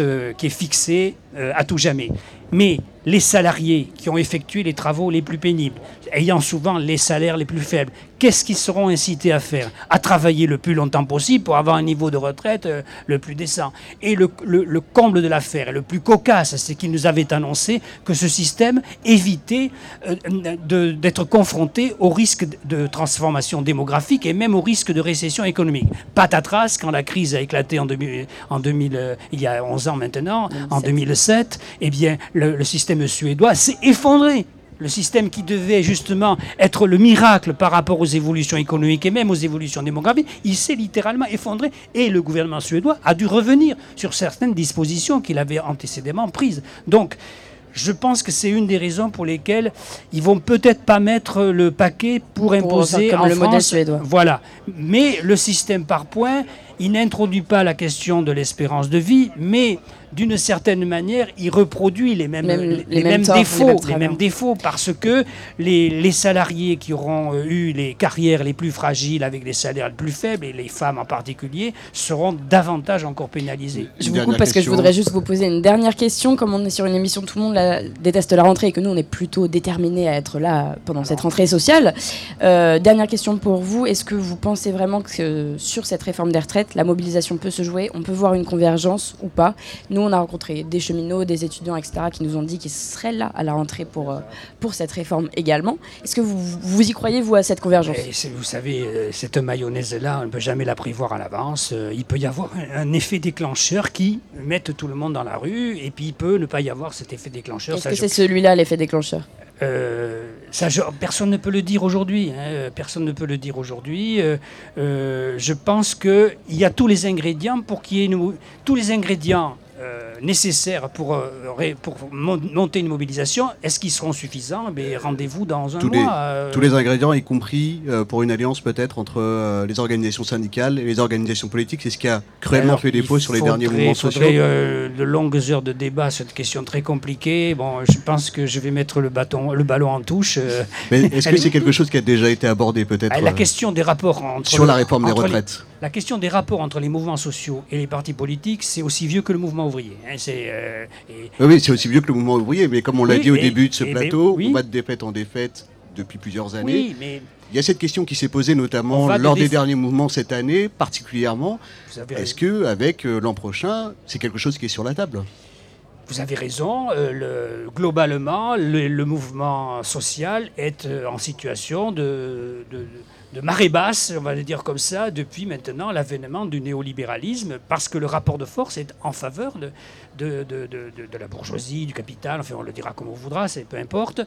euh, qui est fixé euh, à tout jamais. Mais les salariés qui ont effectué les travaux les plus pénibles, ayant souvent les salaires les plus faibles, qu'est-ce qu'ils seront incités à faire? À travailler le plus longtemps possible pour avoir un niveau de retraite euh, le plus décent. Et le, le- le comble de l'affaire, et le plus cocasse, c'est qu'ils nous avaient annoncé que ce système évitait euh, d'être confronté au risque de transformation démographique et même au risque de récession économique. Patatras, quand la crise a éclaté en 2000, en 2000, euh, il y a 11 ans maintenant, en 2007, eh bien, le, le système suédois s'est effondré. Le système qui devait justement être le miracle par rapport aux évolutions économiques et même aux évolutions démographiques, il s'est littéralement effondré et le gouvernement suédois a dû revenir sur certaines dispositions qu'il avait antécédemment prises. Donc, je pense que c'est une des raisons pour lesquelles ils vont peut-être pas mettre le paquet pour imposer faire comme en le modèle France. suédois. Voilà. Mais le système par points, il n'introduit pas la question de l'espérance de vie, mais d'une certaine manière, il reproduit les mêmes, Même- les, les les mêmes mêmes torts, les défauts, mêmes les travers. mêmes défauts, parce que les, les salariés qui auront euh, eu les carrières les plus fragiles avec les salaires les plus faibles, et les femmes en particulier, seront davantage encore pénalisées. Je vous coupe parce que je voudrais juste vous poser une dernière question. Comme on est sur une émission, tout le monde la- déteste la rentrée et que nous, on est plutôt déterminés à être là pendant cette rentrée sociale. Euh, dernière question pour vous. Est-ce que vous pensez vraiment que sur cette réforme des retraites, la mobilisation peut se jouer? On peut voir une convergence ou pas? Nous, on a rencontré des cheminots, des étudiants, etc., qui nous ont dit qu'ils seraient là à la rentrée pour, euh, pour cette réforme également. Est-ce que vous, vous y croyez, vous, à cette convergence? Et vous savez, euh, cette mayonnaise-là, on ne peut jamais la prévoir à l'avance. Euh, Il peut y avoir un, effet déclencheur qui mette tout le monde dans la rue, et puis il peut ne pas y avoir cet effet déclencheur. Est-ce que c'est celui-là l'effet déclencheur? Euh, ça, je- personne ne peut le dire aujourd'hui. hein, Personne ne peut le dire aujourd'hui. Euh, euh, je pense qu'il y a tous les ingrédients pour qu'il y ait une- tous les ingrédients euh, nécessaires pour, euh, pour monter une mobilisation. Est-ce qu'ils seront suffisants? Eh Rendez-vous dans un tous les, mois. euh, tous les ingrédients, y compris euh, pour une alliance peut-être entre euh, les organisations syndicales et les organisations politiques. C'est ce qui a cruellement Alors, fait défaut il sur les derniers faudrait- mouvements faudrait, sociaux. euh, de longues heures de débat sur une question très compliquée. Bon, je pense que je vais mettre le, bâton, le ballon en touche. euh. Mais est-ce que c'est quelque chose qui a déjà été abordé peut-être Ah, La euh, question des rapports entre sur la réforme des les- retraites? la question des rapports entre les mouvements sociaux et les partis politiques, c'est aussi vieux que le mouvement ouvrier. hein. Euh, et- Oui, c'est aussi vieux que le mouvement ouvrier, mais comme on l'a Oui, dit au et- début de ce plateau, oui. on va de défaite en défaite depuis plusieurs années. Oui, mais Il y a cette question qui s'est posée notamment de lors des derniers mouvements cette année, particulièrement. Est-ce que avec euh, l'an prochain, c'est quelque chose qui est sur la table? Vous avez raison. euh, le- globalement, le, le mouvement social est en situation de, de- de marée basse, on va le dire comme ça, depuis maintenant l'avènement du néolibéralisme, parce que le rapport de force est en faveur de, de, de- de- de- de la bourgeoisie, du capital, enfin on le dira comme on voudra, c'est peu importe.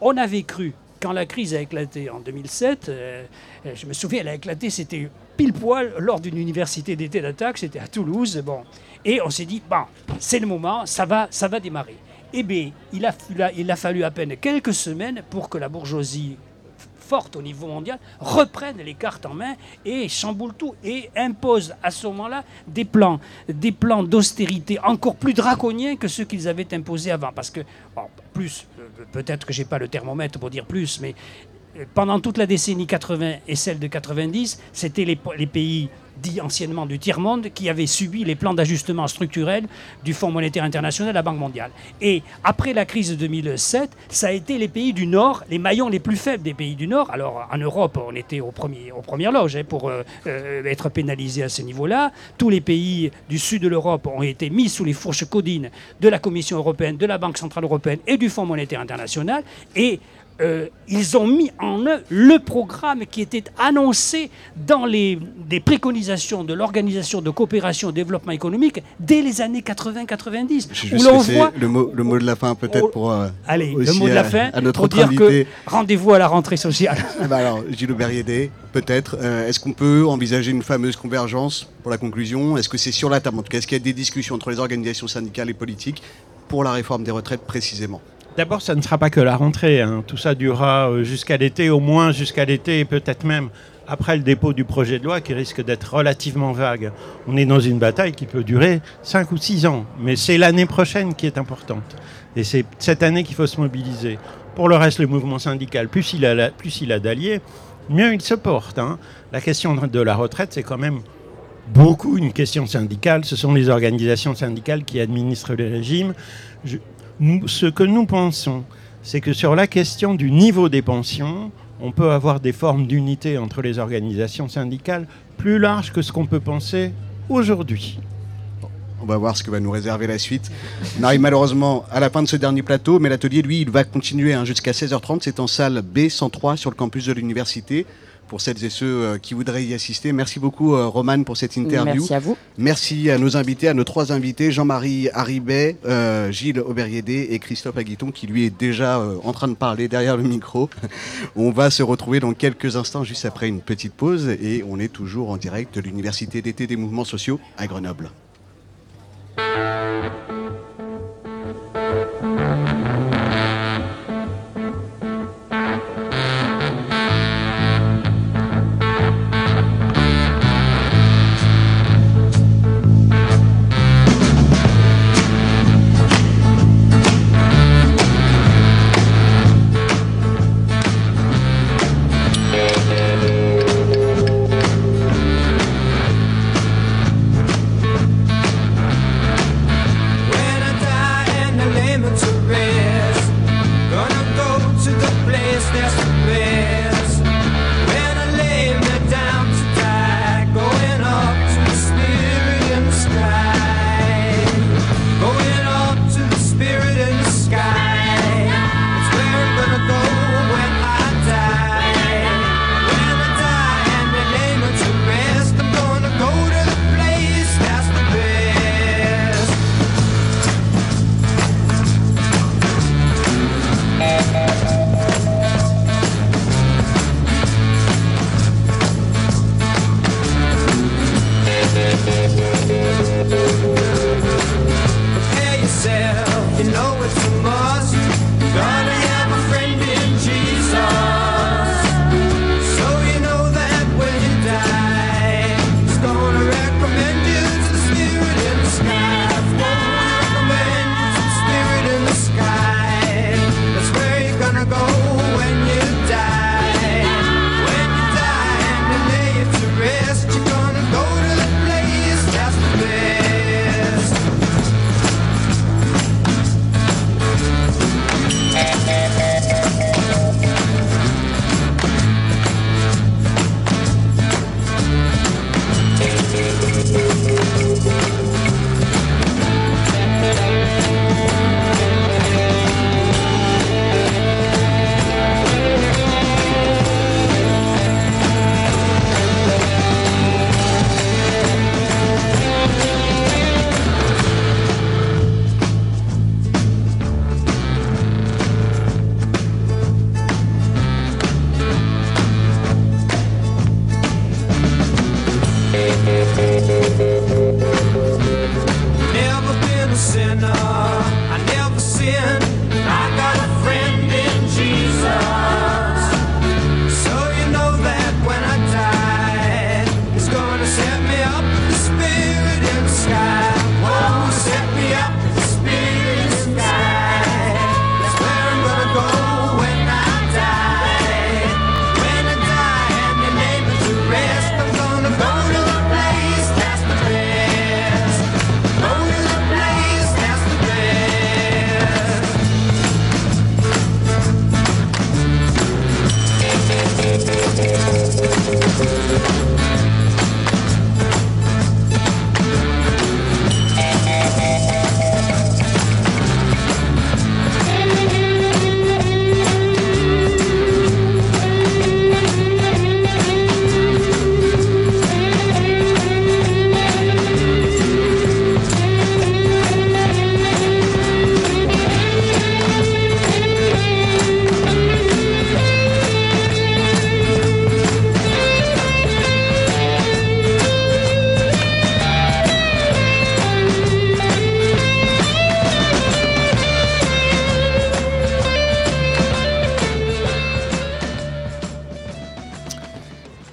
On avait cru, quand la crise a éclaté en 2007, euh, euh, je me souviens, elle a éclaté, c'était pile poil lors d'une université d'été d'attaque, c'était à Toulouse, bon. Et on s'est dit, bon, c'est le moment, ça va, ça va démarrer. Eh bien, il a fallu à peine quelques semaines pour que la bourgeoisie au niveau mondial reprenne les cartes en main et chamboule tout et impose à ce moment-là des plans, d'austérité encore plus draconiens que ceux qu'ils avaient imposés avant. Parce que, plus, euh, peut-être que j'ai pas le thermomètre pour dire plus, mais euh, pendant toute la décennie 80 et celle de 90, c'était les, les pays dits anciennement du tiers-monde qui avaient subi les plans d'ajustement structurel du Fonds monétaire international, la Banque mondiale. Et après la crise de 2007, ça a été les pays du Nord, les maillons les plus faibles des pays du Nord. Alors en Europe, on était premier, aux premières loges hein, pour euh, euh, être pénalisés à ce niveau-là. Tous les pays du sud de l'Europe ont été mis sous les fourches codines de la Commission européenne, de la Banque centrale européenne et du Fonds monétaire international. Et euh, ils ont mis en œuvre le programme qui était annoncé dans les, des préconisations de l'Organisation de coopération et développement économique dès les années 80-90. Je Où juste l'on voit le mot, le mot de la fin peut-être pour euh, Allez, le mot de la à- fin à notre pour dire invité. que rendez-vous à la rentrée sociale. Eh ben alors, Gilles Aubert-Yédé, peut-être. euh, est-ce qu'on peut envisager une fameuse convergence pour la conclusion? Est-ce que c'est sur la table? En tout cas, est-ce qu'il y a des discussions entre les organisations syndicales et politiques pour la réforme des retraites précisément? D'abord, ça ne sera pas que la rentrée. hein. Tout ça durera euh, jusqu'à l'été, au moins jusqu'à l'été, et peut-être même après le dépôt du projet de loi qui risque d'être relativement vague. On est dans une bataille qui peut durer 5 ou 6 ans, mais c'est l'année prochaine qui est importante. Et c'est cette année qu'il faut se mobiliser. Pour le reste, le mouvement syndical, plus il a, a d'alliés, mieux il se porte. hein. La question de la retraite, c'est quand même beaucoup une question syndicale. Ce sont les organisations syndicales qui administrent les régimes. Ce que nous pensons, c'est que sur la question du niveau des pensions, on peut avoir des formes d'unité entre les organisations syndicales plus larges que ce qu'on peut penser aujourd'hui. On va voir ce que va nous réserver la suite. On arrive malheureusement à la fin de ce dernier plateau, mais l'atelier, lui, il va continuer hein, jusqu'à 16h30. C'est en salle B103 sur le campus de l'université. Pour celles et ceux euh, qui voudraient y assister. Merci beaucoup, euh, Romane, pour cette interview. Merci à vous. Merci à nos invités, à nos trois invités, Jean-Marie Haribet, euh, Gilles Auberiédé et Christophe Aguiton, qui lui est déjà euh, en train de parler derrière le micro. On va se retrouver dans quelques instants, juste après une petite pause, et on est toujours en direct de l'Université d'été des mouvements sociaux à Grenoble.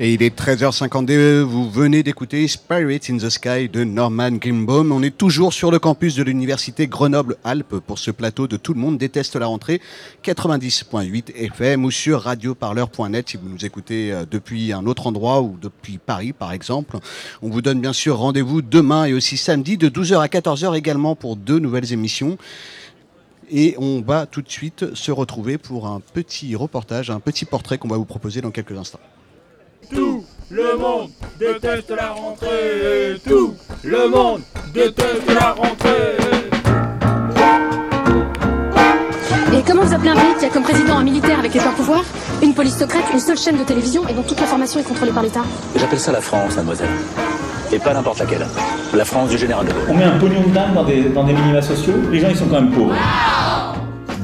Et il est 13h52, vous venez d'écouter Spirit in the Sky de Norman Greenbaum. On est toujours sur le campus de l'université Grenoble-Alpes pour ce plateau de Tout le monde déteste la rentrée 90.8 FM ou sur radioparleur.net si vous nous écoutez euh, depuis un autre endroit ou depuis Paris par exemple. On vous donne bien sûr rendez-vous demain et aussi samedi de 12h à 14h également pour deux nouvelles émissions. Et on va tout de suite se retrouver pour un petit reportage, un petit portrait qu'on va vous proposer dans quelques instants. Tout le monde déteste la rentrée. Tout le monde déteste la rentrée. Et comment vous appelez un pays qui a comme président un militaire avec les pleins pouvoirs, une police secrète, une seule chaîne de télévision et dont toute l'information est contrôlée par l'État? J'appelle ça la France, mademoiselle. Et pas n'importe laquelle. La France du général de Gaulle. On met un pognon de dingue dans des, dans des minima sociaux, les gens ils sont quand même pauvres.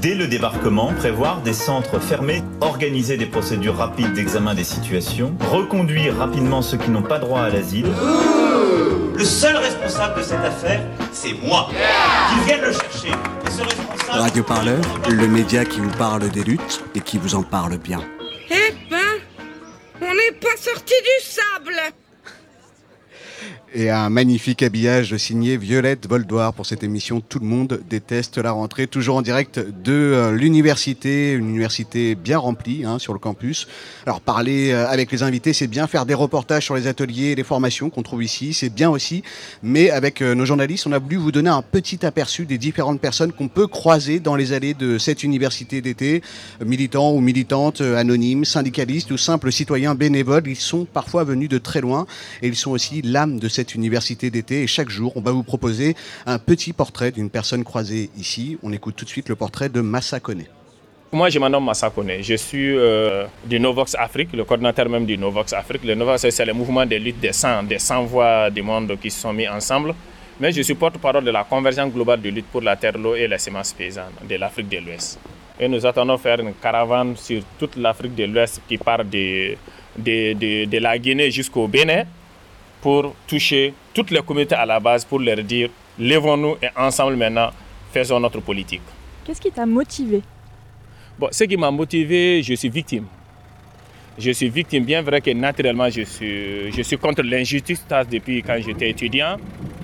Dès le débarquement, prévoir des centres fermés, organiser des procédures rapides d'examen des situations, reconduire rapidement ceux qui n'ont pas droit à l'asile. Le seul responsable de cette affaire, c'est moi. Qu'ils viennent le chercher. Et ce responsable. Radio Parleur, le média qui vous parle des luttes et qui vous en parle bien. Eh ben, on n'est pas sorti du sable. Et un magnifique habillage signé Violette Voldoir pour cette émission Tout le monde déteste la rentrée, toujours en direct de euh, l'université, une université bien remplie hein, sur le campus. Alors parler euh, avec les invités, c'est bien, faire des reportages sur les ateliers et les formations qu'on trouve ici, c'est bien aussi. Mais avec euh, nos journalistes, on a voulu vous donner un petit aperçu des différentes personnes qu'on peut croiser dans les allées de cette université d'été, militants ou militantes, anonymes, syndicalistes ou simples citoyens bénévoles. Ils sont parfois venus de très loin et ils sont aussi l'âme de cette université d'été. Et chaque jour, on va vous proposer un petit portrait d'une personne croisée ici. On écoute tout de suite le portrait de Massa Kone. Moi, je nomme Massa Kone. Je suis euh, du Novox Afrique, le coordinateur même du Novox Afrique. Le Novox, c'est le mouvement de lutte des 100, des 100 voix du monde qui se sont mis ensemble. Mais je suis porte-parole de la convergence globale de lutte pour la terre, l'eau et la sémence paysanne de l'Afrique de l'Ouest. Et nous attendons faire une caravane sur toute l'Afrique de l'Ouest qui part de, de, de, de la Guinée jusqu'au Bénin pour toucher toutes les communautés à la base pour leur dire lèvons-nous et ensemble maintenant faisons notre politique. Qu'est-ce qui t'a motivé? Bon, ce qui m'a motivé, je suis victime. Je suis victime, bien vrai que naturellement je suis, je suis contre l'injustice depuis quand j'étais étudiant.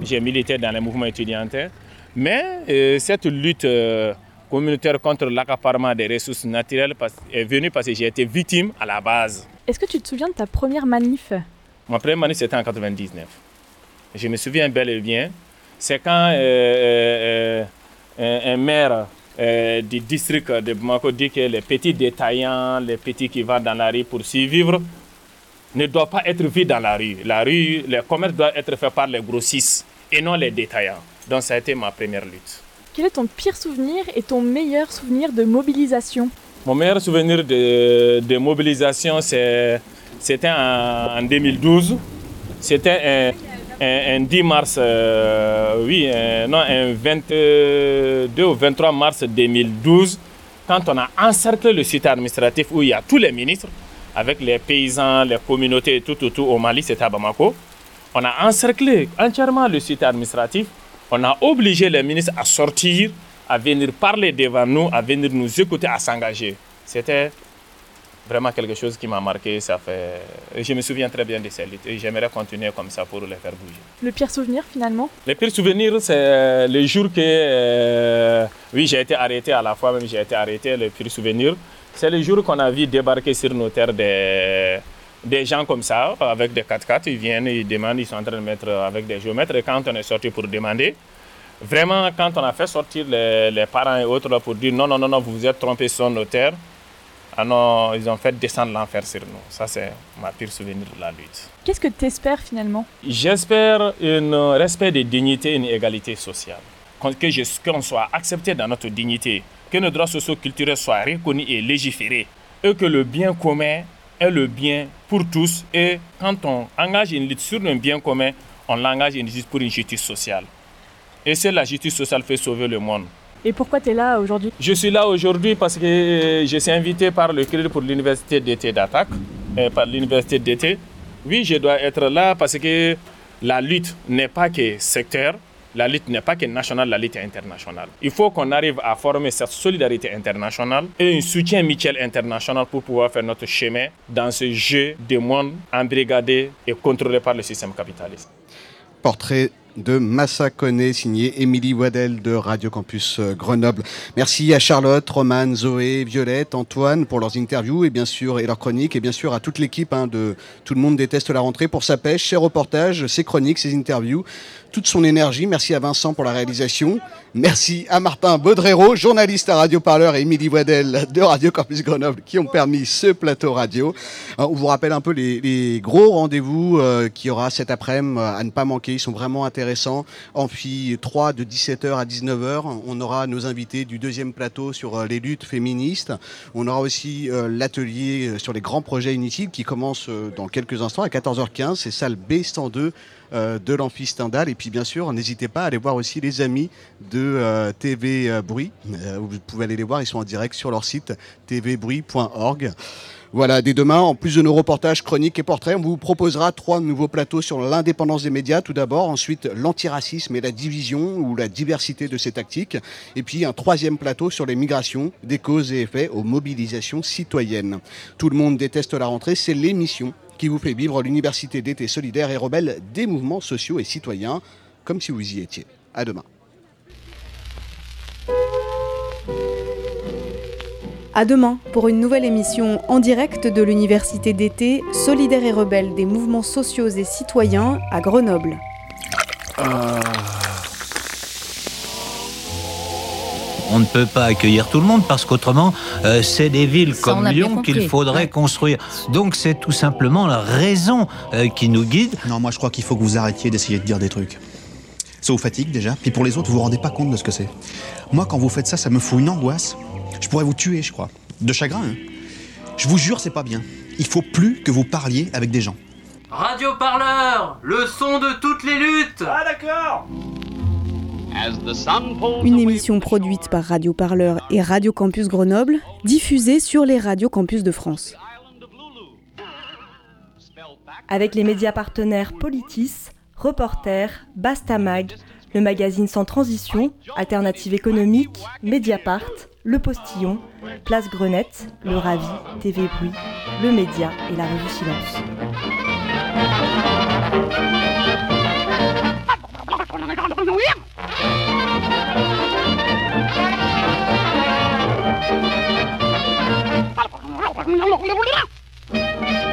J'ai milité dans les mouvements étudiantins. Mais euh, cette lutte euh, communautaire contre l'accaparement des ressources naturelles est venue parce que j'ai été victime à la base. Est-ce que tu te souviens de ta première manif? Ma première année, c'était en 99. Je me souviens bel et bien. C'est quand euh, euh, euh, un, un maire du district de Bamako dit que les petits détaillants, les petits qui vont dans la rue pour survivre, ne doivent pas être vus dans la rue. La rue, le commerce doit être fait par les grossistes et non les détaillants. Donc ça a été ma première lutte. Quel est ton pire souvenir et ton meilleur souvenir de mobilisation? Mon meilleur souvenir de, de mobilisation, c'est- c'était en, en 2012. C'était un, un- un 10 mars, euh, oui, non, un 22 ou 23 mars 2012, quand on a encerclé le site administratif où il y a tous les ministres, avec les paysans, les communautés tout, tout, tout au Mali, c'était à Bamako. On a encerclé entièrement le site administratif. On a obligé les ministres à sortir, à venir parler devant nous, à venir nous écouter, à s'engager. C'était vraiment quelque chose qui m'a marqué. Ça fait... Je me souviens très bien de ces luttes et j'aimerais continuer comme ça pour les faire bouger. Le pire souvenir finalement? Le pire souvenir, c'est le jour que, euh, oui, j'ai été arrêté à la fois, même j'ai été arrêté, le pire souvenir, c'est le jour qu'on a vu débarquer sur nos terres des, des gens comme ça, avec des 4x4, ils viennent, ils demandent, ils sont en train de mettre avec des géomètres, et quand on est sorti pour demander, vraiment, quand on a fait sortir les, les parents et autres là, pour dire non, non, non, non, vous vous êtes trompés sur nos terres, Ah non, ils ont fait descendre l'enfer sur nous. Ça, c'est ma pire souvenir de la lutte. Qu'est-ce que tu espères finalement? J'espère un respect des dignités, une égalité sociale. Qu'on- soit accepté dans notre dignité, que nos droits sociaux culturels soient reconnus et légiférés, et que le bien commun est le bien pour tous. Et quand on engage une lutte sur un bien commun, on l'engage une lutte pour une justice sociale. Et c'est la justice sociale fait sauver le monde. Et pourquoi tu es là aujourd'hui? Je suis là aujourd'hui parce que euh, je suis invité par le crédit pour l'université d'été d'attaque, euh, par l'université d'été. Oui, je dois être là parce que la lutte n'est pas que secteur, la lutte n'est pas que nationale, la lutte est internationale. Il faut qu'on arrive à former cette solidarité internationale et un soutien mutuel international pour pouvoir faire notre chemin dans ce jeu de monde embrigadé et contrôlé par le système capitaliste. Portrait de Massa Koné, signé Émilie Waddell de Radio Campus euh, Grenoble. Merci à Charlotte, Romane, Zoé, Violette, Antoine pour leurs interviews et bien sûr et leurs chroniques et bien sûr à toute l'équipe hein, de Tout le monde déteste la rentrée pour sa pêche, ses reportages, ses chroniques, ses interviews, toute son énergie. Merci à Vincent pour la réalisation. Merci à Martin Baudrero, journaliste à Radio Parleur et Émilie Waddell de Radio Campus Grenoble qui ont permis ce plateau radio. Euh, On vous rappelle un peu les, gros rendez-vous euh, qu'il y aura cet après-midi euh, à ne pas manquer. Ils sont vraiment intéressants. Amphi 3 de 17h à 19h. On aura nos invités du deuxième plateau sur les luttes féministes. On aura aussi l'atelier sur les grands projets inutiles qui commence dans quelques instants à 14h15. C'est salle B102 euh, de l'amphi Stendhal. Et puis bien sûr, n'hésitez pas à aller voir aussi les amis de euh, TV euh, Bruit. Euh, vous pouvez aller les voir, ils sont en direct sur leur site tvbruit.org. Voilà, dès demain, en plus de nos reportages, chroniques et portraits, on vous proposera trois nouveaux plateaux sur l'indépendance des médias, tout d'abord, ensuite l'antiracisme et la division ou la diversité de ces tactiques, et puis un troisième plateau sur les migrations, des causes et effets aux mobilisations citoyennes. Tout le monde déteste la rentrée, c'est l'émission qui vous fait vivre l'université d'été solidaire et rebelle des mouvements sociaux et citoyens, comme si vous y étiez. À demain. À demain pour une nouvelle émission en direct de l'université d'été solidaire et rebelle des mouvements sociaux et citoyens à Grenoble. On ne peut pas accueillir tout le monde parce qu'autrement, euh, c'est des villes Ça, comme Lyon qu'il faudrait Ouais. construire. Donc c'est tout simplement la raison euh, qui nous guide. Non, moi je crois qu'il faut que vous arrêtiez d'essayer de dire des trucs. Ça vous fatigue déjà, puis pour les autres, vous vous rendez pas compte de ce que c'est. Moi, quand vous faites ça, ça me fout une angoisse. Je pourrais vous tuer, je crois. De chagrin, hein. Je vous jure, c'est pas bien. Il faut plus que vous parliez avec des gens. Radio Parleur, le son de toutes les luttes Ah d'accord Une émission produite par Radio Parleur et Radio Campus Grenoble, diffusée sur les radios campus de France. Avec les médias partenaires Politis, Reporter, Bastamag, le magazine Sans Transition, Alternative économique, Mediapart, Le Postillon, Place Grenette, Le Ravi, TV Bruit, Le Média et la revue Silence. là người đó là Nguyễn Hãy subscribe cho kênh Ghiền Mì Gõ Để